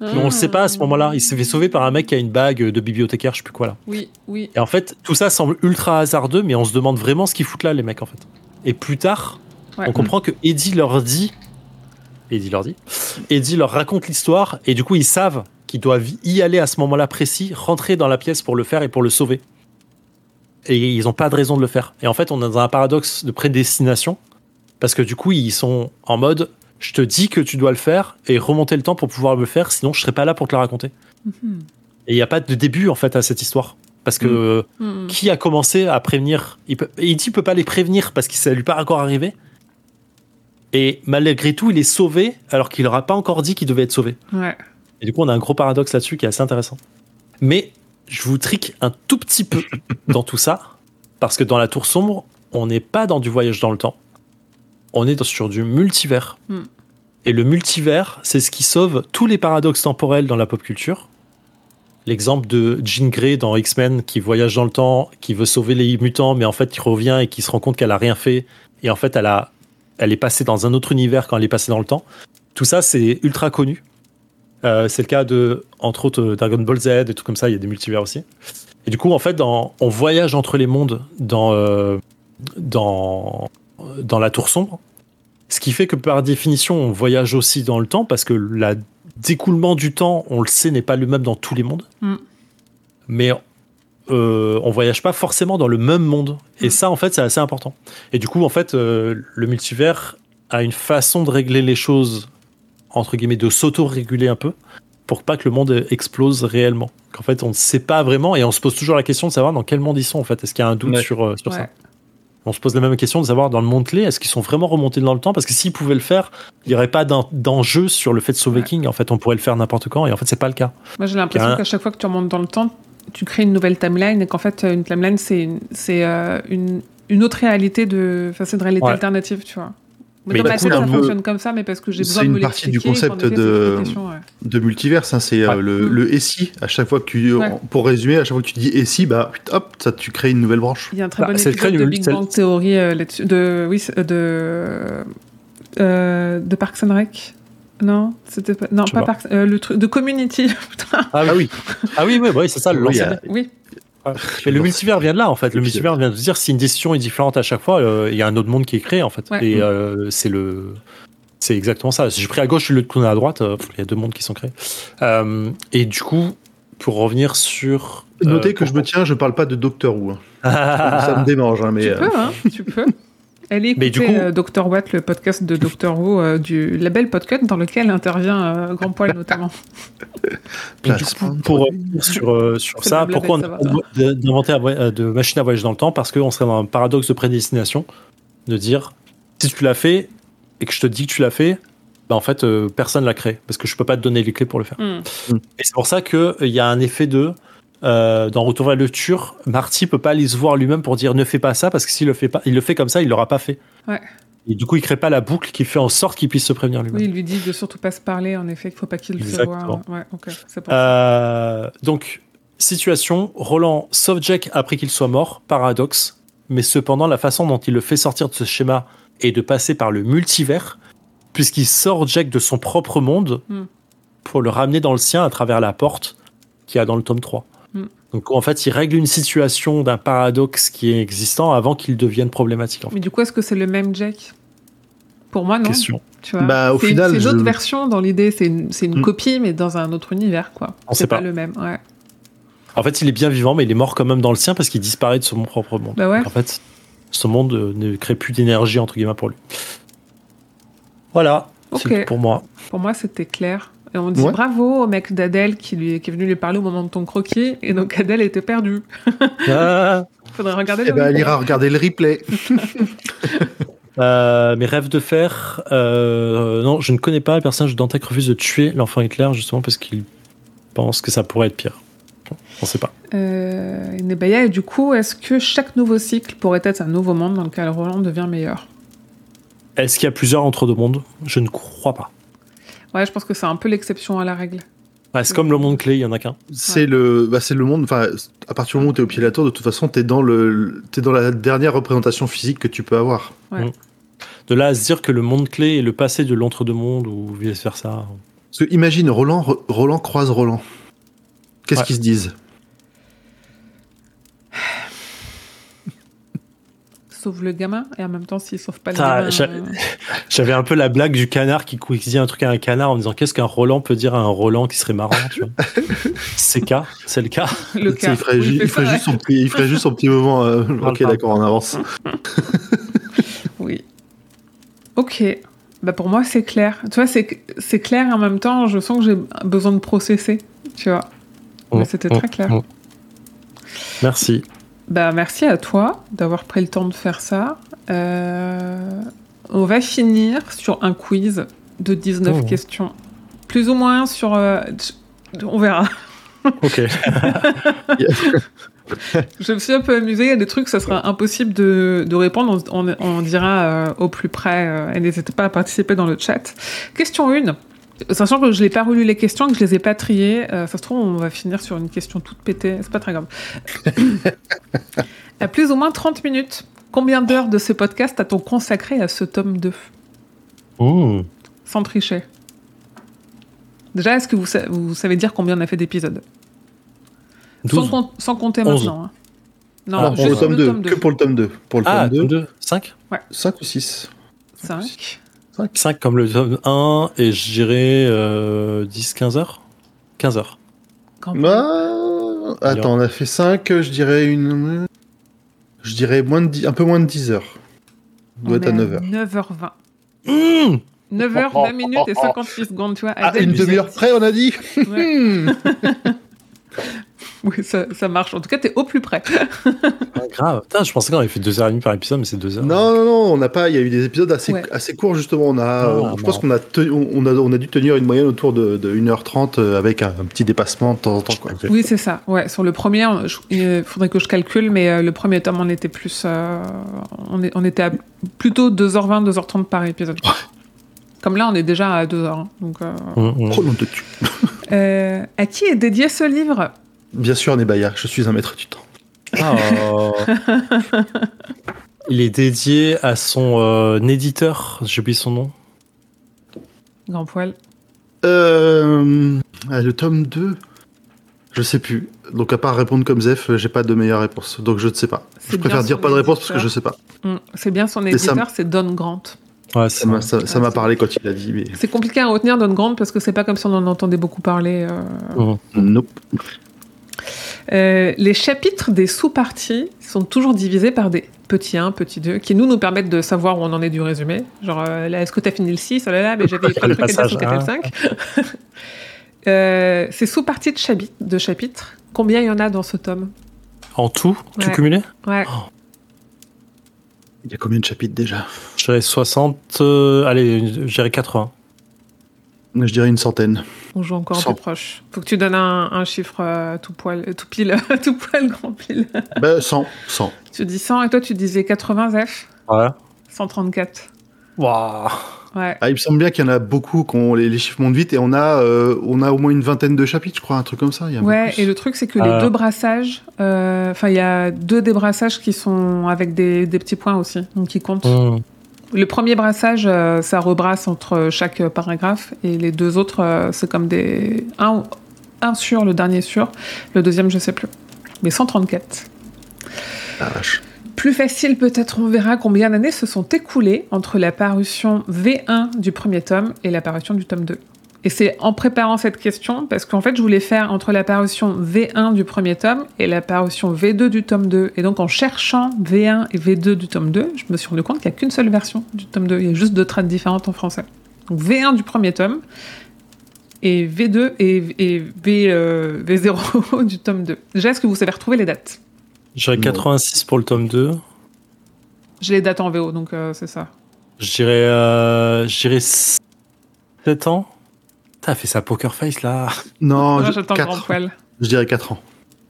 Mais on le sait pas à ce moment-là. Il se fait sauver par un mec qui a une bague de bibliothécaire, je sais plus quoi, là. Oui, oui. Et en fait, tout ça semble ultra hasardeux, mais on se demande vraiment ce qu'ils foutent là, les mecs, en fait. Et plus tard, Ouais. on comprend que Eddie leur dit. Eddie leur dit. Eddie leur raconte l'histoire, et du coup, ils savent qu'ils doivent y aller à ce moment-là précis, rentrer dans la pièce pour le faire et pour le sauver. Et ils n'ont pas de raison de le faire. Et en fait, on est dans un paradoxe de prédestination, parce que du coup, ils sont en mode je te dis que tu dois le faire, et remonter le temps pour pouvoir le faire, sinon je serai pas là pour te le raconter. Mhm. Et il n'y a pas de début, en fait, à cette histoire. Parce que Mhm. qui a commencé à prévenir? Il peut, et Eddie peut pas les prévenir parce que ça lui pas encore arrivé. Et malgré tout, il est sauvé alors qu'il leur a pas encore dit qu'il devait être sauvé. Ouais. Et du coup, on a un gros paradoxe là-dessus qui est assez intéressant. Mais je vous trique un tout petit peu dans tout ça parce que dans la tour sombre, on n'est pas dans du voyage dans le temps. On est sur du multivers. Hmm. Et le multivers, c'est ce qui sauve tous les paradoxes temporels dans la pop culture. L'exemple de Jean Grey dans X-Men qui voyage dans le temps, qui veut sauver les mutants, mais en fait qui revient et qui se rend compte qu'elle a rien fait. Et en fait, elle, a, elle est passée dans un autre univers quand elle est passée dans le temps. Tout ça, c'est ultra connu. Euh, c'est le cas de, entre autres, euh, Dragon Ball Z, des trucs comme ça, il y a des multivers aussi. Et du coup, en fait, dans, on voyage entre les mondes dans, euh, dans, dans la tour sombre. Ce qui fait que par définition, on voyage aussi dans le temps parce que le découlement du temps, on le sait, n'est pas le même dans tous les mondes. Mm. Mais euh, on voyage pas forcément dans le même monde. Et Mm. ça, en fait, c'est assez important. Et du coup, en fait, euh, le multivers a une façon de régler les choses, entre guillemets, de s'auto-réguler un peu pour pas que le monde explose réellement. Qu'en fait, on ne sait pas vraiment et on se pose toujours la question de savoir dans quel monde ils sont, en fait. Est-ce qu'il y a un doute Ouais. sur, euh, sur Ouais. ça on se pose la même question de savoir dans le monde clé, est-ce qu'ils sont vraiment remontés dans le temps? Parce que s'ils pouvaient le faire, il n'y aurait pas d'en- d'enjeu sur le fait de sauver Ouais. King. En fait, on pourrait le faire n'importe quand, et en fait, c'est pas le cas. Moi, j'ai l'impression Carrément. qu'à chaque fois que tu remontes dans le temps, tu crées une nouvelle timeline et qu'en fait, une timeline, c'est une, euh, une, une autre réalité de. Enfin, c'est une réalité Ouais. alternative, tu vois. Mais Mais dans ma tête, ça fonctionne comme ça, mais parce que j'ai c'est besoin de une me partie du concept c'est de- une ouais. de multivers, hein, c'est euh, Ouais. le, Mm. le et si. À chaque fois que tu, Ouais. pour résumer, à chaque fois que tu dis et si, bah hop, ça tu crées une nouvelle branche. Il y a un très Bah, bon c'est le épisode de le- Big c'est le- Bang Theory euh, là-dessus. De, oui, c'est- de, euh, de Parks and Rec. Non, c'était pas. Non, pas pas. Parks. euh, le truc de Community. Putain. Ah oui, ah oui, oui, oui, c'est ça, le Oui, il y a- lancer. Oui. Mais le multivers vient de là, en fait. Le multivers vient de dire si une décision est différente à chaque fois, euh, il y a un autre monde qui est créé, en fait. Ouais. Et euh, c'est le. C'est exactement ça. Si j'ai pris à gauche, je le tourne à droite, euh, il y a deux mondes qui sont créés. Euh, et du coup, pour revenir sur. euh, Notez que pour- je me tiens, je parle pas de Doctor Who. hein. ça me démange, hein, mais tu peux, hein, tu peux. Allez écouter du coup- euh, Dr. Watt, le podcast de Dr. Who euh, du label Podcut, dans lequel intervient euh, Grand Poil notamment. Du coup, pour sur, euh, sur ça, pourquoi on a euh, de machine à voyage dans le temps? Parce qu'on serait dans un paradoxe de prédestination, de dire si tu l'as fait et que je te dis que tu l'as fait, bah en fait, euh, personne l'a créé parce que je peux pas te donner les clés pour le faire. Hmm. Et c'est pour ça qu'il y a un effet de. Euh, dans Retour vers le futur, Marty peut pas aller se voir lui-même pour dire ne fais pas ça parce que s'il le fait pas, il le fait comme ça, il l'aura pas fait. Ouais. Et du coup, il crée pas la boucle qui fait en sorte qu'il puisse se prévenir lui-même. Oui, il lui dit de surtout pas se parler, en effet, qu'il faut pas qu'il le se voit. Ouais. Euh, donc, situation, Roland sauve Jack après qu'il soit mort, paradoxe, mais cependant la façon dont il le fait sortir de ce schéma est de passer par le multivers, puisqu'il sort Jack de son propre monde Hmm. pour le ramener dans le sien à travers la porte qu'il y a dans le tome 3. Hmm. Donc en fait, il règle une situation d'un paradoxe qui est existant avant qu'il devienne problématique. En fait. Mais du coup, est-ce que c'est le même Jack? Pour moi, non. Question. Tu vois? Bah, au c'est final, c'est une autre je- version dans l'idée, c'est une, c'est une Mm. copie, mais dans un autre univers, quoi. On C'est sait pas. pas. le même, ouais. En fait, il est bien vivant, mais il est mort quand même dans le sien parce qu'il disparaît de son propre monde. Bah ouais. Donc, en fait, ce monde euh, ne crée plus d'énergie entre guillemets pour lui. Voilà, Ok. c'est tout pour moi. Pour moi, c'était clair. Et on dit Ouais. bravo au mec d'Adèle qui, lui, qui est venu lui parler au moment de ton croquis. Et donc Adèle était perdue. Ah. Faudrait regarder Eh le ben, elle ira regarder le replay. Euh, mes rêves de faire. euh, non, je ne connais pas. Le personnage de Dantec refuse de tuer l'enfant Hitler justement parce qu'il pense que ça pourrait être pire. On sait pas. Euh, Nebaya, et du coup, est-ce que chaque nouveau cycle pourrait être un nouveau monde dans lequel Roland devient meilleur? Est-ce qu'il y a plusieurs entre deux mondes? Je ne crois pas. Ouais, je pense que c'est un peu l'exception à la règle. Ouais, c'est comme le monde clé, il y en a qu'un. C'est le, bah, c'est le monde. Enfin, à partir du moment où t'es au pied de la tour, de toute façon, t'es dans le, t'es dans la dernière représentation physique que tu peux avoir. De là à se dire que le monde clé est le passé de l'entre-deux-mondes ou vice versa. Parce que imagine Roland, Ro- Roland croise Roland. Qu'est-ce Ouais. qu'ils se disent? Sauve le gamin, et en même temps, s'il sauve pas le gamin. euh, J'avais un peu la blague du canard qui, qui dit un truc à un canard en disant qu'est-ce qu'un Roland peut dire à un Roland qui serait marrant. C'est le cas, c'est le cas. le il ferait, Oui, ju- il fait il ferait ça, juste son petit, il ferait juste son petit moment. euh, ok, d'accord, on avance. Oui. Ok. Bah pour moi, c'est clair. Tu vois, c'est c'est clair et en même temps, je sens que j'ai besoin de processer. Tu vois. Mais c'était très clair. Mm. Merci. Bah, merci à toi d'avoir pris le temps de faire ça. Euh, on va finir sur un quiz de 19 Oh. questions. Plus ou moins sur... euh, on verra. Ok. Je me suis un peu amusée. Il y a des trucs, ça sera impossible de, de répondre. On, on- on dira euh, au plus près. euh, et n'hésitez pas à participer dans le chat. Question 1. Sachant que je n'ai pas relu les questions, que je les ai pas triées, euh, ça se trouve, on va finir sur une question toute pétée. C'est pas très grave. à plus ou moins 30 minutes, combien d'heures de ce podcast a-t-on consacré à ce tome 2 Mmh. Sans tricher. Déjà, est-ce que vous, sa- vous savez dire combien on a fait d'épisodes? Sans, 12. com- sans compter 11. maintenant. hein. Non, Alors, pour le juste tome 2, tome que pour le tome 2. Pour le Ah, tome 2, 2, 5 5 ou 6 5. 5 comme le tome 1 et je dirais euh, 10-15 heures? 15 heures. Bah, attends, on a fait 5, je dirais une. Je dirais moins de 10 un peu moins de 10 heures. On doit être à 9 heures. 9h20. Mmh 9h20 minutes et 58 secondes, tu vois. Ah, Adèle une demi-heure près, on a dit Ouais. Oui, ça, ça marche. En tout cas, t'es au plus près. Grave. Putain, je pensais qu'on avait fait 2h30 par épisode, mais c'est 2 heures. Non, non, non, on n'a pas. Il y a eu des épisodes assez, Ouais. assez courts, justement. On a, Ah, euh, je pense qu'on a, tenu- on a, on a dû tenir une moyenne autour de, de 1h30 euh, avec un, un petit dépassement de temps en temps. Quoi. Oui, c'est ça. Ouais, sur le premier, il faudrait que je calcule, mais euh, le premier tome, on était plus. euh, on, est- on était à plutôt 2h20, 2h30 par épisode. Comme là, on est déjà à 2h. donc, euh, Mmh, mmh. Oh, tu. euh, à qui est dédié ce livre? Bien sûr, Nebaya, je suis un maître du temps. Oh. Il est dédié à son euh, éditeur, j'ai oublié son nom. Grand poil. Euh, ah, le tome 2 Je sais plus. Donc, à part répondre comme Zef, j'ai pas de meilleure réponse. Donc, je ne sais pas. Je préfère dire pas de réponse parce que je sais pas. Mm, C'est bien son éditeur, c'est Don Grant. Ouais, Ça m'a ça- ça Ah, parlé quand il a dit, mais. C'est compliqué à retenir Don Grant parce que c'est pas comme si on en entendait beaucoup parler. euh. Nope. Euh, les chapitres des sous-parties sont toujours divisés par des petits 1, petits 2, qui nous nous permettent de savoir où on en est du résumé. Genre, euh, là, est-ce que tu as fini le 6 Oh là là, mais j'avais pas de Le trucs à dire le 5. euh, ces sous-parties de, chapitres- de chapitres, combien il y en a dans ce tome? En tout, tout Ouais. cumulé? Ouais. Il y a combien de chapitres déjà? Je dirais 60, euh, allez, je dirais 80. Je dirais une centaine. On joue encore Cent. plus proche. Faut que tu donnes un, un chiffre euh, tout poil, euh, tout pile, tout poil, grand pile. bah, 100. 100. Tu dis 100 et toi tu disais 80, Zef Ouais. 134. Waouh. Ouais. Ah, il me semble bien qu'il y en a beaucoup qui ont les, les chiffres montent vite et on a, euh, on a au moins une vingtaine de chapitres, je crois, un truc comme ça. Il y a Ouais, plus. et le truc, c'est que les deux brassages, euh, enfin, il y a deux débrassages qui sont avec des, des petits points aussi, donc qui comptent. Mmh. Le premier brassage, euh, ça rebrasse entre chaque paragraphe, et les deux autres, euh, c'est comme des. Un, un sur, le dernier sur, le deuxième, je sais plus. Mais 134. Ah, vache. Plus facile, peut-être, on verra combien d'années se sont écoulées entre la parution V1 du premier tome et la parution du tome 2. Et c'est en préparant cette question, parce qu'en fait, je voulais faire entre la parution V1 du premier tome et la parution V2 du tome 2. Et donc, en cherchant V1 et V2 du tome 2, je me suis rendu compte qu'il n'y a qu'une seule version du tome 2. Il y a juste deux trades différentes en français. Donc, V1 du premier tome et V2 et, et V, euh, V0 du tome 2. Déjà, est-ce que vous savez retrouver les dates? Non. 86 pour le tome 2. J'ai les dates en VO, donc euh, c'est ça. Je dirais, euh, je dirais 7 ans. T'as fait sa poker face là. Non, je, j'attends grand quatre. poil. je dirais 4 ans.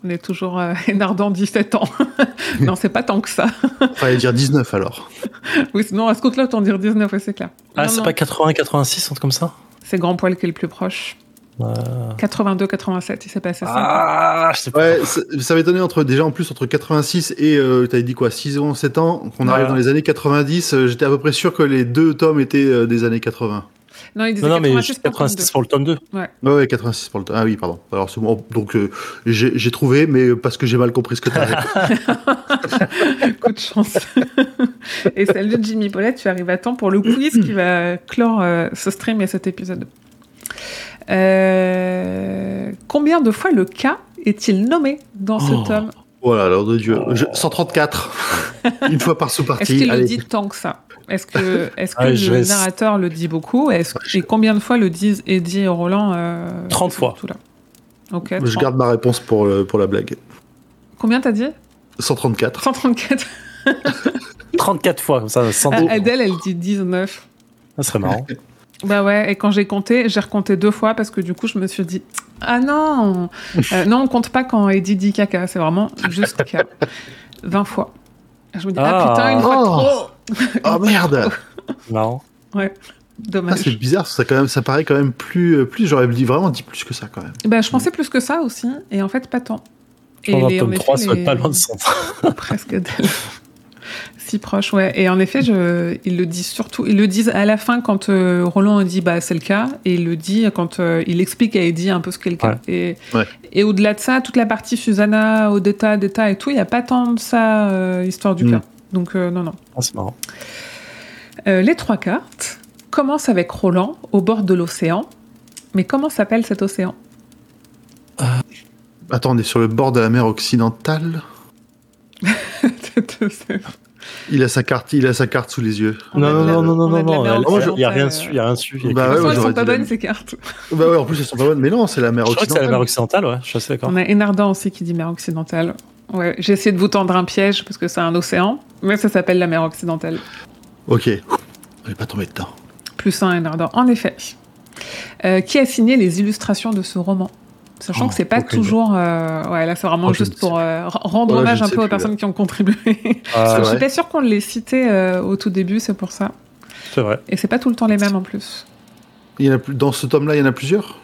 On est toujours euh, énardant 17 ans. non, c'est pas tant que ça. Fallait dire 19 alors. Oui, sinon, à ce compte-là, autant dire 19, ouais, c'est clair. Ah, Non, c'est non, pas 80, 86, un truc comme ça C'est grand poil qui est le plus proche. Euh, 82, 87, il s'est passé ça. Ah, je sais pas. Ouais, ça, ça m'étonnait entre, déjà en plus entre 86 et, euh, t'avais dit quoi, 6 ans, 7 ans, qu'on arrive dans les années 90, euh, j'étais à peu près sûr que les deux tomes étaient euh, des années 80. Non, il disait Non, non, mais 86 pour le tome 86 pour le tome 2. Ouais, ouais, 86 pour le tome. Ah oui, pardon. Alors bon. Donc euh, j'ai trouvé, mais parce que j'ai mal compris ce que t'avais. deux. Coup de chance. et salut Jimmy Paulette, tu arrives à temps pour le quiz qui va clore euh, ce stream et cet épisode. Euh, combien de fois le cas est-il nommé dans ce Oh. tome? Voilà, alors de Dieu. Je- 134. Une fois par Est-ce sous-partie. qu'il le dit tant que ça? Est-ce que, est que Ah, je le vais- narrateur le dit beaucoup? Que- Et combien de fois le disent Eddie et Roland euh, 30 fois. Tout là? Ok. Je 30. garde ma réponse pour, le- pour la blague. Combien t'as dit? 134. 134. 34 fois, comme ça, 100 Ah, Adèle, elle dit 19. Ça serait marrant. Bah ouais, et quand j'ai compté, j'ai recompté deux fois parce que du coup, je me suis dit Ah non Euh, Non, on compte pas quand Eddie dit caca, c'est vraiment juste caca. 20 fois. Je me dis Ah, Ah. putain, une fois Oh. trop Oh merde marrant. ah, Dommage. C'est bizarre, ça, quand même, ça paraît quand même plus. euh, plus J'aurais dit vraiment dit plus que ça quand même. bah, je pensais plus que ça aussi, et en fait, pas tant. Je pense dans les- le tome en effet, 3, ça va les- être pas loin de 100. presque d'elle. si proche, ouais. Et en effet, je, ils le disent surtout, ils le disent à la fin quand euh, Roland dit bah c'est le cas, et il le dit quand euh, il explique à Eddie un peu ce qu'est le cas. Et, Ouais. et au-delà de ça, toute la partie Susanna, Odetta, Detta et tout, il n'y a pas tant de ça, euh, histoire du Mm. cas. Donc euh, non, non. Ah, c'est marrant. Euh, les trois cartes commencent avec Roland au bord de l'océan. Mais comment s'appelle cet océan? Attends, on est sur le bord de la mer occidentale? Il a sa carte, il a sa carte sous les yeux. Non, non, non, non, non, non, occidentale. il y a rien dessus, il y a rien dessus. Bah ouais, elles sont pas bonnes ces cartes. Bah ouais, en plus elles sont pas bonnes. Mais non, c'est la mer Je crois que c'est occidentale. la mer occidentale, ouais, je suis assez d'accord. On a Enardan aussi qui dit mer occidentale. Ouais, j'ai essayé de vous tendre un piège parce que c'est un océan, mais ça s'appelle la mer occidentale. Ok. On est pas tombé dedans. Plus un Enardan, en effet. Euh, qui a signé les illustrations de ce roman? Sachant Oh, que c'est pas toujours. euh, Ouais, là c'est vraiment Oh, juste pour euh, rendre hommage un peu aux personnes qui ont contribué. Ah, je suis pas sûre qu'on les citait euh, au tout début, c'est pour ça. c'est vrai. Et c'est pas tout le temps les mêmes en plus. Il y en a plus, dans ce tome-là, il y en a plusieurs?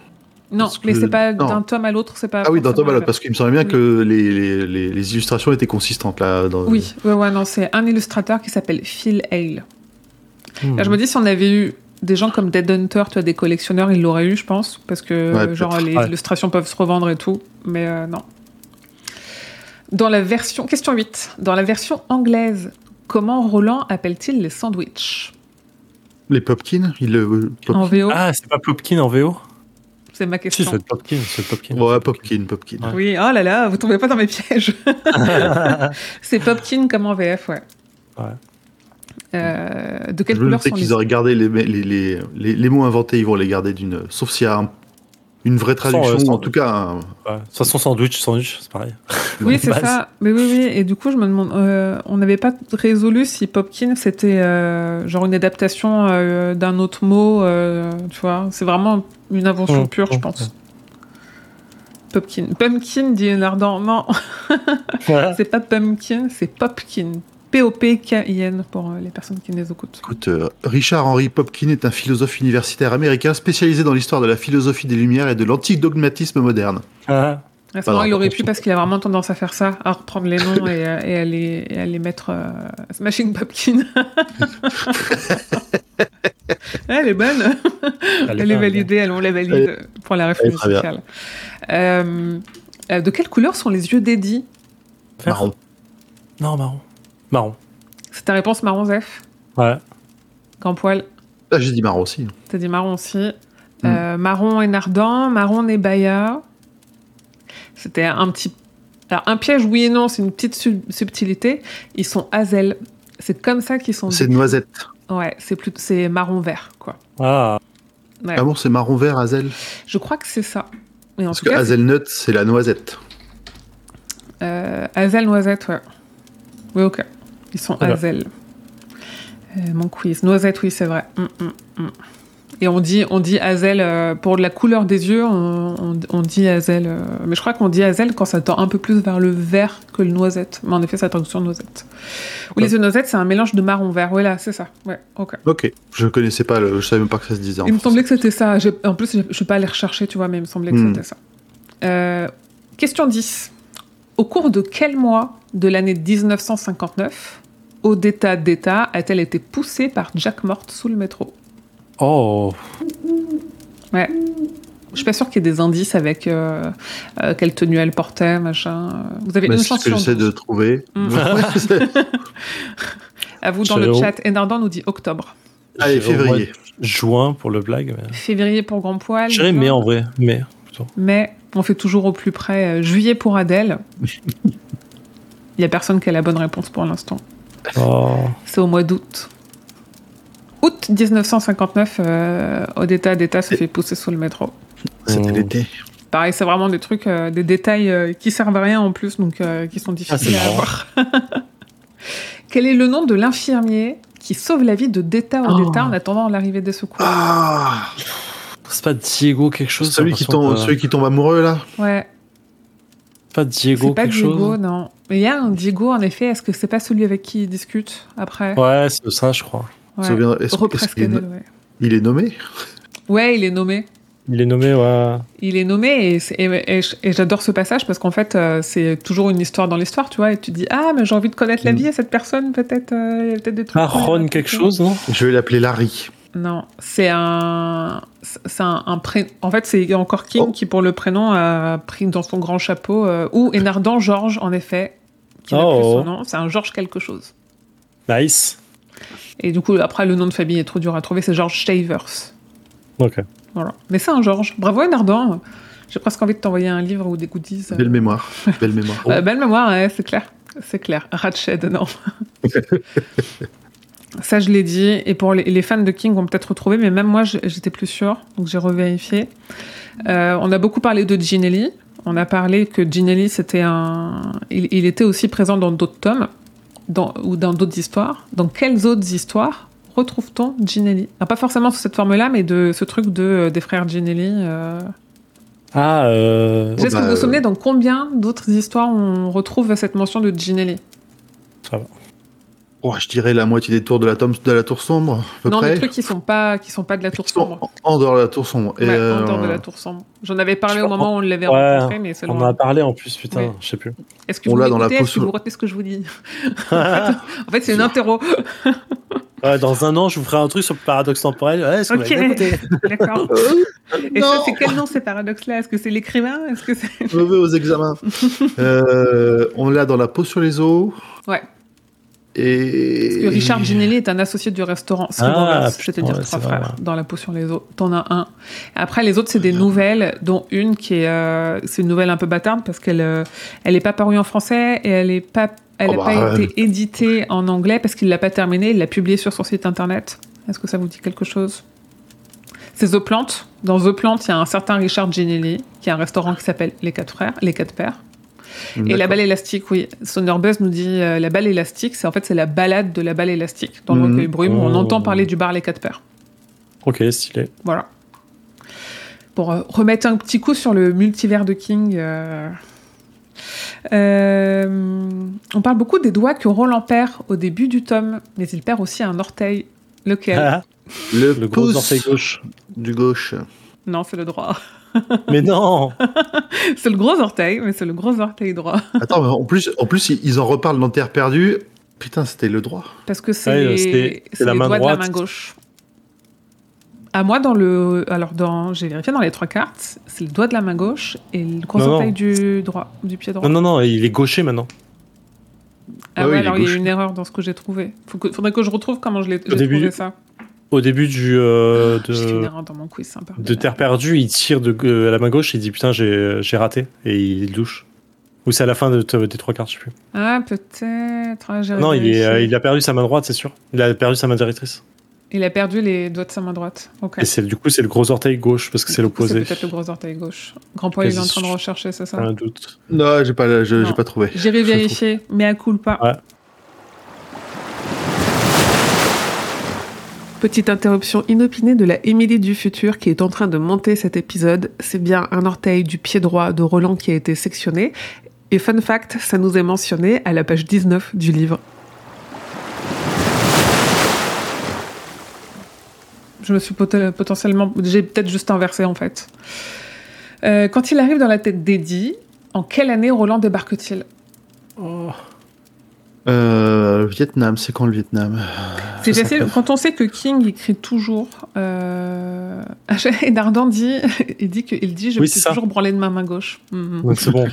Non, mais c'est pas d'un tome à l'autre, c'est pas. Ah oui, le tome là, le parce qu'il me semblait bien Oui. que les, les, les, les illustrations étaient consistantes là. Dans... Oui, ouais, ouais, non, c'est un illustrateur qui s'appelle Phil Hale. Hmm. Là, je me dis, si on avait eu des gens comme Dead Hunter, tu vois, des collectionneurs, ils l'auraient eu, je pense, parce que Ouais, genre les Ouais. illustrations peuvent se revendre et tout, mais euh, non. Dans la version, question 8, dans la version anglaise, comment Roland appelle-t-il les sandwichs Les Popkins, il le. Pop- En VO, Ah, c'est pas Popkin en VO c'est ma Si, question. c'est Popkin, c'est Popkin. Ouais, Popkin, Popkin. Ouais. Oui, oh là là, vous tombez pas dans mes pièges. c'est Popkin comme en VF, ouais. Ouais. Euh, de quelle Je couleur sont qu'ils les... auraient gardé les, les, les, les, les mots inventés, ils vont les garder d'une. Sauf s'il y a un- une vraie traduction, euh, sans- en tout cas. un- Ouais. De toute façon, sandwich, sandwich, c'est pareil. Oui, c'est ça. Mais oui, oui. Et du coup, je me demande, euh, on n'avait pas résolu si Popkin c'était euh, genre une adaptation euh, d'un autre mot, euh, tu vois. C'est vraiment une invention Mmh, pure, je mmh, pense. Popkin. Pumpkin, dit Nardan. Non, Ouais. c'est pas Pumpkin, c'est Popkin. P-O-P-K-I-N pour euh, les personnes qui nous écoutent. Écoute, euh, Richard Henry Popkin est un philosophe universitaire américain spécialisé dans l'histoire de la philosophie des Lumières et de l'antique dogmatisme moderne. Ah, À ce moment, il aurait pu parce qu'il a vraiment tendance à faire ça, à reprendre les noms et, euh, et à, les, et à les mettre euh, Smashing Pumpkin. elle est bonne. Elle est validée, elle, on la valide Elle- pour la musicale. Euh, euh, de quelle couleur sont les yeux d'Eddie? Marron. Non, marron. Marron. C'est ta réponse marron, Zef Ouais. Grand poil, Ah, j'ai dit marron aussi. t'as dit marron aussi. Hmm. Euh, marron et Nardan, marron et Baya. C'était un petit. Alors, un piège, oui et non, c'est une petite sub- subtilité. Ils sont Hazel. C'est comme ça qu'ils sont. C'est noisette. Ouais, c'est plus... c'est marron vert, quoi. Ah, Ouais. Ah bon, c'est marron vert, Hazel? Je crois que c'est ça. Mais en Parce tout que hazelnut, c'est la noisette. Euh, Hazel Noisette, ouais. Oui, ok. Ils sont Voilà. Hazel. Euh, mon quiz. Noisette, oui, c'est vrai. Hum, hum, hum. Et on dit, on dit Hazel, euh, pour la couleur des yeux, on, on- on dit Hazel. euh, mais je crois qu'on dit Hazel quand ça tend un peu plus vers le vert que le noisette. Mais en effet, c'est la traduction noisette. Oui, les yeux noisette, c'est un mélange de marron vert. Oui, là, c'est ça. Ouais, ok. Ok, je connaissais pas, le... je savais même pas que ça se disait. en Il me semblait que c'était ça. En plus, je je suis pas allée rechercher, tu vois, mais il me semblait que Hmm. c'était ça. Question 10. Au cours de quel mois de l'année 1959 Odetta Detta a-t-elle été poussée par Jack Mort sous le métro Oh, Ouais. Je suis pas sûre qu'il y ait des indices avec euh, euh, quelle tenue elle portait, machin. Vous avez Mais une c'est ce chance que j'essaie de trouver. Mm. C'est- À vous dans le chat. Enardan nous dit octobre. Allez, au février. Juin pour le blague. Mais... Février pour Grand Poil. Je dirais mai en vrai. Mais plutôt. Mais on fait toujours au plus près. euh, juillet pour Adèle. Il y a personne qui a la bonne réponse pour l'instant. Oh. C'est au mois d'août. Août 1959, euh, Odetta Detta se fait pousser sous le métro. C'était Mm. l'été. Pareil, c'est vraiment des trucs, euh, des détails euh, qui servent à rien en plus, donc euh, qui sont difficiles c'est à avoir. Quel est le nom de l'infirmier qui sauve la vie de Detta Oh. Odetta en attendant l'arrivée des secours? Ah C'est pas Diego quelque chose celui, qui tombe, que- celui qui tombe amoureux, là? Ouais, Pas Diego c'est pas quelque Diego, chose non. Mais il y a un Diego, en effet, est-ce que c'est pas celui avec qui il discute après Ouais, c'est ça, je crois. Ouais. Est-ce- est, ouais. il est nommé Ouais, il est nommé. Il est nommé, ouais. Il est nommé et, c'est- et- et- et j'adore ce passage parce qu'en fait, euh, c'est toujours une histoire dans l'histoire, tu vois. Et tu dis, ah, mais j'ai envie de connaître la Mm. vie à cette personne, peut-être. euh, Il y a peut-être des trucs. À Ron quelque chose, non? Je vais l'appeler Larry. Non, c'est un. C'est un, un pré- En fait, c'est encore King Oh. qui, pour le prénom, a pris dans son grand chapeau. euh, ou Enardan Georges, en effet, qui Oh. plus son nom. C'est un Georges quelque chose. Nice. Et du coup, après, le nom de famille est trop dur à trouver. C'est Georges Shavers. Ok. Voilà. Mais c'est un Georges. Bravo, Enardan. J'ai presque envie de t'envoyer un livre ou des goodies. euh. Belle mémoire. Belle mémoire. Euh, belle mémoire, ouais, c'est clair. C'est clair. Ratched, non. Ça, je l'ai dit. Et pour les, les fans de King vont peut-être retrouver, mais même moi, j'étais plus sûre. Donc, j'ai revérifié. Euh, on a beaucoup parlé de Ginelli. On a parlé que Ginelli, c'était un. Il, il était aussi présent dans d'autres tomes dans, ou dans d'autres histoires. Dans quelles autres histoires retrouve-t-on Ginelli? Pas forcément sous cette forme-là, mais de ce truc de, euh, des frères Ginelli. euh. Ah, euh... Est-ce que bah, vous vous euh, souvenez dans combien d'autres histoires on retrouve cette mention de Ginelli? Oh, je dirais la moitié des tours de la, tome- de la tour sombre, à peu Non, près. des trucs qui sont pas qui sont pas de la tour sombre. en en dehors de la tour sombre. Et, Ouais, euh, en dehors de la tour sombre. J'en avais parlé Je au moment où on l'avait Ouais, rencontré, mais c'est On en a parlé en plus, putain, Oui. je sais plus. Est-ce que on vous l'a dans la Est-ce que vous retenez ce que je vous dis En fait, c'est une interro. Ouais, dans un an, je vous ferai un truc sur le paradoxe temporel. Ouais, est-ce que vous Ok. l'avez écouté D'accord. Euh, Et ça, non, c'est quel nom ces paradoxes-là? Est-ce que c'est l'écrivain? Est-ce que c'est aux examens. Euh, on l'a dans la peau sur les os. Ouais. Et... Parce que Richard Ginelli est un associé du restaurant Ah, Scribblers, je vais te dire ouais, trois vrai, frères, dans La peau sur les os. T'en as un. Après, les autres, c'est des nouvelles, dont une qui est, euh, c'est une nouvelle un peu bâtarde parce qu'elle, euh, elle est pas parue en français et elle est pas, elle Oh a bah, pas ouais. été éditée en anglais parce qu'il l'a pas terminée. Il l'a publiée sur son site internet. Est-ce que ça vous dit quelque chose? C'est The Plant. Dans The Plant, il y a un certain Richard Ginelli qui a un restaurant qui s'appelle Les Quatre Frères, Les Quatre Pères. Et la balle élastique, oui. Sonerbuzz nous dit euh, la balle élastique, c'est en fait c'est la balade de la balle élastique. Dans le Mhm. recueil Brume, on Oh. entend parler du bar Les Quatre Pères. Ok, stylé. Voilà. Pour euh, remettre un petit coup sur le multivers de King. euh, euh, on parle beaucoup des doigts que Roland perd au début du tome, mais il perd aussi un orteil. Lequel? Ah, Le, le gros orteil gauche. du gauche. Non, c'est le droit. Mais non c'est le gros orteil, mais c'est le gros orteil droit. Attends, mais en plus, en plus, ils- en reparlent dans Terre perdue. Putain, c'était le droit. Parce que c'est Ouais, la main de la main gauche. À moi, dans le. Alors, dans... j'ai vérifié dans les trois cartes, c'est le doigt de la main gauche et le gros Non, non. orteil du droit, du pied droit. Non, non, non, il est gaucher maintenant. Ah Ah ouais, oui, alors il y a une erreur dans ce que j'ai trouvé. Faut que... Faudrait que je retrouve comment je l'ai trouvé ça. Au début du, euh, une de, erreur dans mon quiz, sympa. de Terre perdue, il tire de euh, la main gauche et il dit putain, j'ai j'ai raté. Et il douche. Ou c'est à la fin de, des trois cartes, je sais plus. Ah, peut-être. Ah, Non, il, est, vérifié. euh, il a perdu sa main droite, c'est sûr. Il a perdu sa main directrice. Il a perdu les doigts de sa main droite. Ok. Et c'est du coup, c'est le gros orteil gauche parce que c'est l'opposé. C'est peut-être le gros orteil gauche. Grand poil, il est en train de rechercher, c'est ça un doute. Non, j'ai pas, j'ai pas trouvé. J'irai vérifier, mais à coup pas. Ouais. Petite interruption inopinée de la Émilie du futur qui est en train de monter cet épisode. C'est bien un orteil du pied droit de Roland qui a été sectionné. Et fun fact, ça nous est mentionné à la page 19 du livre. Je me suis pot- potentiellement... J'ai peut-être juste inversé en fait. Euh, quand il arrive dans la tête d'Eddie, en quelle année Roland débarque-t-il? Euh, Vietnam, c'est quand le Vietnam? C'est facile. Quand on sait que King écrit toujours, euh... et Dardan dit, il dit qu'il dit, je Oui, me suis ça. toujours branlé de ma main gauche. Mhm. Donc c'est bon.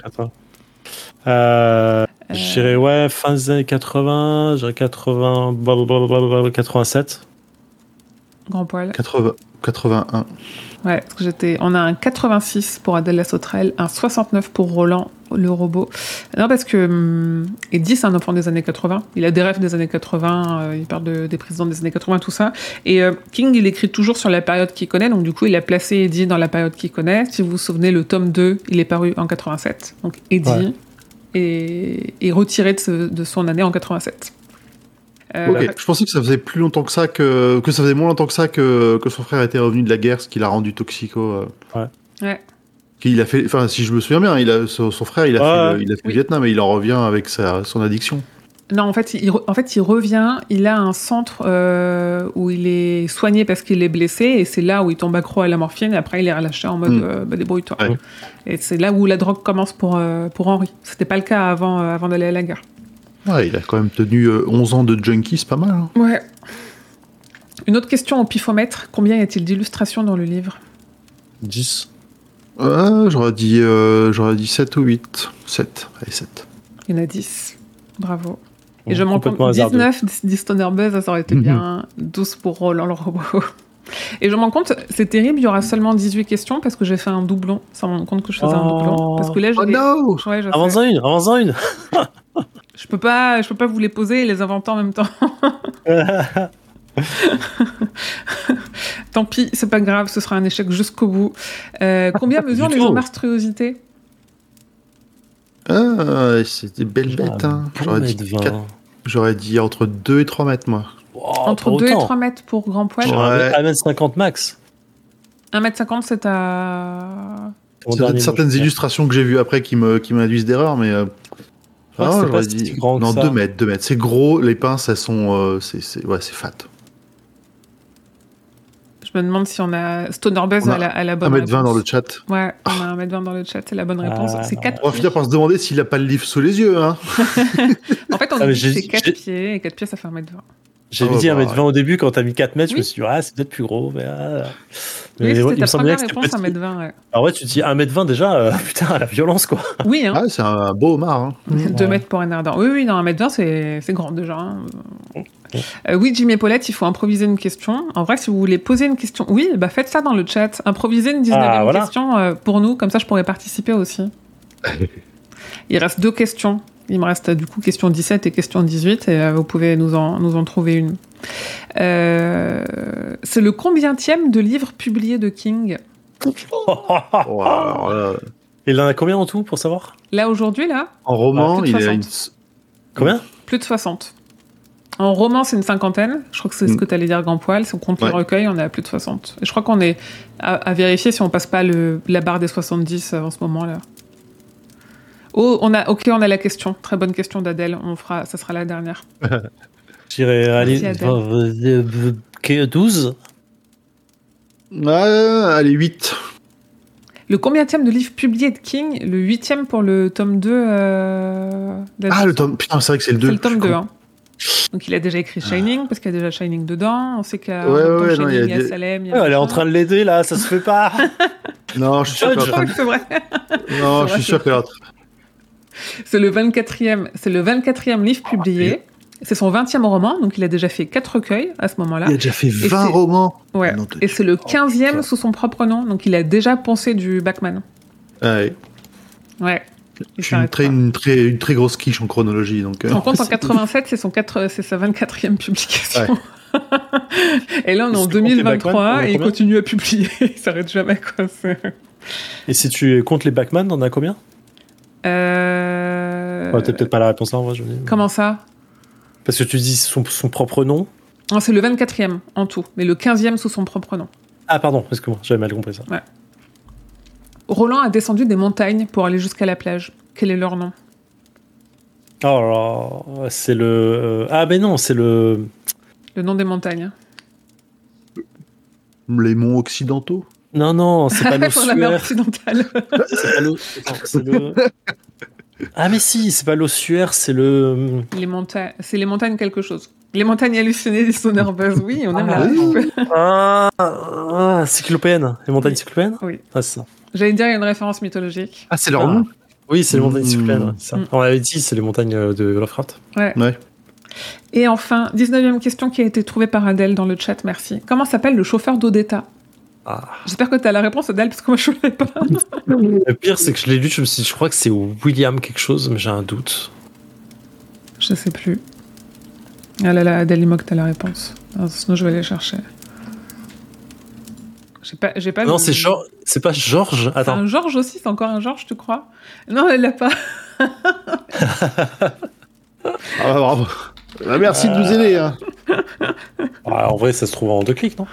Euh, je dirais ouais, fin des années 80, je dirais 80, blablabla, 87. Grand poil. 80, 81. Ouais, parce que j'étais. On a un 86 pour Adèle Sauterelle, un 69 pour Roland le robot. Non, parce que hum, Eddie, c'est un enfant des années 80. Il a des rêves des années 80. euh, il parle de- des présidents des années 80, tout ça. Et euh, King, il écrit toujours sur la période qu'il connaît. Donc, du coup, il a placé Eddie dans la période qu'il connaît. Si vous vous souvenez, le tome 2, il est paru en 87. Donc, Eddie Ouais. est, est retiré de, ce- de son année en 87. Euh, je pensais que ça faisait plus longtemps que ça, que, que ça faisait moins longtemps que ça que, que son frère était revenu de la guerre, ce qui l'a rendu toxico. euh. Ouais. Qu'il a fait, enfin, si je me souviens bien, il a, son, son frère, il a Ouais. fait, le, il a fait Oui. le Vietnam et il en revient avec sa, son addiction. Non, en fait, il, en fait, il revient, il a un centre euh, où il est soigné parce qu'il est blessé, et c'est là où il tombe accro à la morphine, et après il est relâché en mode Mm. euh, bah, débrouille-toi. Ouais. Et c'est là où la drogue commence pour, euh, pour Henri. C'était pas le cas avant, euh, avant d'aller à la guerre. Ouais, il a quand même tenu euh, 11 ans de junkie, c'est pas mal. hein. Ouais. Une autre question au pifomètre combien y a-t-il d'illustrations dans le livre? 10. Ouais, j'aurais dit, euh, j'aurais dit 7 ou 8. 7, allez, 7. Il y en a 10. Bravo. Et Bon, je m'en compte hasardeux. 19 10 Stoner Buzz, ça aurait été Mhm. bien. 12 pour Roland le robot. Et je m'en compte, c'est terrible, il y aura seulement 18 questions parce que j'ai fait un doublon. Ça me rend compte que je faisais un Oh. doublon. Parce que là, j'ai. Oh no. Avance-en une, avance-en une. je peux pas, je peux pas vous les poser et les inventer en même temps. Tant pis, c'est pas grave, ce sera un échec jusqu'au bout. Euh, combien mesurent les monstruosités Ah, c'est des belles bêtes. Hein. J'aurais dit, mètre 20. quatre- j'aurais dit entre 2 et 3 mètres, moi. Oh, Entre pas 2 et autant. 3 mètres pour grand poil. Ouais. 1m50 max. 1m50, c'est à. C'est certaines illustrations que j'ai vues après qui me qui m'induisent d'erreur, mais. euh, crois que ah, c'est j'aurais pas si dit- grand non, ça. 2 mètres, 2 mètres. C'est gros, les pinces, elles sont. euh, c'est, c'est- ouais, c'est fat. Je me demande si on a Stoner Buzz On a à la, à la bonne 1 mètre 20 dans réponse. le chat. Ouais, on a 1m20 dans le chat, c'est la bonne réponse. Ah. c'est 4 On va finir par se demander s'il a pas le livre sous les yeux. Hein. En fait, on Ah, dit que c'est 4 j'ai- pieds, et 4 pieds, ça fait 1m20. J'avais Ah, dit bah, 1m20 au début, quand t'as mis 4 mètres, je Oui. me suis dit, ah, c'est peut-être plus gros. Mais, ah. Oui, Mais c'était ouais, il ta première que c'était réponse, petit. 1m20, ouais. Alors ouais, tu te dis 1m20 déjà, euh, putain, la violence quoi. Oui, hein. Ah, c'est un beau homard. Hein. 2 mètres pour un ardent. Oui, oui, non, 1m20, c'est c'est grand déjà. hein. Euh, oui, Jimmy et Paulette, il faut improviser une question. En vrai, si vous voulez poser une question, oui, bah faites ça dans le chat. Improvisez une 19e Ah, voilà. question euh, pour nous, comme ça je pourrais participer aussi. Il reste deux questions. Il me reste du coup question 17 et question 18, et euh, vous pouvez nous en, nous en trouver une. Euh, c'est le combientième de livres publiés de King Il en a combien en tout pour savoir? Là, aujourd'hui, là, en roman, Ah, il de a une. Combien? Plus de 60. En roman, c'est une cinquantaine. Je crois que c'est ce Mm. que tu allais dire, Grand Poil. Si on compte les Ouais. recueils, on est à plus de 60. Et je crois qu'on est à, à vérifier si on passe pas le, la barre des 70 euh, en ce moment-là. Oh, on a, ok, on a la question. Très bonne question d'Adèle. On fera, ça sera la dernière. Je dirais, allez, Adèle. euh, euh, euh, 12 Ah, allez, 8. Le combienième de livres publiés de King? Le huitième pour le tome 2 euh, Ah, le tome. Putain, c'est vrai que c'est le 2. C'est le tome 2. hein. Donc il a déjà écrit Shining, parce qu'il y a déjà Shining dedans. On sait Ouais, en même temps, ouais, non, Shining, il y a il y a des- Salem. il y a Ouais, Elle est en train de l'aider là, ça se fait pas. Non, je suis sûr que c'est vrai. Non, je suis sûr qu'elle est en train- C'est le 24e, c'est le 24e livre publié. C'est son 20e roman, donc il a déjà fait 4 recueils à ce moment-là. Il a déjà fait 20 c'est- romans. Ouais. Non, Et c'est le Oh, 15e putain. sous son propre nom, donc il a déjà pensé du Bachman. Ouais. Ouais. Il Je suis une très, une, très, une très grosse quiche en chronologie. Donc, euh, En compte, en c'est- 87, c'est son 4 c'est sa 24e publication. et là, on est en Est-ce que tu comptes les 2023 Batman, on a et il continue à publier. il s'arrête jamais, quoi. Et si tu comptes les Backman, t'en as combien? Euh... Ouais, T'as peut-être pas la réponse là, en vrai, je. Comment ça? Parce que tu dis son, son propre nom. Non, C'est le 24e en tout, mais le 15e sous son propre nom. Ah, pardon, excuse-moi, j'avais mal compris ça. Roland a descendu des montagnes pour aller jusqu'à la plage. Quel est leur nom? Oh là là, c'est le. euh, Ah, mais non, c'est le. Le nom des montagnes. Les monts occidentaux? Non, non, c'est pas Sur la mer l'ossuaire. occidentale. c'est le. Ah, mais si, c'est pas l'ossuaire, c'est le. les montagnes, c'est les montagnes quelque chose. Les montagnes hallucinées des Sonerbuzz, oui, on aime Ah, la oui. Ah, ah, cyclopéenne. Les montagnes Oui. cyclopéennes Oui. Ah, c'est ça. J'allais dire une référence mythologique. Ah, c'est leur Ah. nom Oui, c'est les montagnes Mmh. c'est ça. Mm. On avait dit, c'est les montagnes euh, de Lovecraft. Ouais. Ouais. Et enfin, 19e question qui a été trouvée par Adèle dans le chat, merci. Comment s'appelle le chauffeur d'Odetta Ah. J'espère que tu as la réponse, Adèle, parce que moi je ne l'ai pas. Le pire, c'est que je l'ai lu, je me suis dit, je crois que c'est William quelque chose, mais j'ai un doute. Je sais plus. Ah là là, Adèle, il t'as la réponse. Ah, sinon, je vais aller chercher. J'ai pas, j'ai pas non, le- c'est Georges. C'est pas Georges. C'est Attends. un Georges aussi, c'est encore un Georges, tu crois? Non, elle l'a pas. Ah, bravo. Ah, merci de nous aider. hein. Ah, en vrai, ça se trouve en deux clics, non?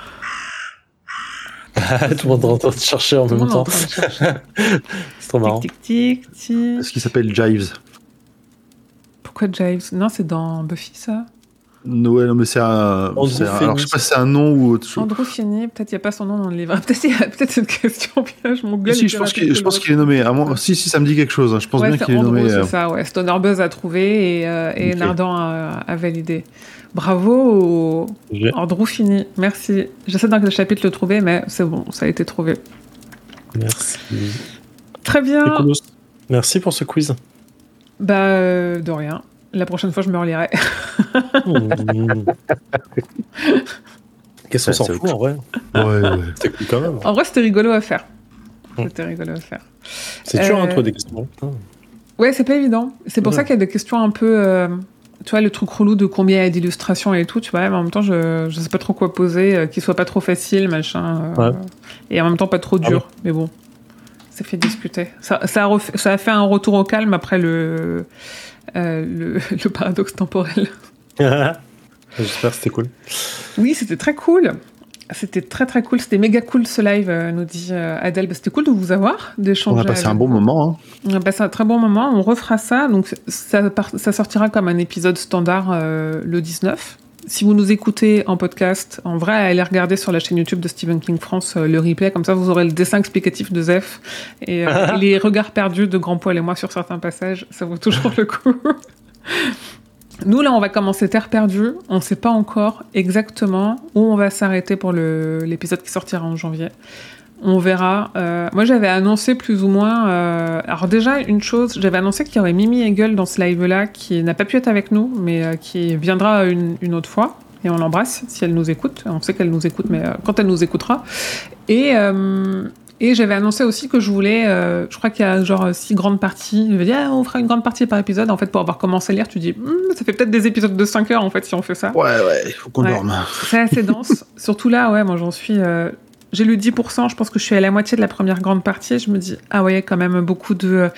Tout le monde est en train de chercher en Tout même temps. C'est trop marrant. tic, tic, tic, tic. Ce qui s'appelle Jives? Pourquoi Jives? Non, c'est dans Buffy, ça? Noël, mais c'est un. Andrew c'est un- Phoenix. alors, je sais pas si c'est un nom ou autre chose. Andrew Fini, peut-être il n'y a pas son nom dans le livre. Peut-être il y a peut-être une question piège, mon gueule. Si, je pense qu'il est nommé. À moi- si, si, ça me dit quelque chose. hein. Je pense Ouais, bien qu'il est nommé. c'est euh, ça, ouais. Stoner Buzz a trouvé et, euh, et. Nardan a, a validé. Bravo, Andrew Fini, merci. J'essaie dans quel chapitre le trouver, mais c'est bon, ça a été trouvé. Merci. Très bien. Merci pour ce quiz. Bah, euh, de rien. La prochaine fois, je me relirai. Mmh. Qu'est-ce qu'on Ouais, s'en fout en vrai Ouais, ouais. C'est cool quand même. En vrai, c'était rigolo à faire. Mm. C'était rigolo à faire. C'est dur, Euh, hein, toi, des questions. Ouais, c'est pas évident. C'est pour Ouais. ça qu'il y a des questions un peu. euh, tu vois, le truc relou de combien il y a d'illustrations et tout, tu vois, mais en même temps, je, je sais pas trop quoi poser, euh, qu'il soit pas trop facile, machin. euh, Ouais. Et en même temps, pas trop Ah dur. Mais bon, ça fait discuter. Ça, ça, a refait- ça a fait un retour au calme après le, euh, le, le paradoxe temporel. J'espère que c'était cool. Oui, c'était très cool. C'était très très cool. C'était méga cool ce live, euh, nous dit euh, Adèle. Bah, c'était cool de vous avoir, d'échanger. On a passé avec un bon moment. hein. On a passé un très bon moment. On refera ça. Donc, ça, par- ça sortira comme un épisode standard euh, le 19. Si vous nous écoutez en podcast, en vrai, allez regarder sur la chaîne YouTube de Stephen King France euh, le replay. Comme ça, vous aurez le dessin explicatif de Zef et, euh, et les regards perdus de Grand Poil et moi sur certains passages. Ça vaut toujours le coup. Nous, là, on va commencer Terre perdue. On ne sait pas encore exactement où on va s'arrêter pour l'épisode qui sortira en janvier. On verra. Euh, moi, j'avais annoncé plus ou moins. euh, alors, déjà, une chose, j'avais annoncé qu'il y aurait Mimi Hegel dans ce live-là, qui n'a pas pu être avec nous, mais euh, qui viendra une, autre fois. Et on l'embrasse si elle nous écoute. On sait qu'elle nous écoute, mais quand elle nous écoutera. Et. Et j'avais annoncé aussi que je voulais, euh, je crois qu'il y a genre six grandes parties. Je me dit, ah, on fera une grande partie par épisode. En fait, pour avoir commencé à lire, tu dis, Hmm, ça fait peut-être des épisodes de 5 heures en fait si on fait ça. Ouais, ouais, il faut qu'on Ouais. dorme. C'est assez dense. Surtout là, ouais, moi j'en suis. euh, J'ai lu 10%, je pense que je suis à la moitié de la première grande partie. Je me dis, ah ouais, quand même beaucoup de.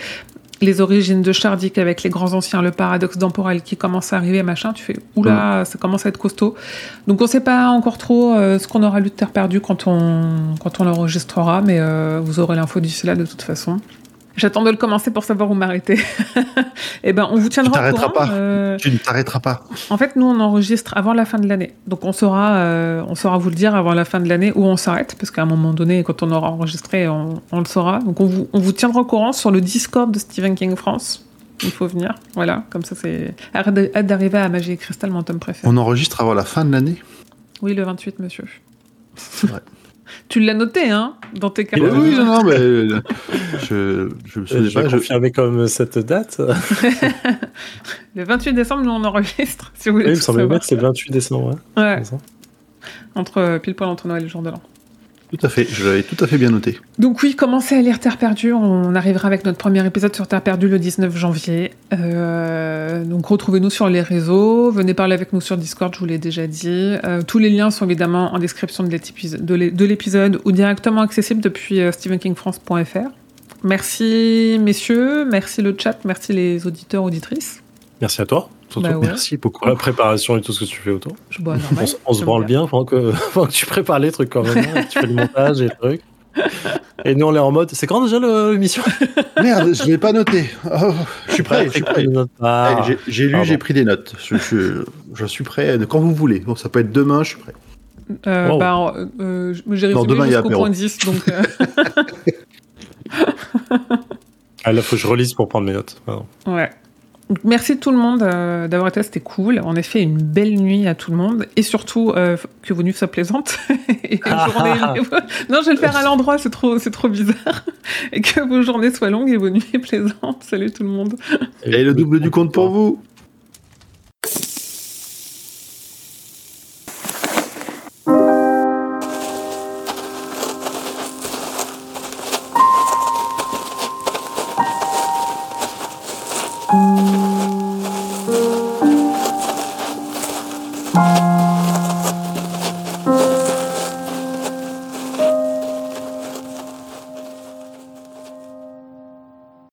Les origines de Chardic avec les grands anciens, le paradoxe temporel qui commence à arriver, machin. Tu fais, oula, ça commence à être costaud. Donc on sait pas encore trop euh, ce qu'on aura lu de Terre perdue quand on, quand on l'enregistrera, mais euh, vous aurez l'info d'ici là de toute façon. J'attends de le commencer pour savoir où m'arrêter. Eh ben, on vous tiendra au courant. pas. euh, Tu ne t'arrêteras pas. en fait, nous, on enregistre avant la fin de l'année. Donc, on saura, euh, on saura vous le dire avant la fin de l'année où on s'arrête, parce qu'à un moment donné, quand on aura enregistré, on, on le saura. Donc, on vous, on vous tiendra au courant sur le Discord de Stephen King France. Il faut venir. Voilà, comme ça, c'est. Hâte d'arriver à Magie et Cristal, mon tome préféré. On enregistre avant la fin de l'année? Oui, le 28, monsieur. vrai. tu l'as noté, hein, dans tes cartes. Oui, Oui, non, non, mais euh, je, je me Je souviens pas. je- comme cette date. Le 28 décembre, nous, on enregistre, si vous voulez. Oui, il me tout semblait bien savoir. que c'est le 28 décembre. Ouais. Entre euh, pile poil entre Noël et le jour de l'an. Tout à fait, je l'avais tout à fait bien noté. Donc oui, commencez à lire Terre perdue? On arrivera avec notre premier épisode sur Terre perdue le 19 janvier. Euh, donc retrouvez-nous sur les réseaux. Venez parler avec nous sur Discord, je vous l'ai déjà dit. Euh, tous les liens sont évidemment en description de l'épisode- de l'é- de l'épisode ou directement accessibles depuis euh, stephenkingfrance.fr. Merci messieurs, merci le chat, merci les auditeurs, auditrices. Merci à toi. Surtout Bah ouais. Merci beaucoup. pour la préparation et tout ce que tu fais autour. On, se branle bien pendant que, pendant que tu prépares les trucs quand même. hein, tu fais le montage et les trucs. Et nous, on est en mode. C'est quand déjà le- l'émission? Merde, je l'ai pas noté. Oh, je suis prêt, je suis prêt. Ah, Eh, j'ai- lu, j'ai pris des notes. Je, je- je suis prêt de quand vous voulez. Bon, ça peut être demain, je suis prêt. Euh, Wow. bah, euh, j'ai résumé jusqu'au point 10, donc... euh, Ah, là, faut que je relise pour prendre mes notes. Pardon. Ouais. Merci tout le monde euh, d'avoir été là, c'était cool. En effet, une belle nuit à tout le monde. Et surtout, euh, que vos nuits soient plaisantes. et que Ah, vos journées... non, je vais le faire à l'endroit, c'est trop, c'est trop bizarre. et que vos journées soient longues et vos nuits plaisantes. Salut tout le monde. Et le double du compte pour vous.